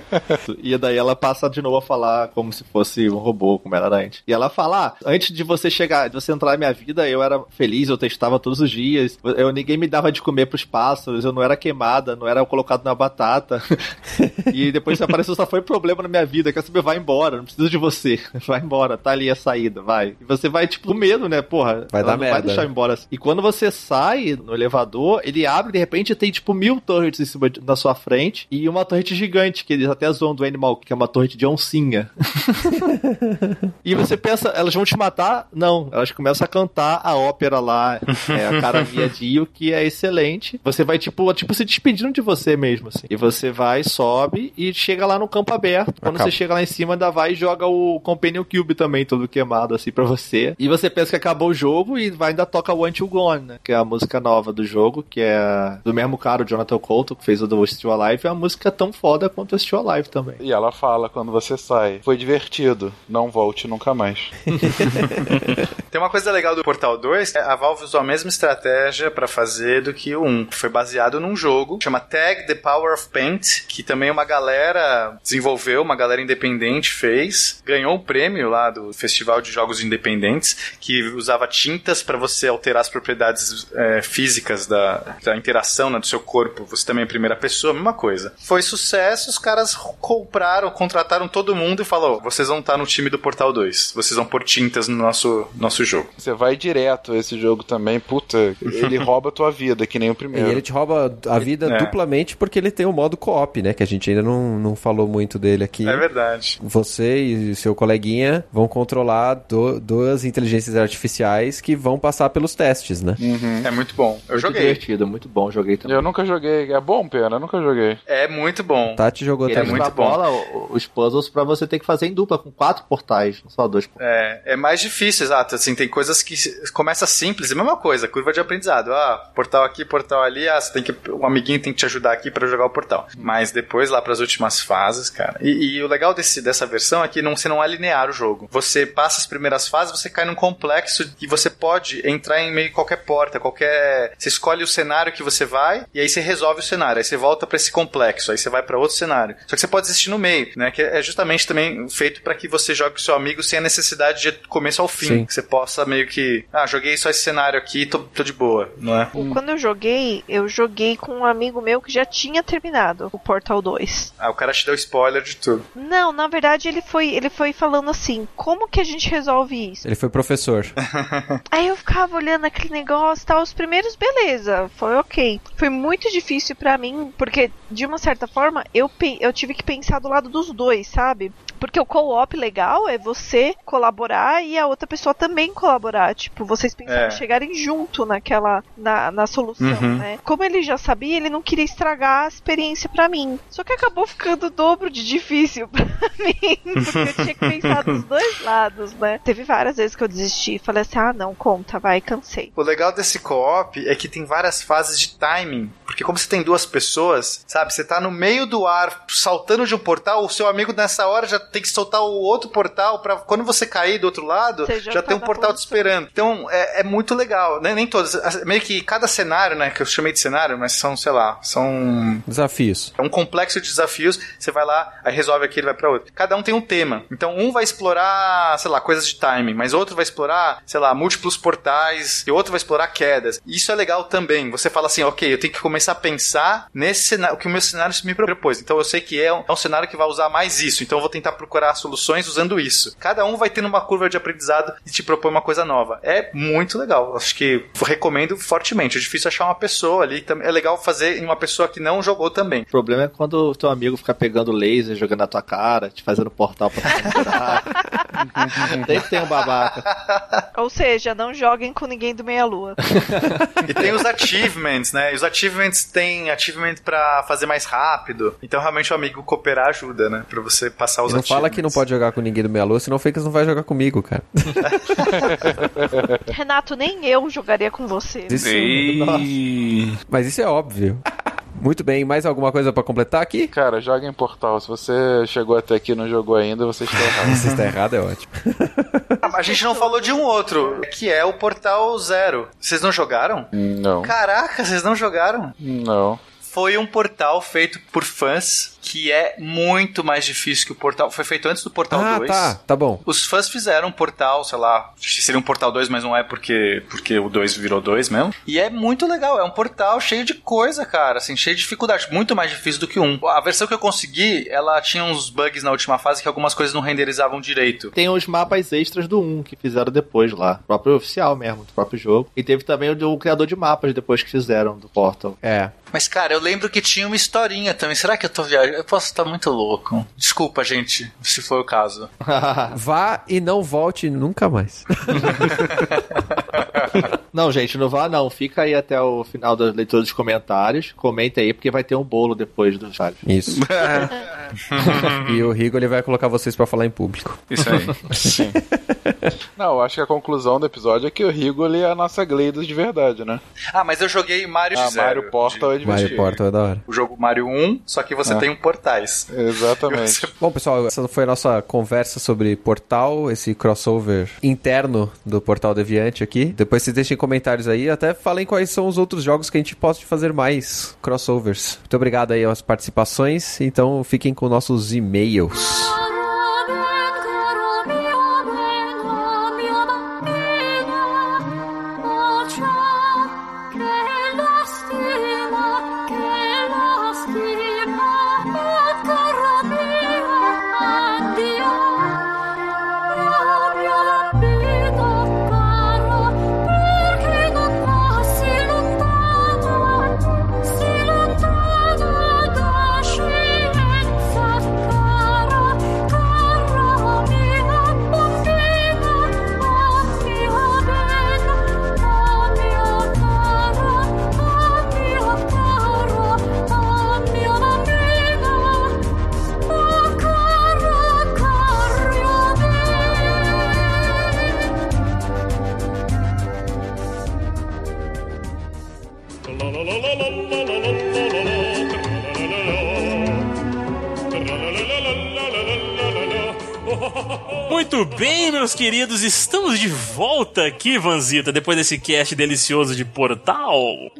E daí ela passa de novo a falar como se fosse um robô, como era antes. E ela fala: ah, antes de você chegar, de você entrar na minha vida, eu era feliz, eu testava todos os dias. Eu, ninguém me dava de comer pros pássaros, eu não era queimada, não era colocado na batata. e depois você apareceu, só foi problema na minha vida. Quer saber? Vai embora, não preciso de você. Vai embora, tá ali a saída, vai. E você vai, tipo, com medo, né? Porra, Vai dar não merda. Vai deixar embora. E quando você sai no elevador, ele abre de repente tem, tipo, mil turrets em cima de- na sua frente e uma torrete gigante, que eles até zoam do Animal, que é uma torrete de oncinha. e você pensa, elas vão te matar? Não. Elas começam a cantar a ópera lá, é, a cara Dio, que é excelente. Você vai, tipo, tipo, se despedindo de você mesmo, assim. E você vai, sobe e chega lá no campo aberto. Quando Acaba. você chega lá em cima, ainda vai e joga o Companion Cube também, todo queimado, assim, pra você. E você pensa que acabou o jogo e vai ainda toca o Until Gone, né? Que é a música nova do jogo, que é do mesmo cara, o Jonathan Colton, que fez o do Still Alive. É uma música tão foda quanto o Still Alive também. E ela fala quando você sai: Foi divertido, não volte nunca mais. Tem uma coisa legal do Portal 2, é a Valve usou a mesma estratégia pra fazer do que o 1. Foi baseado num jogo, chama Tag The Power of Paint, que também uma galera desenvolveu, uma galera independente fez, ganhou um prêmio lá do Festival de Jogos Independentes, que usava tintas pra você alterar as propriedades é, físicas da, da interação né, do seu corpo. Você também é primeira pessoa, mesma coisa. Foi sucesso, os caras compraram, contrataram todo mundo e falou: vocês vão estar no time do Portal 2, vocês vão pôr tintas no nosso, nosso jogo. Você vai direto esse jogo também, puta, ele rouba a tua vida, que nem o E primeiro. ele te rouba a vida É. duplamente porque ele tem o modo co-op, né? Que a gente ainda não, não falou muito dele aqui. É verdade. Você e seu coleguinha vão controlar do- duas inteligências artificiais que vão passar pelos testes, né? É muito bom. Eu Muito joguei. divertido, muito bom, joguei também. Eu nunca joguei. É bom, pena, eu nunca joguei. É muito bom. Tati jogou Ele também. muito extrapola o- os puzzles pra você ter que fazer em dupla, com quatro portais, não só dois. É, é mais difícil, exato. Assim, tem coisas que começa simples, é a mesma coisa, curva de aprendizado. Ah, portal aqui, portal ali, ah, você tem que. Um amiguinho tem que te ajudar aqui pra jogar o portal. Mas depois, lá pras últimas fases, cara. E, e o legal desse, dessa versão é que não, você não é linear o jogo. Você passa as primeiras fases, você cai num complexo e você pode entrar em meio qualquer porta, qualquer. Você escolhe o cenário que você vai e aí você resolve o cenário. Aí você volta pra esse complexo, aí você vai pra outro cenário. Só que você pode desistir no meio, né? Que é justamente também feito pra que você jogue com seu amigo sem a necessidade de começo ao fim. Sim. Que você possa meio que. Ah, joguei só esse cenário aqui, tô, tô de boa, não é? Quando eu joguei, eu joguei com um amigo meu que já tinha terminado o Portal 2. Ah, o cara te deu spoiler de tudo. Não, na verdade ele foi, ele foi falando assim, como que a gente resolve isso? Ele foi professor. Aí eu ficava olhando aquele negócio, tal, os primeiros, beleza, foi ok. Foi muito difícil pra mim, porque de uma certa forma eu, eu tive que pensar do lado dos dois, sabe? Porque o co-op legal é você colaborar e a outra pessoa também colaborar. Tipo, vocês pensarem É. em chegarem junto naquela. na, na solução, Uhum. né? Como ele já sabia, ele não queria estragar a experiência pra mim. Só que acabou ficando o dobro de difícil pra mim. Porque eu tinha que pensar dos dois lados, né? Teve várias vezes que eu desisti. Falei assim, ah não, conta, vai, cansei. O legal desse co-op é que tem várias fases de timing. Porque como você tem duas pessoas, sabe? Você tá no meio do ar, saltando de um portal, o seu amigo nessa hora já tem que soltar o outro portal para quando você cair do outro lado, Você já já, tá tem um portal te esperando. Então é, é muito legal. né? Nem todos. Meio que cada cenário, né? Que eu chamei de cenário, mas são, sei lá, são Desafios. é um complexo de desafios. Você vai lá, aí resolve aquele, vai pra outro. Cada um tem um tema. Então, um vai explorar, sei lá, coisas de timing, mas outro vai explorar, sei lá, múltiplos portais, e outro vai explorar quedas. Isso é legal também. Você fala assim, ok, eu tenho que começar a pensar nesse cenário, o que meu cenário me propôs. Então, eu sei que é um, é um cenário que vai usar mais isso. Então, eu vou tentar procurar soluções usando isso. Cada um vai tendo uma curva de aprendizado e te propõe uma coisa nova. É muito legal. Acho que recomendo fortemente. É difícil achar uma pessoa ali. É legal fazer em uma pessoa que não jogou também. O problema é quando o teu amigo fica pegando laser, jogando na tua cara, te fazendo portal pra te segurar. Sempre tem um babaca. Ou seja, não joguem com ninguém do meia-lua. E tem os achievements, né? E os achievements tem achievement pra fazer mais rápido. Então realmente o amigo cooperar ajuda, né? Pra você passar os E não fala que não pode jogar com ninguém do Meia Lua, senão o Fakers não vai jogar comigo, cara. Renato, nem eu jogaria com você. Isso, Mas isso é óbvio. Muito bem, mais alguma coisa pra completar aqui? Cara, joga em portal. Se você chegou até aqui e não jogou ainda, você está errado. Se está errado, é ótimo. Ah, mas a gente não falou de um outro, que é o Portal Zero. Vocês não jogaram? Não. Caraca, vocês não jogaram? Não. Foi um portal feito por fãs que é muito mais difícil que o Portal. Foi feito antes do Portal ah, 2. tá, tá bom. Os fãs fizeram um Portal, sei lá, seria um Portal 2, mas não é porque, porque o 2 virou 2 mesmo. E é muito legal, é um portal cheio de coisa, cara, assim, cheio de dificuldade, muito mais difícil do que um. A versão que eu consegui, ela tinha uns bugs na última fase que algumas coisas não renderizavam direito. Tem os mapas extras do 1 que fizeram depois lá. O próprio oficial mesmo, do próprio jogo. E teve também o, do criador de mapas depois que fizeram do Portal. É. Mas, cara, eu lembro que tinha uma historinha também. Será que eu tô viajando? Eu posso estar muito louco. Desculpa, gente, se for o caso. Vá e não volte nunca mais. Não, gente, não vá não. Fica aí até o final da leitura dos comentários. Comenta aí, porque vai ter um bolo depois dos vários. Isso. e o Rigo ele vai colocar vocês pra falar em público. Isso aí. Sim. Não, eu acho que a conclusão do episódio é que o Rigoli é a nossa Gleidos de verdade, né? Ah, mas eu joguei Mario Ah, Zero, Mario Portal é de- Mario Portal é da hora. O jogo Mario 1, só que você É. tem um portais. Exatamente. Bom, pessoal, essa foi a nossa conversa sobre Portal, esse crossover interno do Portal Deviante aqui. Depois vocês deixem comentários aí, até falem quais são os outros jogos que a gente pode fazer mais crossovers. Muito obrigado aí às participações, então fiquem com nossos e-mails. Meus queridos, estamos de volta aqui, Vanzita, depois desse cast delicioso de Portal.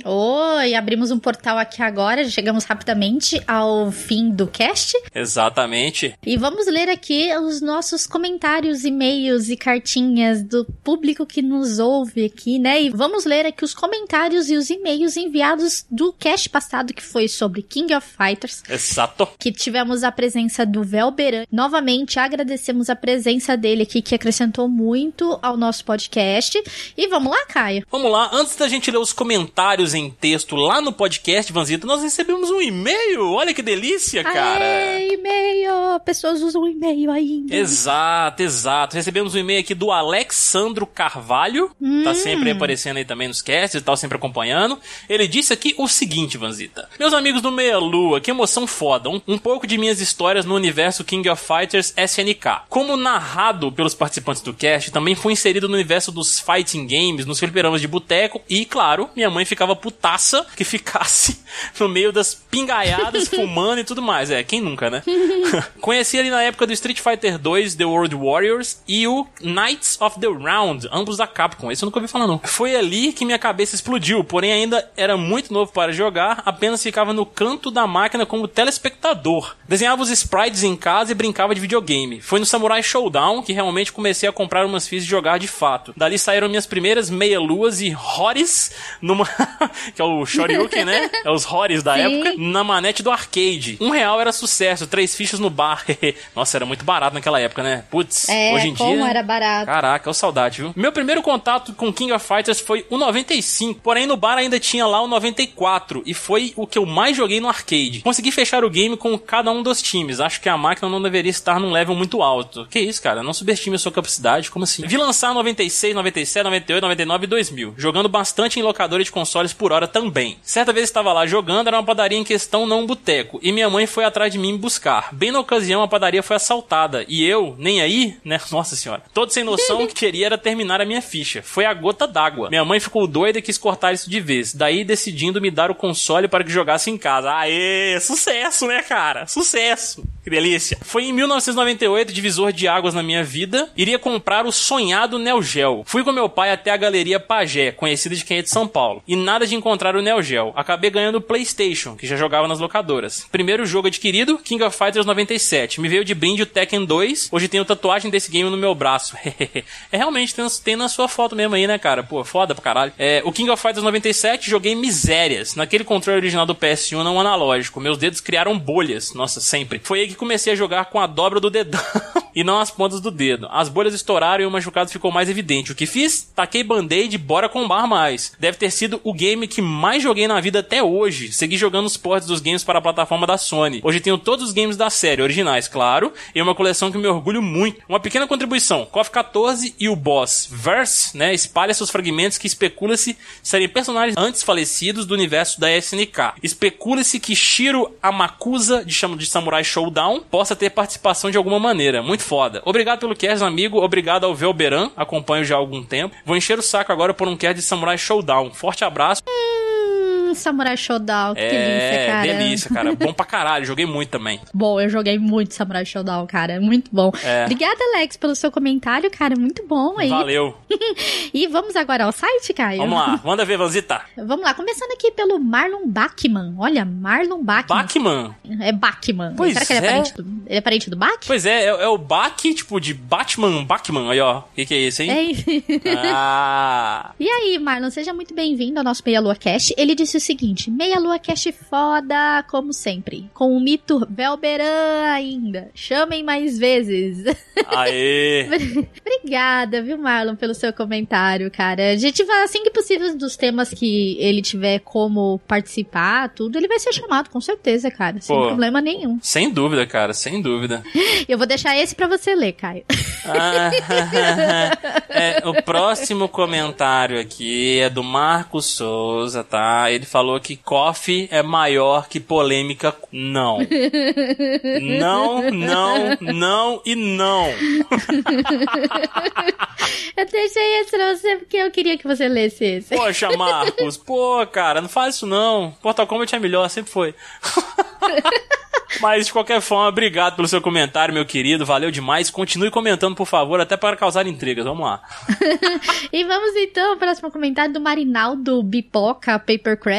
Oi, abrimos um portal aqui agora, chegamos rapidamente ao fim do cast. Exatamente. E vamos ler aqui os nossos comentários, e-mails e cartinhas do público que nos ouve aqui, né? E vamos ler aqui os comentários e os e-mails enviados do cast passado, que foi sobre King of Fighters. Exato. Que tivemos a presença do Velberan. Novamente, agradecemos a presença dele aqui, que acrescentou muito ao nosso podcast. E vamos lá, Caio. Vamos lá, antes da gente ler os comentários em texto lá no podcast, Vanzita, nós recebemos um e-mail. Olha que delícia, cara. Aê, e-mail! Pessoas usam e-mail ainda. Exato, exato. Recebemos um e-mail aqui do Alexandro Carvalho. Tá sempre aparecendo aí também nos casts e tal, sempre acompanhando. Ele disse aqui o seguinte, Vanzita. Meus amigos do Meia Lua, que emoção foda. Um, um pouco de minhas histórias no universo King of Fighters SNK. Como narrado pelos participantes do cast, também fui inserido no universo dos fighting games, nos fliperamas de boteco. E, claro, minha mãe ficava putaça que ficasse no meio das pingaiadas, fumando e tudo mais. É, quem nunca, né? Conheci ali na época do Street Fighter 2 The World Warriors e o Knights of the Round, ambos da Capcom. Esse eu nunca ouvi falar não. Foi ali que minha cabeça explodiu, porém ainda era muito novo para jogar, apenas ficava no canto da máquina como telespectador. Desenhava os sprites em casa e brincava de videogame. Foi no Samurai Showdown que realmente comecei a comprar umas fichas de jogar de fato. Dali saíram minhas primeiras meia-luas e Horis numa... que é o Shoryuken, né? É os Horis da Sim. época. Na manete do arcade. Um real era sucesso, três fichas no bar. Nossa, era muito barato naquela época, né? Putz, É, hoje em como dia... era barato. Caraca, é saudade, viu? Meu primeiro contato com King of Fighters foi o 95, porém no bar ainda tinha lá o 94 e foi o que eu mais joguei no arcade. Consegui fechar o game com cada um dos times. Acho que a máquina não deveria estar num level muito alto. Que isso, cara? Não subestime a sua capacidade. Como assim? Vi lançar 96, 97, 98, 99 e 2000, jogando bastante em locadora de consoles por hora também. Certa vez estava lá jogando, era uma padaria em questão, não um boteco, e minha mãe foi atrás de mim buscar. Bem na ocasião, a padaria foi assaltada e eu, nem aí, né? Nossa senhora. Todo sem noção, o que queria era terminar a minha ficha. Foi a gota d'água. Minha mãe ficou doida e quis cortar isso de vez. Daí decidindo me dar o console para que jogasse em casa. Aê, sucesso, né, cara? Sucesso. Que delícia. Foi em 1998, divisor de águas na minha vida. Iria comprar o sonhado Neo Geo. Fui com meu pai até a galeria Pagé, conhecida de quem é de São Paulo. E nada de encontrar o Neo Geo. Acabei ganhando o PlayStation, que já jogava nas locadoras. Primeiro jogo adquirido, King of Fighters 97. Me veio de brinde o Tekken 2. Hoje tenho tatuagem desse game no meu braço. é realmente, tem, tem na sua foto mesmo aí, né, cara? Pô, foda pra caralho. É, o King of Fighters 97, joguei misérias. Naquele controle original do PS1, não analógico. Meus dedos criaram bolhas. Nossa, sempre. Foi aí que comecei a jogar com a dobra do dedão e não as pontas do dedo. As bolhas estouraram e o machucado ficou mais evidente. O que fiz? Taquei band-aid, bora combar mais. Deve ter sido o game que mais joguei na vida até hoje. Segui jogando os ports dos games para a plataforma da Sony. Hoje tenho todos os games da série, originais, claro, e uma coleção que me orgulho muito. Uma pequena contribuição: KOF 14 e o boss Verse, né? Espalha seus fragmentos que especula-se serem personagens antes falecidos do universo da SNK. Especula-se que Shiro Amakusa, de chama de Samurai Showdown, possa ter participação de alguma maneira. Muito foda. Obrigado pelo cast, amigo. Obrigado ao Velberan. Acompanho já há algum tempo. Vou encher o saco agora por um cast de Samurai Showdown. Forte abraço. Samurai Showdown, que delícia, é, cara. delícia, cara. Bom pra caralho. Joguei muito também. Bom, eu joguei muito Samurai Showdown, cara. Muito bom. É. Obrigada, Alex, pelo seu comentário, cara. Muito bom aí. Valeu. e vamos agora ao site, Caio? Vamos lá. Manda ver, Vanzita. Vamos lá, começando aqui pelo Marlon Bachmann. Olha, Marlon Bachmann. Bachmann? É Bachmann. Pois Será que ele é é. parente do, ele é parente do Bach? Pois é, é, é o Bach, tipo, de Batman, Bachman. Aí, ó. O que, que é isso, hein? É. Ah. E aí, Marlon, seja muito bem-vindo ao nosso Meia Lua Cast. Ele disse o seguinte: Meia Lua Cast foda, como sempre. Com o mito Velberan ainda. Chamem mais vezes. Aê. Obrigada, viu, Marlon, pelo seu comentário, cara. A gente vai, assim que possível, dos temas que ele tiver como participar, tudo, ele vai ser chamado, com certeza, cara. Sem Pô. problema nenhum. Sem dúvida, cara, sem dúvida. Eu vou deixar esse pra você ler, Caio. Ah, é, o próximo comentário aqui é do Marcos Souza, tá? Ele falou que coffee é maior que polêmica. Não. Não, não, não e não. eu deixei esse pra você porque eu queria que você lesse esse. Poxa, Marcos, pô, cara, não faz isso não. Portal Kombat é melhor, sempre foi. Mas de qualquer forma, obrigado pelo seu comentário, meu querido. Valeu demais. Continue comentando, por favor, até para causar intrigas. Vamos lá. e vamos então ao próximo comentário do Marinaldo Bipoca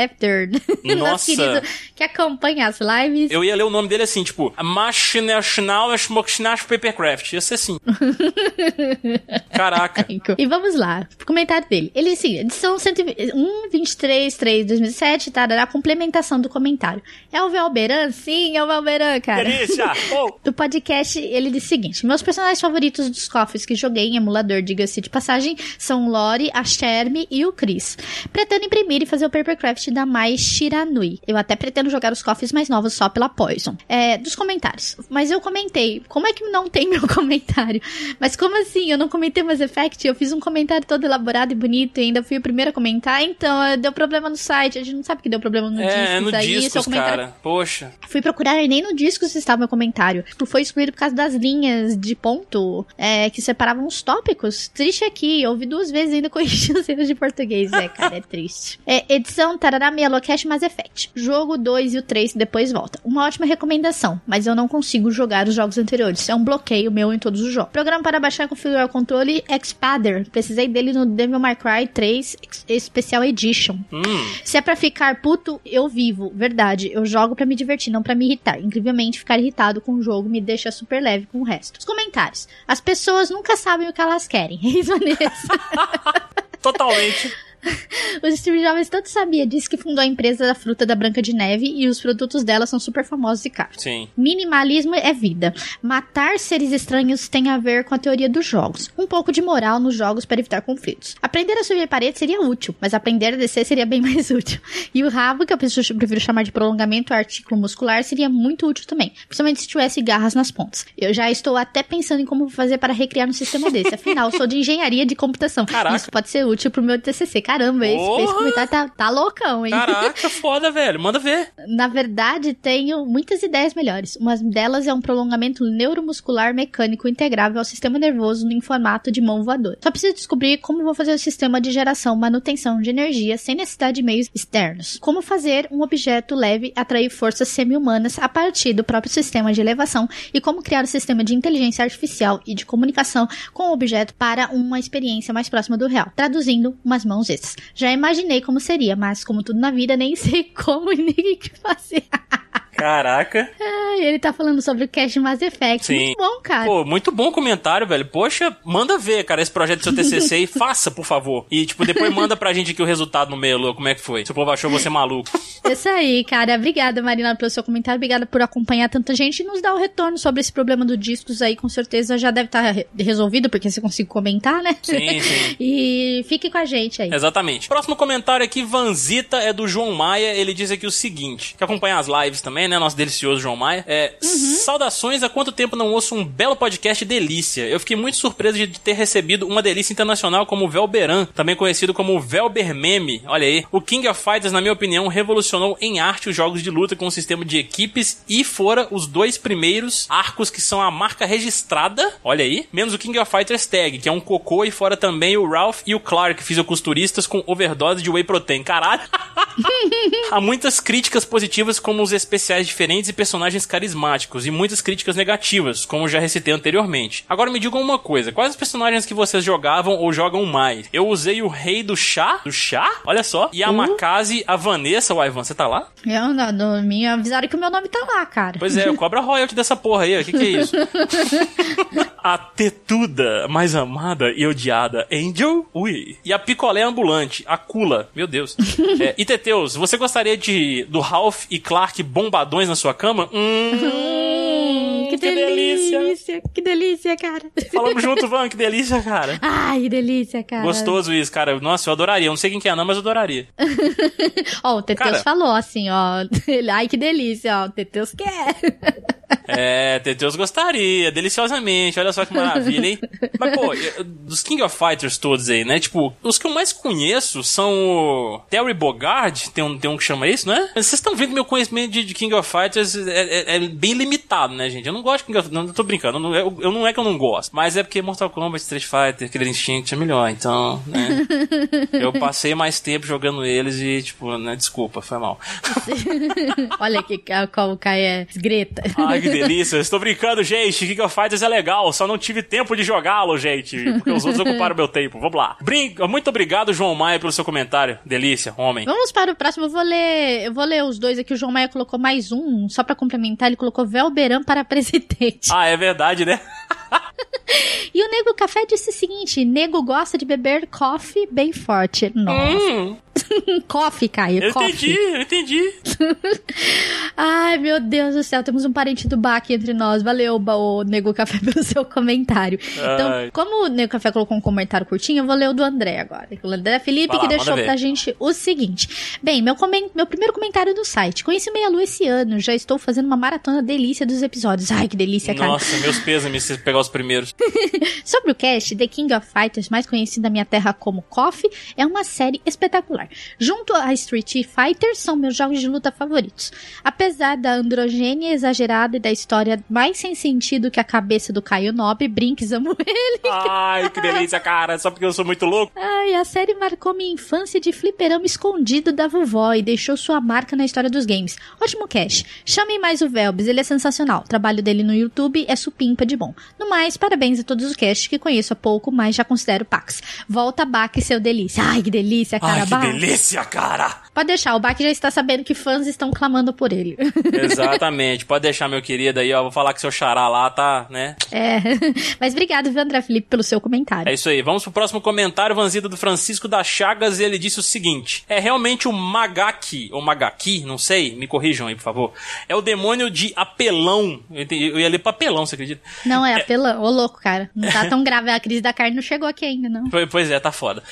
Papercrafter. Nosso Nossa. querido que acompanha as lives. Eu ia ler o nome dele assim, tipo, Machinational Schmockschnash Papercraft. Ia ser assim. Caraca. E vamos lá, pro comentário dele. Ele assim, edição 1, 23, 3, 2007, tarará, complementação do comentário. É o Velberan? Sim, é o Velberan, cara. Delícia! Oh. Do podcast, ele disse o seguinte, meus personagens favoritos dos cofres que joguei em emulador, diga-se de passagem, são o Lori, a Shermie e o Chris. Pretendo imprimir e fazer o papercraft da Mai Shiranui. Eu até pretendo jogar os cofres mais novos só pela Poison. É, dos comentários. Mas eu comentei, como é que não tem meu comentário? Mas como assim? Eu não comentei Mass Effect? Eu fiz um comentário todo elaborado e bonito e ainda fui o primeiro a comentar, então eh, deu problema no site. A gente não sabe que deu problema no É, disco. no aí, discos, cara. Poxa. Fui procurar e nem no disco se estava meu comentário. Tu foi excluído por causa das linhas de ponto é, que separavam os tópicos. Triste aqui, eu ouvi duas vezes ainda corrigi os erros de português. É, cara, é triste. É, edição Tarará Melocast Mass Effect. Jogo 2 e o 3 depois volta. Uma ótima recomendação, mas eu não consigo jogar os jogos anteriores. É um bloqueio meu em todos os jogos. Programa para baixar e configurar o controle Expader. Precisei dele no Devil May Cry 3 Ex- Special Edition. Se é pra ficar puto, eu vivo. Verdade. Eu jogo pra me divertir, não pra me irritar. Incrivelmente, ficar irritado com o jogo me deixa super leve com o resto. Os comentários. As pessoas nunca sabem o que elas querem. Vanessa. Totalmente. O Steve Jobs tanto sabia disso que fundou a empresa da fruta da Branca de Neve e os produtos dela são super famosos e caros. Sim. Minimalismo é vida. Matar seres estranhos tem a ver com a teoria dos jogos. Um pouco de moral nos jogos para evitar conflitos. Aprender a subir paredes seria útil, mas aprender a descer seria bem mais útil. E o rabo, que eu prefiro chamar de prolongamento artículo muscular, seria muito útil também. Principalmente se tivesse garras nas pontas. Eu já estou até pensando em como fazer para recriar um sistema desse. Afinal, sou de engenharia de computação. Caraca. Isso pode ser útil pro meu TCC. Caramba, esse, Porra! esse comentário tá, tá loucão, hein? Caraca, foda, velho. Manda ver. Na verdade, tenho muitas ideias melhores. Uma delas é um prolongamento neuromuscular mecânico integrável ao sistema nervoso em formato de mão voadora. Só preciso descobrir como vou fazer o sistema de geração, manutenção de energia sem necessidade de meios externos. Como fazer um objeto leve atrair forças semi-humanas a partir do próprio sistema de elevação e como criar um sistema de inteligência artificial e de comunicação com o objeto para uma experiência mais próxima do real. Traduzindo, umas mãos extras. Já imaginei como seria, mas como tudo na vida, nem sei como e nem o que fazer. Caraca. Ele tá falando sobre o Cash Mass Effect. Sim. Muito bom, cara. Pô, muito bom comentário, velho. Poxa, manda ver, cara, esse projeto do seu TCC e faça, por favor. E, tipo, depois manda pra gente aqui o resultado no meio, como é que foi. Se o povo achou você maluco. Isso aí, cara. Obrigada, Marina, pelo seu comentário. Obrigada por acompanhar tanta gente e nos dar o retorno sobre esse problema do discos aí. Com certeza já deve estar resolvido, porque você conseguiu comentar, né? Sim, sim. e fique com a gente aí. Exatamente. Próximo comentário aqui, Vanzita, é do João Maia. Ele diz aqui o seguinte: que acompanha as lives também, né? Nosso delicioso João Maia. É, Saudações, há quanto tempo não ouço um belo podcast delícia? Eu fiquei muito surpreso de ter recebido uma delícia internacional como o Velberan, também conhecido como Velber Meme. Olha aí. O King of Fighters, na minha opinião, revolucionou em arte os jogos de luta com o sistema de equipes e fora os dois primeiros arcos que são a marca registrada, olha aí, menos o King of Fighters Tag, que é um cocô, e fora também o Ralph e o Clark, fisiculturistas com overdose de whey protein. Caralho! Há muitas críticas positivas, como os especiais diferentes e personagens carismáticos, e muitas críticas negativas, como já recitei anteriormente. Agora me digam uma coisa: quais os personagens que vocês jogavam ou jogam mais? Eu usei o Rei do Chá, do Chá, olha só, e a Makazi, a Vanessa, o Ivan, você tá lá? Eu, não, no, me avisaram que o meu nome tá lá, cara. Pois é, cobra royalty dessa porra aí, o que, que é isso? a tetuda mais amada e odiada Angel Ui. E a picolé ambulante, a Kula. Meu Deus. é, e Teteus, você gostaria de do Ralph e Clark bombadões na sua cama? Hum, que, delícia. Que delícia, cara. Falamos junto, Van, que delícia, cara. Ai, que delícia, cara. Gostoso isso, cara. Nossa, eu adoraria. Eu não sei quem que é não, mas eu adoraria. ó, o Teteus Cara. falou assim, ó. Ai, que delícia, ó. O Teteus quer. É, Teteus gostaria, deliciosamente, olha só que maravilha, hein? Mas, pô, dos King of Fighters todos aí, né? Tipo, os que eu mais conheço são o Terry Bogard, tem um, tem um que chama isso, né? Mas vocês estão vendo que meu conhecimento de, de King of Fighters é, é- é bem limitado, né, gente? Eu não gosto de King of Não, tô brincando, eu não, eu, eu não é que eu não gosto, mas é porque Mortal Kombat, Street Fighter, Killer Instinct é melhor, então, né? Eu passei mais tempo jogando eles e, tipo, né, desculpa, foi mal. Olha aqui como o Kai é greta. Que delícia. Estou brincando, gente. King of Fighters é legal. Só não tive tempo de jogá-lo, gente. Porque os outros ocuparam meu tempo. Vamos lá. Brinca. Muito obrigado, João Maia, pelo seu comentário. Delícia, homem. Vamos para o próximo. Eu vou ler, eu vou ler os dois aqui. O João Maia colocou mais um, só pra complementar. Ele colocou Velberan para presidente. Ah, é verdade, né? E o Nego Café disse o seguinte: Nego gosta de beber coffee bem forte. Nossa. coffee, Caio. Eu coffee. entendi, eu entendi. Ai, meu Deus do céu, temos um parente do Bach entre nós. Valeu, o Nego Café, pelo seu comentário. Então, Ai. como o Nego Café colocou um comentário curtinho, eu vou ler o do André agora. O André Felipe, lá, que deixou ver. pra gente o seguinte. Bem, meu, comen- meu primeiro comentário do site. Conheci Meia Lua esse ano, já estou fazendo uma maratona delícia dos episódios. Ai, que delícia, cara. Nossa, meus pêsames se pegar os primeiros. Sobre o cast, The King of Fighters, mais conhecido na minha terra como KOF, é uma série espetacular. Junto a Street Fighter, são meus jogos de luta favoritos. Apesar da androgênia exagerada e da história mais sem sentido que a cabeça do Caio Nobre, Brinks amo ele. Ai, que delícia, cara. Só porque eu sou muito louco. Ai, a série marcou minha infância de fliperama escondido da vovó e deixou sua marca na história dos games. Ótimo cast. Chamem mais o Velbes, ele é sensacional. O trabalho dele no YouTube é supimpa de bom. No mais, parabéns a todos os casts que conheço há pouco, mas já considero Pax. Volta, Bach, seu delícia. Ai, que delícia, cara. Ai, que Bach. Delícia, cara. Pode deixar, o Bach já está sabendo que fãs estão clamando por ele. Exatamente. Pode deixar, meu querido, aí, ó. Vou falar que seu xará lá tá, né? é. Mas obrigado, viu, André Felipe, pelo seu comentário. É isso aí. Vamos pro próximo comentário, Vanzida do Francisco da Chagas. Ele disse o seguinte: É realmente o Magaki, ou Magaki, não sei, me corrijam aí, por favor. É o demônio de apelão. Eu, entendi- eu ia ler papelão, você acredita? Não, é apelão. Ô, louco, cara. Não tá tão grave. A crise da carne não chegou aqui ainda, não. Pois- Pois é, tá foda.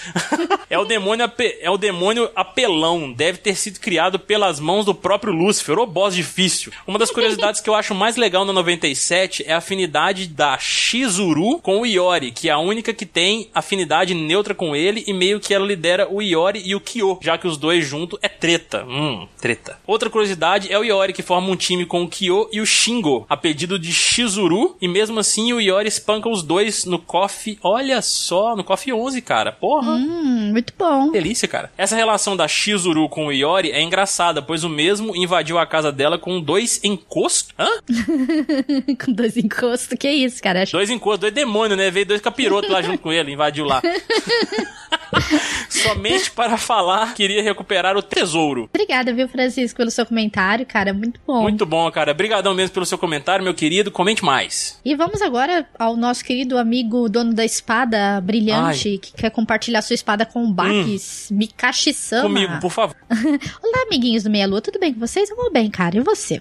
é o demônio ape- é o demônio apelão Deve ter sido criado pelas mãos do próprio Lúcifer, o boss difícil. Uma das curiosidades que eu acho mais legal no 97 é a afinidade da Shizuru com o Iori, que é a única que tem afinidade neutra com ele e meio que ela lidera o Iori e o Kyo, já que os dois juntos é treta. Hum, treta. Outra curiosidade é o Iori que forma um time com o Kyo e o Shingo, a pedido de Shizuru, e mesmo assim o Iori espanca os dois no KOF, olha só, no KOF 11, cara. Porra. Hum, muito bom. Delícia, cara. Essa relação da Shizuru com o Iori é engraçada, pois o mesmo invadiu a casa dela com dois encostos. Hã? com dois encostos, que isso, cara? Dois encostos, dois demônios, né? Veio dois capirotos lá junto com ele, invadiu lá. Somente para falar, queria recuperar o tesouro. Obrigada, viu, Francisco, pelo seu comentário, cara. Muito bom. Muito bom, cara. Obrigadão mesmo pelo seu comentário, meu querido. Comente mais. E vamos agora ao nosso querido amigo dono da espada brilhante, Ai. que quer compartilhar sua espada com o Bakis, Mikashi-sama. Comigo, por favor. Olá, amiguinhos do Meia Lua, tudo bem com vocês? Eu vou bem, cara. E você?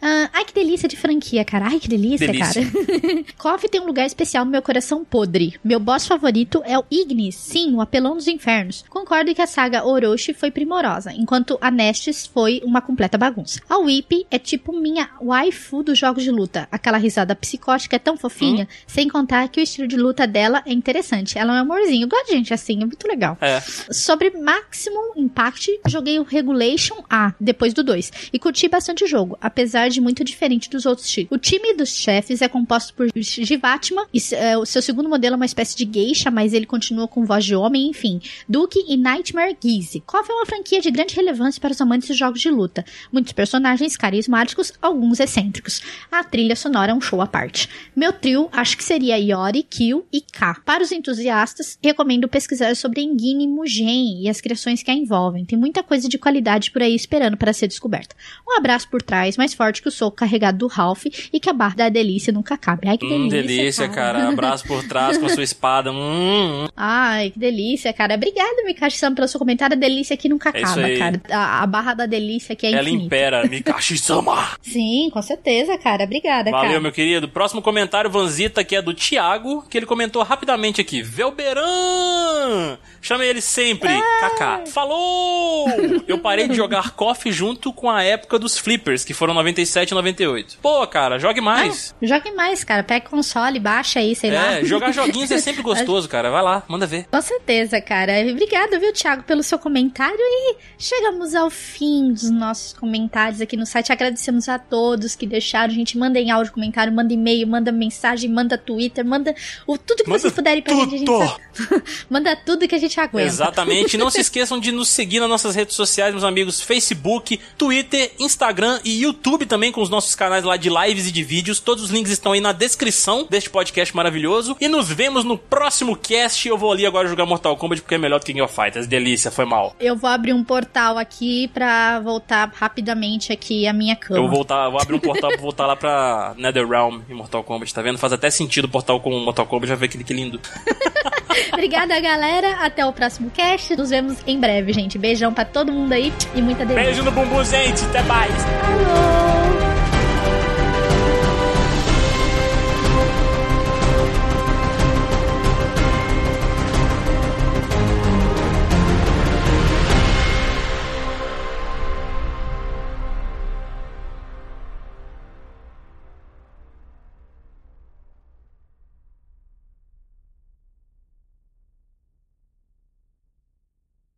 Ah, ai, que delícia de franquia, cara. Ai, que delícia, Delícia. cara. KOF tem um lugar especial no meu coração podre. Meu boss favorito é o Ignis, sim, o apelão dos infernos. Concordo que a saga Orochi foi primorosa, enquanto a Nestes foi uma completa bagunça. A Whip é tipo minha waifu dos jogos de luta. Aquela risada psicótica é tão fofinha, sem contar que o estilo de luta dela é interessante. Ela é um amorzinho. Eu gosto de gente assim, é muito legal. É. Sobre Maximum Impact, joguei o Regulation A, depois do 2, e curti bastante o jogo, apesar de muito diferente dos outros títulos. O time dos chefes é composto por Jivatma, e, é, o seu segundo modelo é uma espécie de geisha, mas ele continua com voz de homem, enfim. Duke e Nightmare Geese. KOF é uma franquia de grande relevância para os amantes de jogos de luta. Muitos personagens carismáticos, alguns excêntricos. A trilha sonora é um show à parte. Meu trio acho que seria Yori, Kill e K. Para os entusiastas, recomendo pesquisar sobre Engine Mugen e as criações que a envolvem. Tem muita coisa de qualidade por aí esperando para ser descoberta. Um abraço por trás, mais forte que o soco carregado do Ralph e que a barra da delícia nunca cabe. Ai, que delícia. Hum, delícia, cara. Abraço por trás com a sua espada. Hum, hum. Ai, que delícia, cara. Obrigada, Mikashi-san, pelo seu comentário. A delícia aqui nunca É acaba, cara. A, a barra da delícia aqui é Ela infinita. impera, Mikashi-sama. Sim, com certeza, cara. Obrigada, Valeu, cara. meu querido. Próximo comentário, Vanzita, que é do Thiago, que ele comentou rapidamente aqui. Velberan! Chamei ele sempre. Kaká. Falou! Eu parei de jogar KOF junto com a época dos flippers, que foram 97 e 98. Pô, cara, jogue mais. Jogue mais, cara. Pega console, baixa aí, sei lá. é, jogar joguinhos é sempre gostoso, cara. Vai lá, manda ver. Com certeza, cara. Obrigada, viu, Thiago, pelo seu comentário. E chegamos ao fim dos nossos comentários aqui no site. Agradecemos a todos que deixaram. Gente, mandem áudio, comentário, manda e-mail, manda mensagem, manda Twitter, manda o, tudo que Manda vocês puderem pra gente. a gente. tudo. manda tudo que a gente aguenta. Exatamente. Não se esqueçam de nos seguir nas nossas redes sociais, meus amigos. Facebook, Twitter, Instagram e YouTube também, com os nossos canais lá de lives e de vídeos. Todos os links estão aí na descrição deste podcast maravilhoso. E nos vemos no próximo cast. Eu vou ali agora jogar Mortal Kombat porque é melhor do que King of Fighters. Delícia, foi mal. Eu vou abrir um portal aqui pra voltar rapidamente aqui a minha cama. Eu vou voltar, vou abrir um portal pra voltar lá pra NetherRealm em Mortal Kombat, tá vendo? Faz até sentido o portal com Mortal Kombat, já vê que, que lindo. Obrigada, galera. Até o próximo cast. Nos vemos em breve, gente. Beijão pra todo mundo aí e muita delícia. Beijo no bumbum, gente. Até mais. Falou!